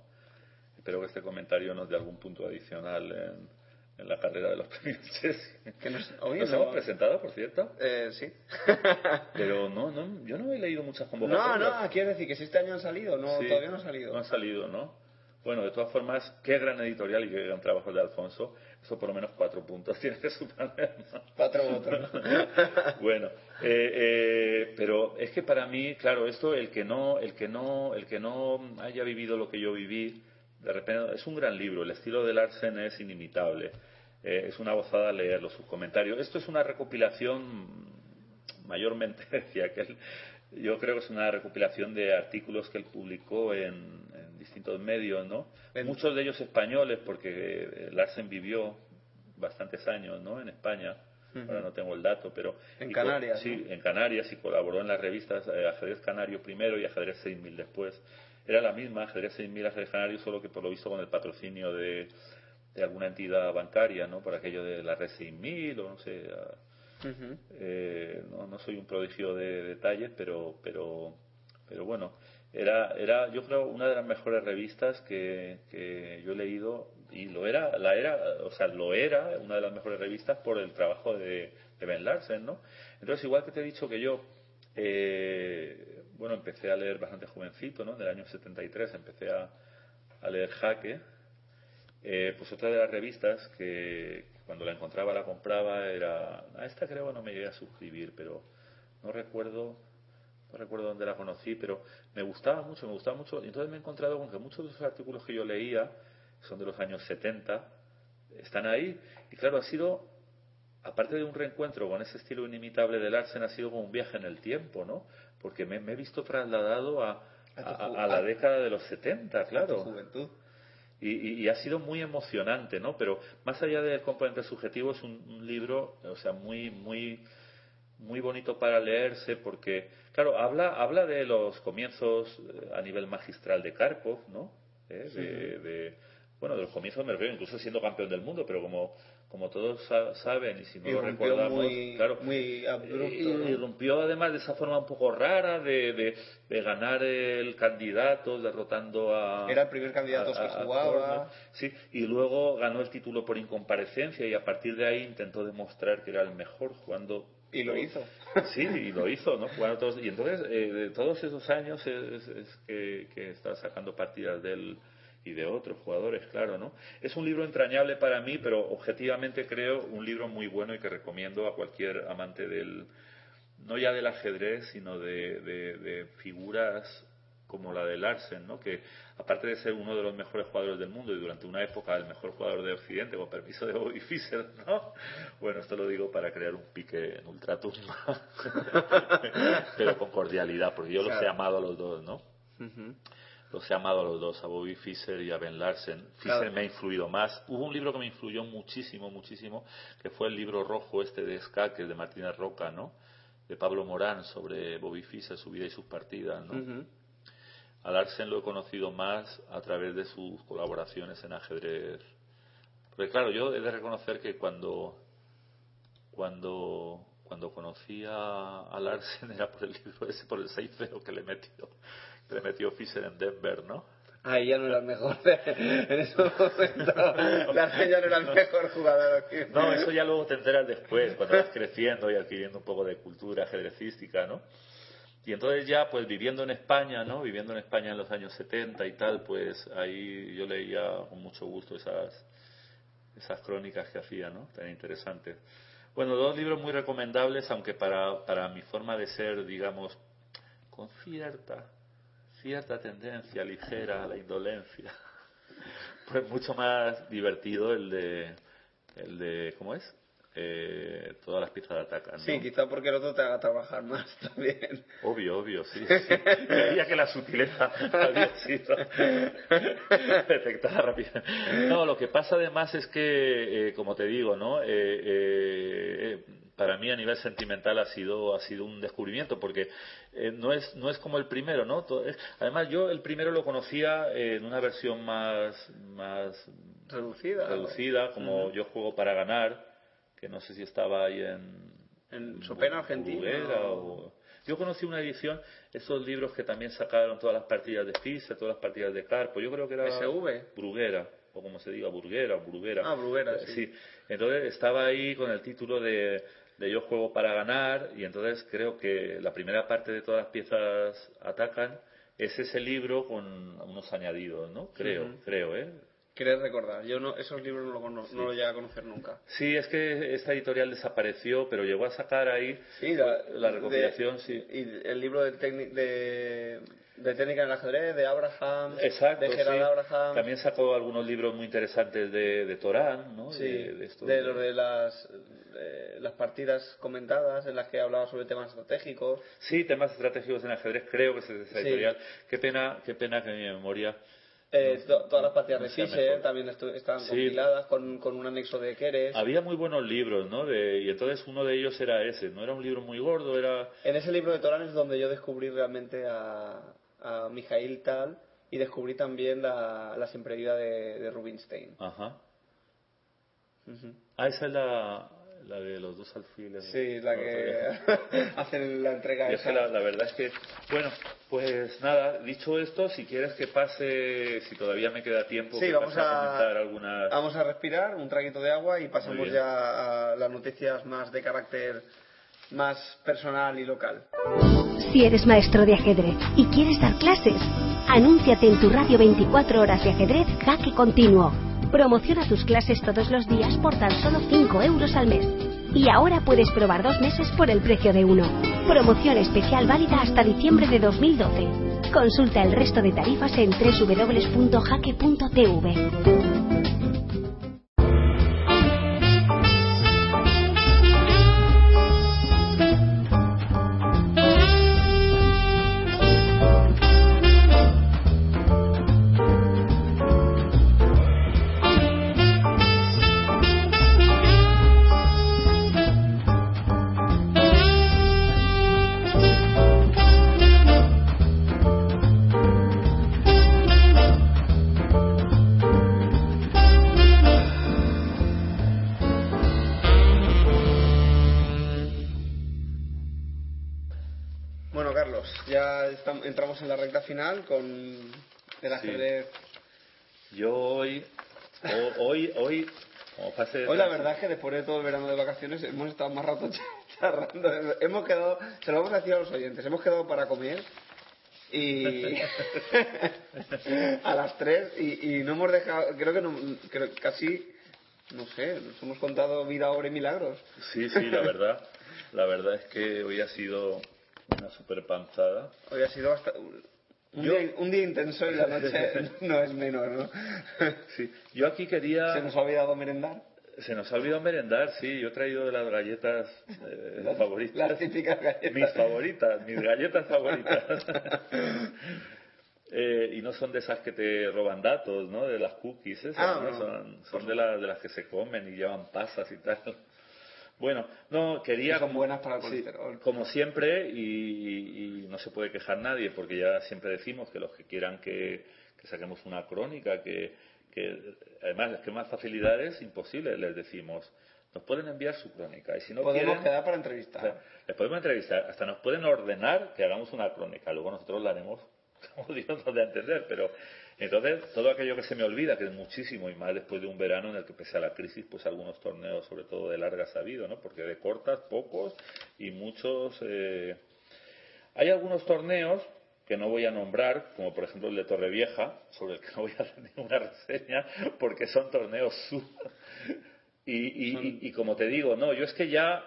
Espero que este comentario nos dé algún punto adicional en, en la carrera de los [LAUGHS] premios Chessy. Que nos, nos hemos presentado, por cierto. Eh, sí. [LAUGHS] Pero no, no, yo no he leído muchas convocatorias. No, no, quiero decir que si este año han salido, no, todavía no han salido. No han salido, ¿no? Bueno, de todas formas, qué gran editorial y qué gran trabajo de Alfonso. Eso por lo menos cuatro puntos [LAUGHS] tiene que superar. Cuatro votos. [LAUGHS] bueno, eh, eh, pero es que para mí, claro, esto el que no, el que no, el que no haya vivido lo que yo viví, de repente es un gran libro. El estilo de Larsen es inimitable. Eh, es una gozada leerlo, sus comentarios. Esto es una recopilación mayormente [LAUGHS] decía que él, yo creo que es una recopilación de artículos que él publicó en, distintos medios, ¿no? Muchos de ellos españoles, porque eh, Larsen vivió bastantes años, ¿no? En España. Ahora no tengo el dato, pero... En Canarias. Sí, en Canarias y colaboró en las revistas eh, Ajedrez Canario primero y Ajedrez 6000 después. Era la misma, Ajedrez 6000, Ajedrez Canario, solo que por lo visto con el patrocinio de, de alguna entidad bancaria, ¿no? Por aquello de la red 6000 o no sé... Eh, no, no, soy un prodigio de detalles, pero, pero, pero bueno, era, era, yo creo, una de las mejores revistas que, que yo he leído y lo era, la era, o sea, lo era una de las mejores revistas por el trabajo de, Ben Larsen, ¿no? Entonces, igual que te he dicho que yo, eh, bueno, empecé a leer bastante jovencito, ¿no? Del año 73 empecé a, a leer Jaque, eh, pues otra de las revistas que cuando la encontraba la compraba era, a esta creo no me llegué a suscribir, pero no recuerdo no recuerdo dónde la conocí, pero me gustaba mucho, me gustaba mucho. Y entonces me he encontrado con que muchos de esos artículos que yo leía, son de los años 70, están ahí. Y claro, ha sido, aparte de un reencuentro con ese estilo inimitable de Larsen, ha sido como un viaje en el tiempo, ¿no? Porque me, he visto trasladado a, a, la década de los 70, claro. juventud. Y, y, ha sido muy emocionante, ¿no? Pero más allá del componente subjetivo, es un, un libro, o sea, muy, muy muy bonito para leerse porque, claro, habla, habla de los comienzos eh, a nivel magistral de Karpov, ¿no? Eh, de, bueno, de los comienzos me refiero, incluso siendo campeón del mundo, pero como, como todos saben, y si no lo recordamos, muy, claro, muy abrupto. y- ¿no? irrumpió además de esa forma un poco rara de, de, de ganar el candidato, derrotando a... Era el primer candidato a- que a- jugaba. Sí, y luego ganó el título por incomparecencia y a partir de ahí intentó demostrar que era el mejor jugando... Y lo hizo. [LAUGHS] Sí, y lo hizo, ¿no? Jugando todos, y entonces, eh, de todos esos años es, es que, que está sacando partidas del y de otros jugadores, claro, ¿no? Es un libro entrañable para mí, pero objetivamente creo un libro muy bueno y que recomiendo a cualquier amante del, no ya del ajedrez, sino de, de- de figuras como la de Larsen, ¿no? que aparte de ser uno de los mejores jugadores del mundo y durante una época el mejor jugador de Occidente, con permiso de Bobby Fischer, ¿no? Bueno, esto lo digo para crear un pique en ultratumba, [LAUGHS] pero con cordialidad, porque yo los he amado a los dos, ¿no? Los he amado a los dos, a Bobby Fischer y a Ben Larsen. Fischer Claro. me ha influido más. Hubo un libro que me influyó muchísimo, muchísimo, que fue el libro rojo este de Ska, que es de Martínez Roca, ¿no? De Pablo Morán sobre Bobby Fischer, su vida y sus partidas, ¿no? Larsen lo he conocido más a través de sus colaboraciones en ajedrez. Porque claro, yo he de reconocer que cuando cuando cuando conocí a, a Larsen [LAUGHS] era por el libro ese, por el 6-0 que le metió que le metió Fischer en Denver, ¿no? Ahí ya no era el mejor. [LAUGHS] en ese momento, [LAUGHS] Larsen ya no era el mejor jugador. No, eso ya luego te enteras después, cuando vas creciendo y adquiriendo un poco de cultura ajedrecística, ¿no? Y entonces ya, pues viviendo en España, ¿no? Viviendo en España en los años 70 y tal, pues ahí yo leía con mucho gusto esas, esas crónicas que hacía, ¿no? Tan interesantes. Bueno, dos libros muy recomendables, aunque para, para mi forma de ser, digamos, con cierta, cierta tendencia ligera a la indolencia, [LAUGHS] pues mucho más divertido el de, el de ¿cómo es? Eh, todas las piezas de atacan. ¿no? Sí, quizá porque el otro te haga trabajar más [LAUGHS] también. Obvio, obvio, sí. [LAUGHS] sí. Creía que la sutileza [LAUGHS] había sido detectada rápidamente. No, lo que pasa además es que, eh, como te digo, ¿no? Eh, eh, para mí a nivel sentimental ha sido ha sido un descubrimiento porque eh, no es no es como el primero, ¿no? Además yo el primero lo conocía eh, en una versión más más Reducida. reducida, como yo juego para ganar, que no sé si estaba ahí en En Sopena Argentina. O- Yo conocí una edición, esos libros que también sacaron todas las partidas de Fischer, todas las partidas de Carpo. Yo creo que era SV. Bruguera, o como se diga, Burguera Bruguera. Ah, Bruguera, sí. Entonces estaba ahí con el título de, de Yo juego para ganar y entonces creo que la primera parte de todas las piezas atacan es ese libro con unos añadidos, ¿no? Creo, creo, ¿eh? Quieres recordar, yo no, esos libros no, lo no lo llegué a conocer nunca. Sí, es que esta editorial desapareció, pero llegó a sacar ahí Sí, la, la recopilación, de- sí. Y el libro de, de, de técnica en el ajedrez, de Abraham, Exacto, de Gerald sí. Abraham. También sacó algunos libros muy interesantes de, de Torán, ¿no? Sí, de, esto de lo de las, las partidas comentadas en las que hablaba sobre temas estratégicos. Sí, temas estratégicos en ajedrez, creo que es esa Sí. editorial. Qué pena, qué pena que mi memoria... Eh, to- todas las partidas de Fischer también estaban Sí. compiladas con, con un anexo de Keres. Había muy buenos libros, ¿no? De, y entonces uno de ellos era ese. No era un libro muy gordo, era... En ese libro de Torán es donde yo descubrí realmente a, a Mijail Tal y descubrí también la, la siempre vida de, de Rubinstein. Ajá. Ujú. Ah, esa es la, la de los dos alfiles. Sí, la No, que [LAUGHS] hacen la entrega Y es esa. que la, la verdad es que, bueno, pues nada, dicho esto, si quieres que pase, si todavía me queda tiempo, Sí, que vamos a, comentar algunas... vamos a respirar un traguito de agua y pasamos ya a las noticias más de carácter más personal y local. Si eres maestro de ajedrez y quieres dar clases, anúnciate en tu radio 24 horas de ajedrez Jaque Continuo. Promociona tus clases todos los días por tan solo 5 euros al mes. Y ahora puedes probar dos meses por el precio de uno. Promoción especial válida hasta diciembre de 2012. Consulta el resto de tarifas en www.jaque.tv. final con el ajedrez. Yo hoy, o- hoy, hoy, como Hoy la verdad es que después de todo el verano de vacaciones hemos estado más rato [LAUGHS] charrando. Hemos quedado, se lo vamos a decir a los oyentes, hemos quedado para comer y [LAUGHS] a las 3 y, y no hemos dejado, creo que no, creo, casi, no sé, nos hemos contado vida, obra y milagros. Sí, sí, la verdad, la verdad es que hoy ha sido una super panzada. Hoy ha sido hasta un, Yo- día, un día intenso y la noche [LAUGHS] no es menos, ¿no? [LAUGHS] Sí, yo aquí quería, Se nos ha olvidado merendar. se nos ha olvidado merendar, sí, yo he traído de las galletas eh, favoritas. Las típicas galletas. Mis favoritas, mis galletas favoritas. [LAUGHS] Eh, y no son de esas que te roban datos, ¿no? De las cookies, esas, Ah, ¿no? no. Son, son de, las de las que se comen y llevan pasas y tal. Bueno, no, quería... Que son buenas para el Sí, colesterol. como siempre, y, no se puede quejar nadie, porque ya siempre decimos que los que quieran que, que saquemos una crónica, que, que además es que más facilidades imposible, les decimos, nos pueden enviar su crónica. Y si no Podemos quieren, quedar para o entrevistar. sea, les podemos entrevistar, hasta nos pueden ordenar que hagamos una crónica, luego nosotros la haremos [LAUGHS] como Dios nos a entender, pero entonces todo aquello que se me olvida, que es muchísimo, y más después de un verano en el que pese a la crisis, pues algunos torneos, sobre todo de largas, ha habido, ¿no? Porque de cortas, pocos, y muchos... eh, Hay algunos torneos que no voy a nombrar, como por ejemplo el de Torrevieja, sobre el que [LAUGHS] no voy a hacer ninguna reseña, porque son torneos [LAUGHS] sub. Y, y, y- y como te digo, no, yo es que ya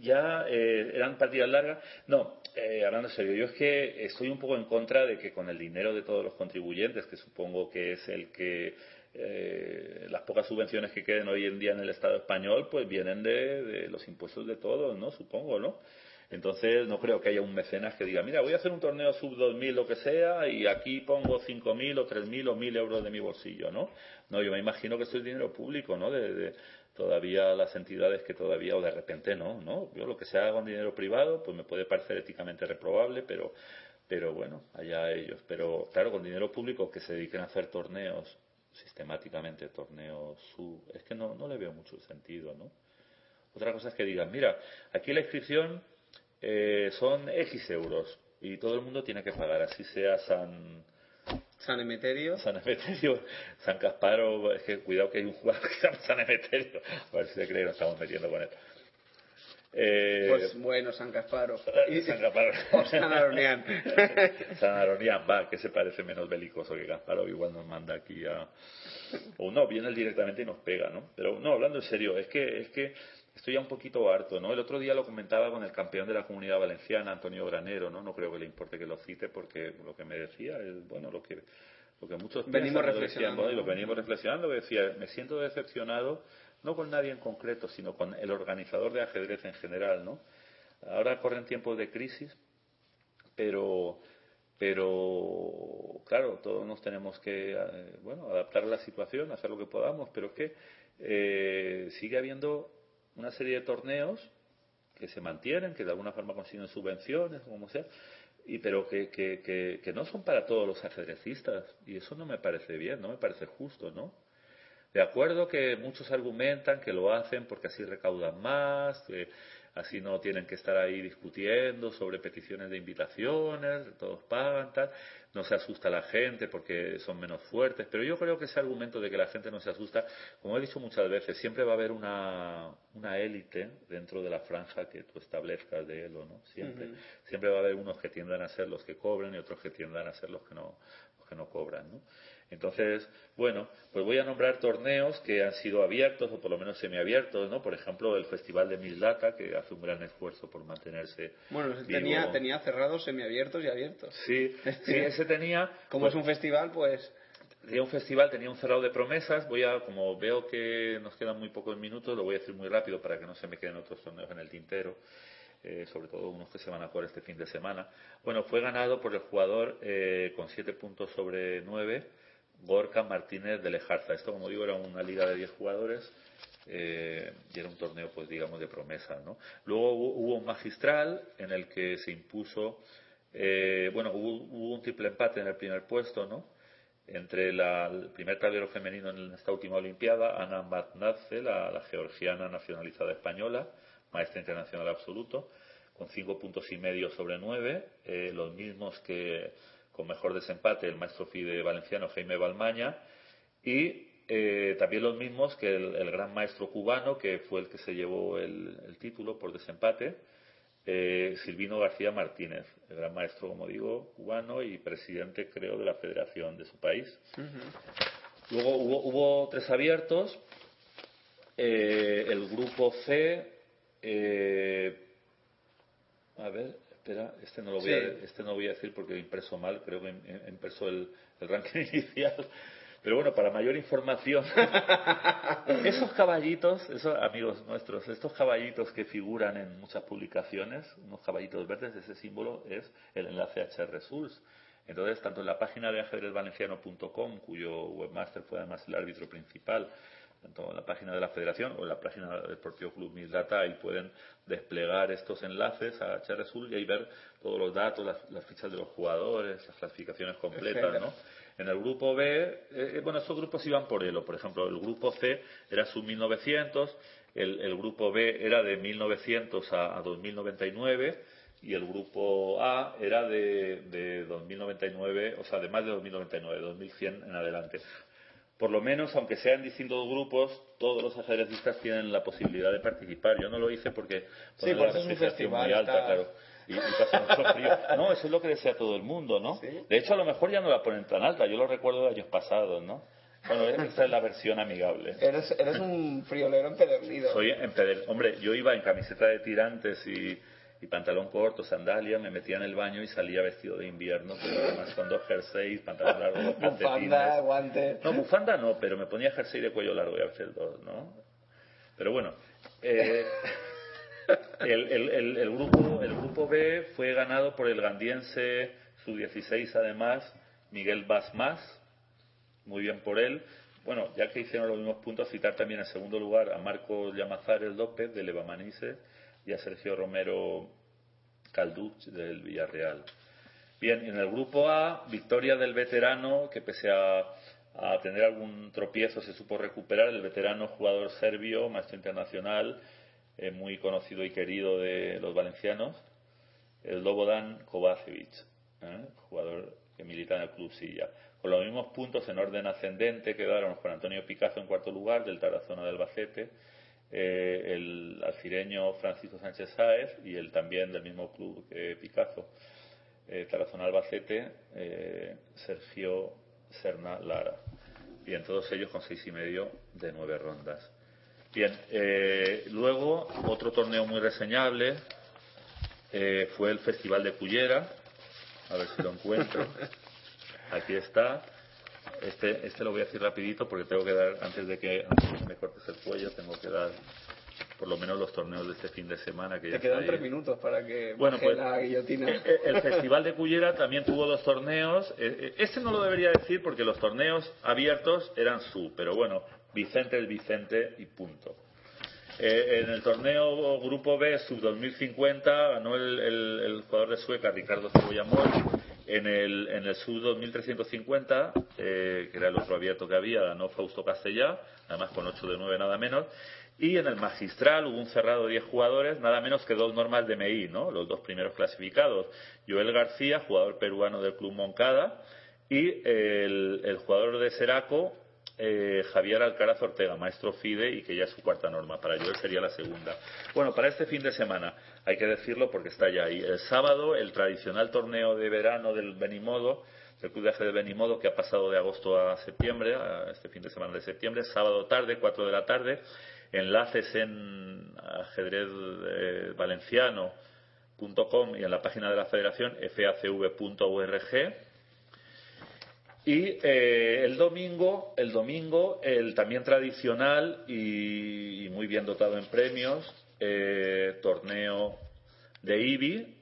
ya eh, eran partidas largas. No, eh, hablando serio, yo es que estoy un poco en contra de que con el dinero de todos los contribuyentes, que supongo que es el que eh, las pocas subvenciones que queden hoy en día en el Estado español, pues vienen de, los impuestos de todos, ¿no? Supongo, ¿no? Entonces no creo que haya un mecenas que diga, mira, voy a hacer un torneo sub 2.000 lo que sea y aquí pongo 5.000 o 3.000 o 1.000 euros de mi bolsillo, ¿no? No, yo me imagino que esto es dinero público, ¿no? De- todavía las entidades que todavía, o de repente no, ¿no? Yo lo que se haga con dinero privado, pues me puede parecer éticamente reprobable, pero, pero bueno, allá ellos. Pero claro, con dinero público que se dediquen a hacer torneos, sistemáticamente torneos es que no, no le veo mucho sentido, ¿no? Otra cosa es que digan, mira, aquí la inscripción eh, son X euros y todo el mundo tiene que pagar, así sea San, San Emeterio. San Emeterio, San Casparo, es que cuidado que hay un jugador que se llama San Emeterio, a ver si se cree que nos estamos metiendo con él. Eh, Pues bueno, San Casparo. Y- [LAUGHS] San Casparo. o San Aronián. [LAUGHS] San Aronián, va, que se parece menos belicoso que Kasparov, igual nos manda aquí a... O no, viene él directamente y nos pega, ¿no? Pero no, hablando en serio, es que, es que estoy ya un poquito harto, ¿no? El otro día lo comentaba con el campeón de la Comunidad Valenciana, Antonio Granero, ¿no? No creo que le importe que lo cite porque lo que me decía es, bueno, lo que, lo que muchos Venimos reflexionando, decían, ¿no? Y lo venimos reflexionando, que decía, me siento decepcionado, no con nadie en concreto, sino con el organizador de ajedrez en general, ¿no? Ahora corren tiempos de crisis, pero pero claro todos nos tenemos que eh, bueno adaptar a la situación hacer lo que podamos pero es que eh, sigue habiendo una serie de torneos que se mantienen que de alguna forma consiguen subvenciones como sea y pero que, que, que, que no son para todos los ajedrecistas y eso no me parece bien no me parece justo no de acuerdo que muchos argumentan que lo hacen porque así recaudan más, que así no tienen que estar ahí discutiendo sobre peticiones de invitaciones, todos pagan, tal, no se asusta la gente porque son menos fuertes, pero yo creo que ese argumento de que la gente no se asusta, como he dicho muchas veces, siempre va a haber una, una élite dentro de la franja que tú establezcas de él o no, siempre, siempre va a haber unos que tiendan a ser los que cobren y otros que tiendan a ser los que no, los que no cobran, ¿no? Entonces, bueno, pues voy a nombrar torneos que han sido abiertos o por lo menos semiabiertos, ¿no? Por ejemplo, el Festival de Misdata, que hace un gran esfuerzo por mantenerse. Bueno, vivo. tenía, tenía cerrados, semiabiertos y abiertos. Sí, sí, [LAUGHS] ese tenía. Como pues, es un festival, pues Tenía un festival, tenía un cerrado de promesas. Voy a, como veo que nos quedan muy pocos minutos, lo voy a decir muy rápido para que no se me queden otros torneos en el tintero. eh, sobre todo unos que se van a jugar este fin de semana. Bueno, fue ganado por el jugador eh, con 7 puntos sobre 9, Gorka Martínez de Lejarza. Esto, como digo, era una liga de 10 jugadores eh, y era un torneo, pues digamos, de promesa. ¿no? Luego hubo, hubo un magistral en el que se impuso, eh, bueno, hubo, hubo un triple empate en el primer puesto, ¿no? entre la- el primer tablero femenino en esta última Olimpiada, Ana Matnadze, la, georgiana nacionalizada española, maestra internacional absoluto, con cinco puntos y medio sobre nueve, eh, los mismos que con mejor desempate el maestro FIDE valenciano Jaime Balmaña y eh, también los mismos que el, gran maestro cubano, que fue el que se llevó el, título por desempate, eh, Silvino García Martínez, el gran maestro, como digo, cubano y presidente, creo, de la federación de su país. Luego hubo, tres abiertos. el grupo C a ver, espera, este no lo voy, a, este no voy a decir porque he impreso mal, creo que impreso el, ranking [LAUGHS] inicial. Pero bueno, para mayor información, [LAUGHS] esos caballitos, esos amigos nuestros, estos caballitos que figuran en muchas publicaciones, unos caballitos verdes, ese símbolo es el enlace HR Results. Entonces, tanto en la página de ajedrezvalenciano.com, cuyo webmaster fue además el árbitro principal, tanto en la página de la federación o en la página del propio Club Data, ahí pueden desplegar estos enlaces a HRSUL y ahí ver todos los datos, las, fichas de los jugadores, las clasificaciones completas, ¿no? En el grupo B, eh, eh, bueno, estos grupos iban por elo. Por ejemplo, el grupo C era sub 1900, el, el grupo B era de 1900 a, a 2099 y el grupo A era de, de 2099, o sea, de más de 2099, 2100 en adelante por lo menos, aunque sean distintos grupos, todos los ajedrecistas tienen la posibilidad de participar. Yo no lo hice porque sí, por eso es un festival muy alta, claro. Y, pasa mucho frío. No, eso es lo que desea todo el mundo, ¿no? De hecho, a lo mejor ya no la ponen tan alta. Yo lo recuerdo de años pasados, ¿no? Bueno, esta es la versión amigable. Eres, eres un friolero empedernido. Soy empedernido. Hombre, yo iba en camiseta de tirantes y y pantalón corto, sandalia, me metía en el baño y salía vestido de invierno, pero además con dos jerseys, pantalón largo, [LAUGHS] Bufanda, guante. No, bufanda no, pero me ponía jersey de cuello largo y a veces dos, ¿no? Pero bueno, eh, [LAUGHS] el, el, el, grupo, el grupo B fue ganado por el gandiense, su 16 además, Miguel Basmas, muy bien por él. Bueno, ya que hicieron los mismos puntos, citar también en segundo lugar a Marcos Llamazares López de Levamanice y a Sergio Romero Calduch del Villarreal. Bien, en el grupo A, victoria del veterano, que pese a, tener algún tropiezo se supo recuperar, el veterano jugador serbio, maestro internacional, eh, muy conocido y querido de los valencianos, el Lobodan Kovacevic, ¿eh? jugador que milita en el Club Silla. Con los mismos puntos en orden ascendente quedaron Juan Antonio Picazo en cuarto lugar, del Tarazona del Albacete, eh, el alcireño Francisco Sánchez Sáez y el también del mismo club que Picazo, eh, Tarazona Albacete, eh, Sergio Serna Lara. Bien, todos ellos con seis y medio de nueve rondas. Bien, luego otro torneo muy reseñable fue el Festival de Cullera. A ver si lo encuentro. [LAUGHS] Aquí está. Este, este lo voy a decir rapidito porque tengo que dar, antes de que, me cortes el cuello, tengo que dar por lo menos los torneos de este fin de semana. Que Te quedan tres minutos para que bueno, pues, la guillotina. Eh, eh, el, Festival de Cullera también tuvo dos torneos. Eh, este no lo debería decir porque los torneos abiertos eran su, pero bueno, Vicente es Vicente y punto. en el torneo Grupo B Sub 2050 ganó el, el, jugador de Sueca Ricardo Cebolla en el, en el Sud 2350, eh, que era el otro abierto que había, ganó Fausto Castellá, además con 8 de 9 nada menos. Y en el magistral hubo un cerrado de 10 jugadores, nada menos que dos normas de MEI, ¿no? los dos primeros clasificados. Joel García, jugador peruano del Club Moncada, y el, el jugador de Seraco, eh, Javier Alcaraz Ortega, maestro FIDE, y que ya es su cuarta norma. Para Joel sería la segunda. Bueno, para este fin de semana, hay que decirlo porque está ya ahí. El sábado, el tradicional torneo de verano del Benimodo, del Club de Ajedrez Benimodo, que ha pasado de agosto a septiembre, a este fin de semana de septiembre, sábado tarde, 4 de la tarde. Enlaces en ajedrezvalenciano.com y en la página de la federación facv.org y eh, el domingo, el domingo, el también tradicional y, muy bien dotado en premios, eh, torneo de IBI,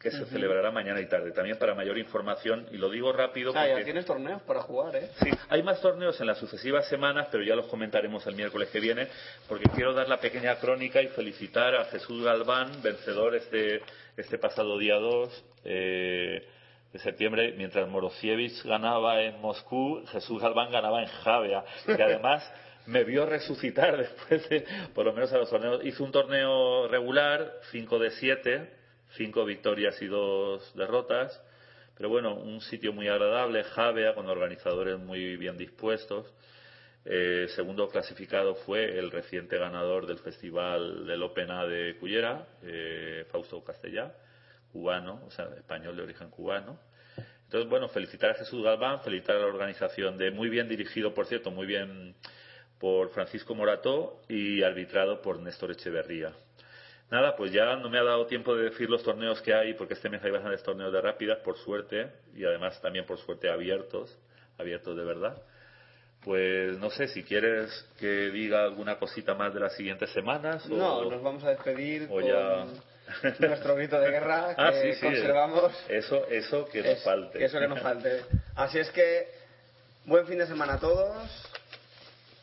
que se celebrará mañana y tarde. También para mayor información, y lo digo rápido. Ah, ya tienes torneos para jugar, ¿eh? Sí, hay más torneos en las sucesivas semanas, pero ya los comentaremos el miércoles que viene, porque quiero dar la pequeña crónica y felicitar a Jesús Galván, vencedor este, este pasado día 2. Eh, de septiembre, mientras Morosievich ganaba en Moscú, Jesús Galván ganaba en Javea. Y además [LAUGHS] me vio resucitar [LAUGHS] después de, por lo menos a los torneos. Hizo un torneo regular, 5 de 7, 5 victorias y 2 derrotas. Pero bueno, un sitio muy agradable, Javea, con organizadores muy bien dispuestos. Eh, segundo clasificado fue el reciente ganador del Festival del Open A de Cullera, eh, Fausto Castellá, cubano, o sea, español de origen cubano. Entonces, bueno, felicitar a Jesús Galván, felicitar a la organización de muy bien dirigido, por cierto, muy bien por Francisco Morato y arbitrado por Néstor Echeverría. Nada, pues ya no me ha dado tiempo de decir los torneos que hay, porque este mes hay bastantes torneos de rápidas, por suerte, y además también por suerte abiertos, abiertos de verdad. Pues no sé si quieres que diga alguna cosita más de las siguientes semanas. No, nos vamos a despedir o con ya- [LAUGHS] nuestro grito de guerra que Ah, sí, sí, conservamos. Eso, eso que nos Es- falte. Eso que nos falte. Así es que, buen fin de semana a todos.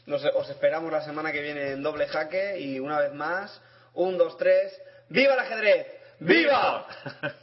Nos, os esperamos la semana que viene en doble jaque y una vez más, un, dos, tres, ¡viva el ajedrez! ¡Viva! [LAUGHS]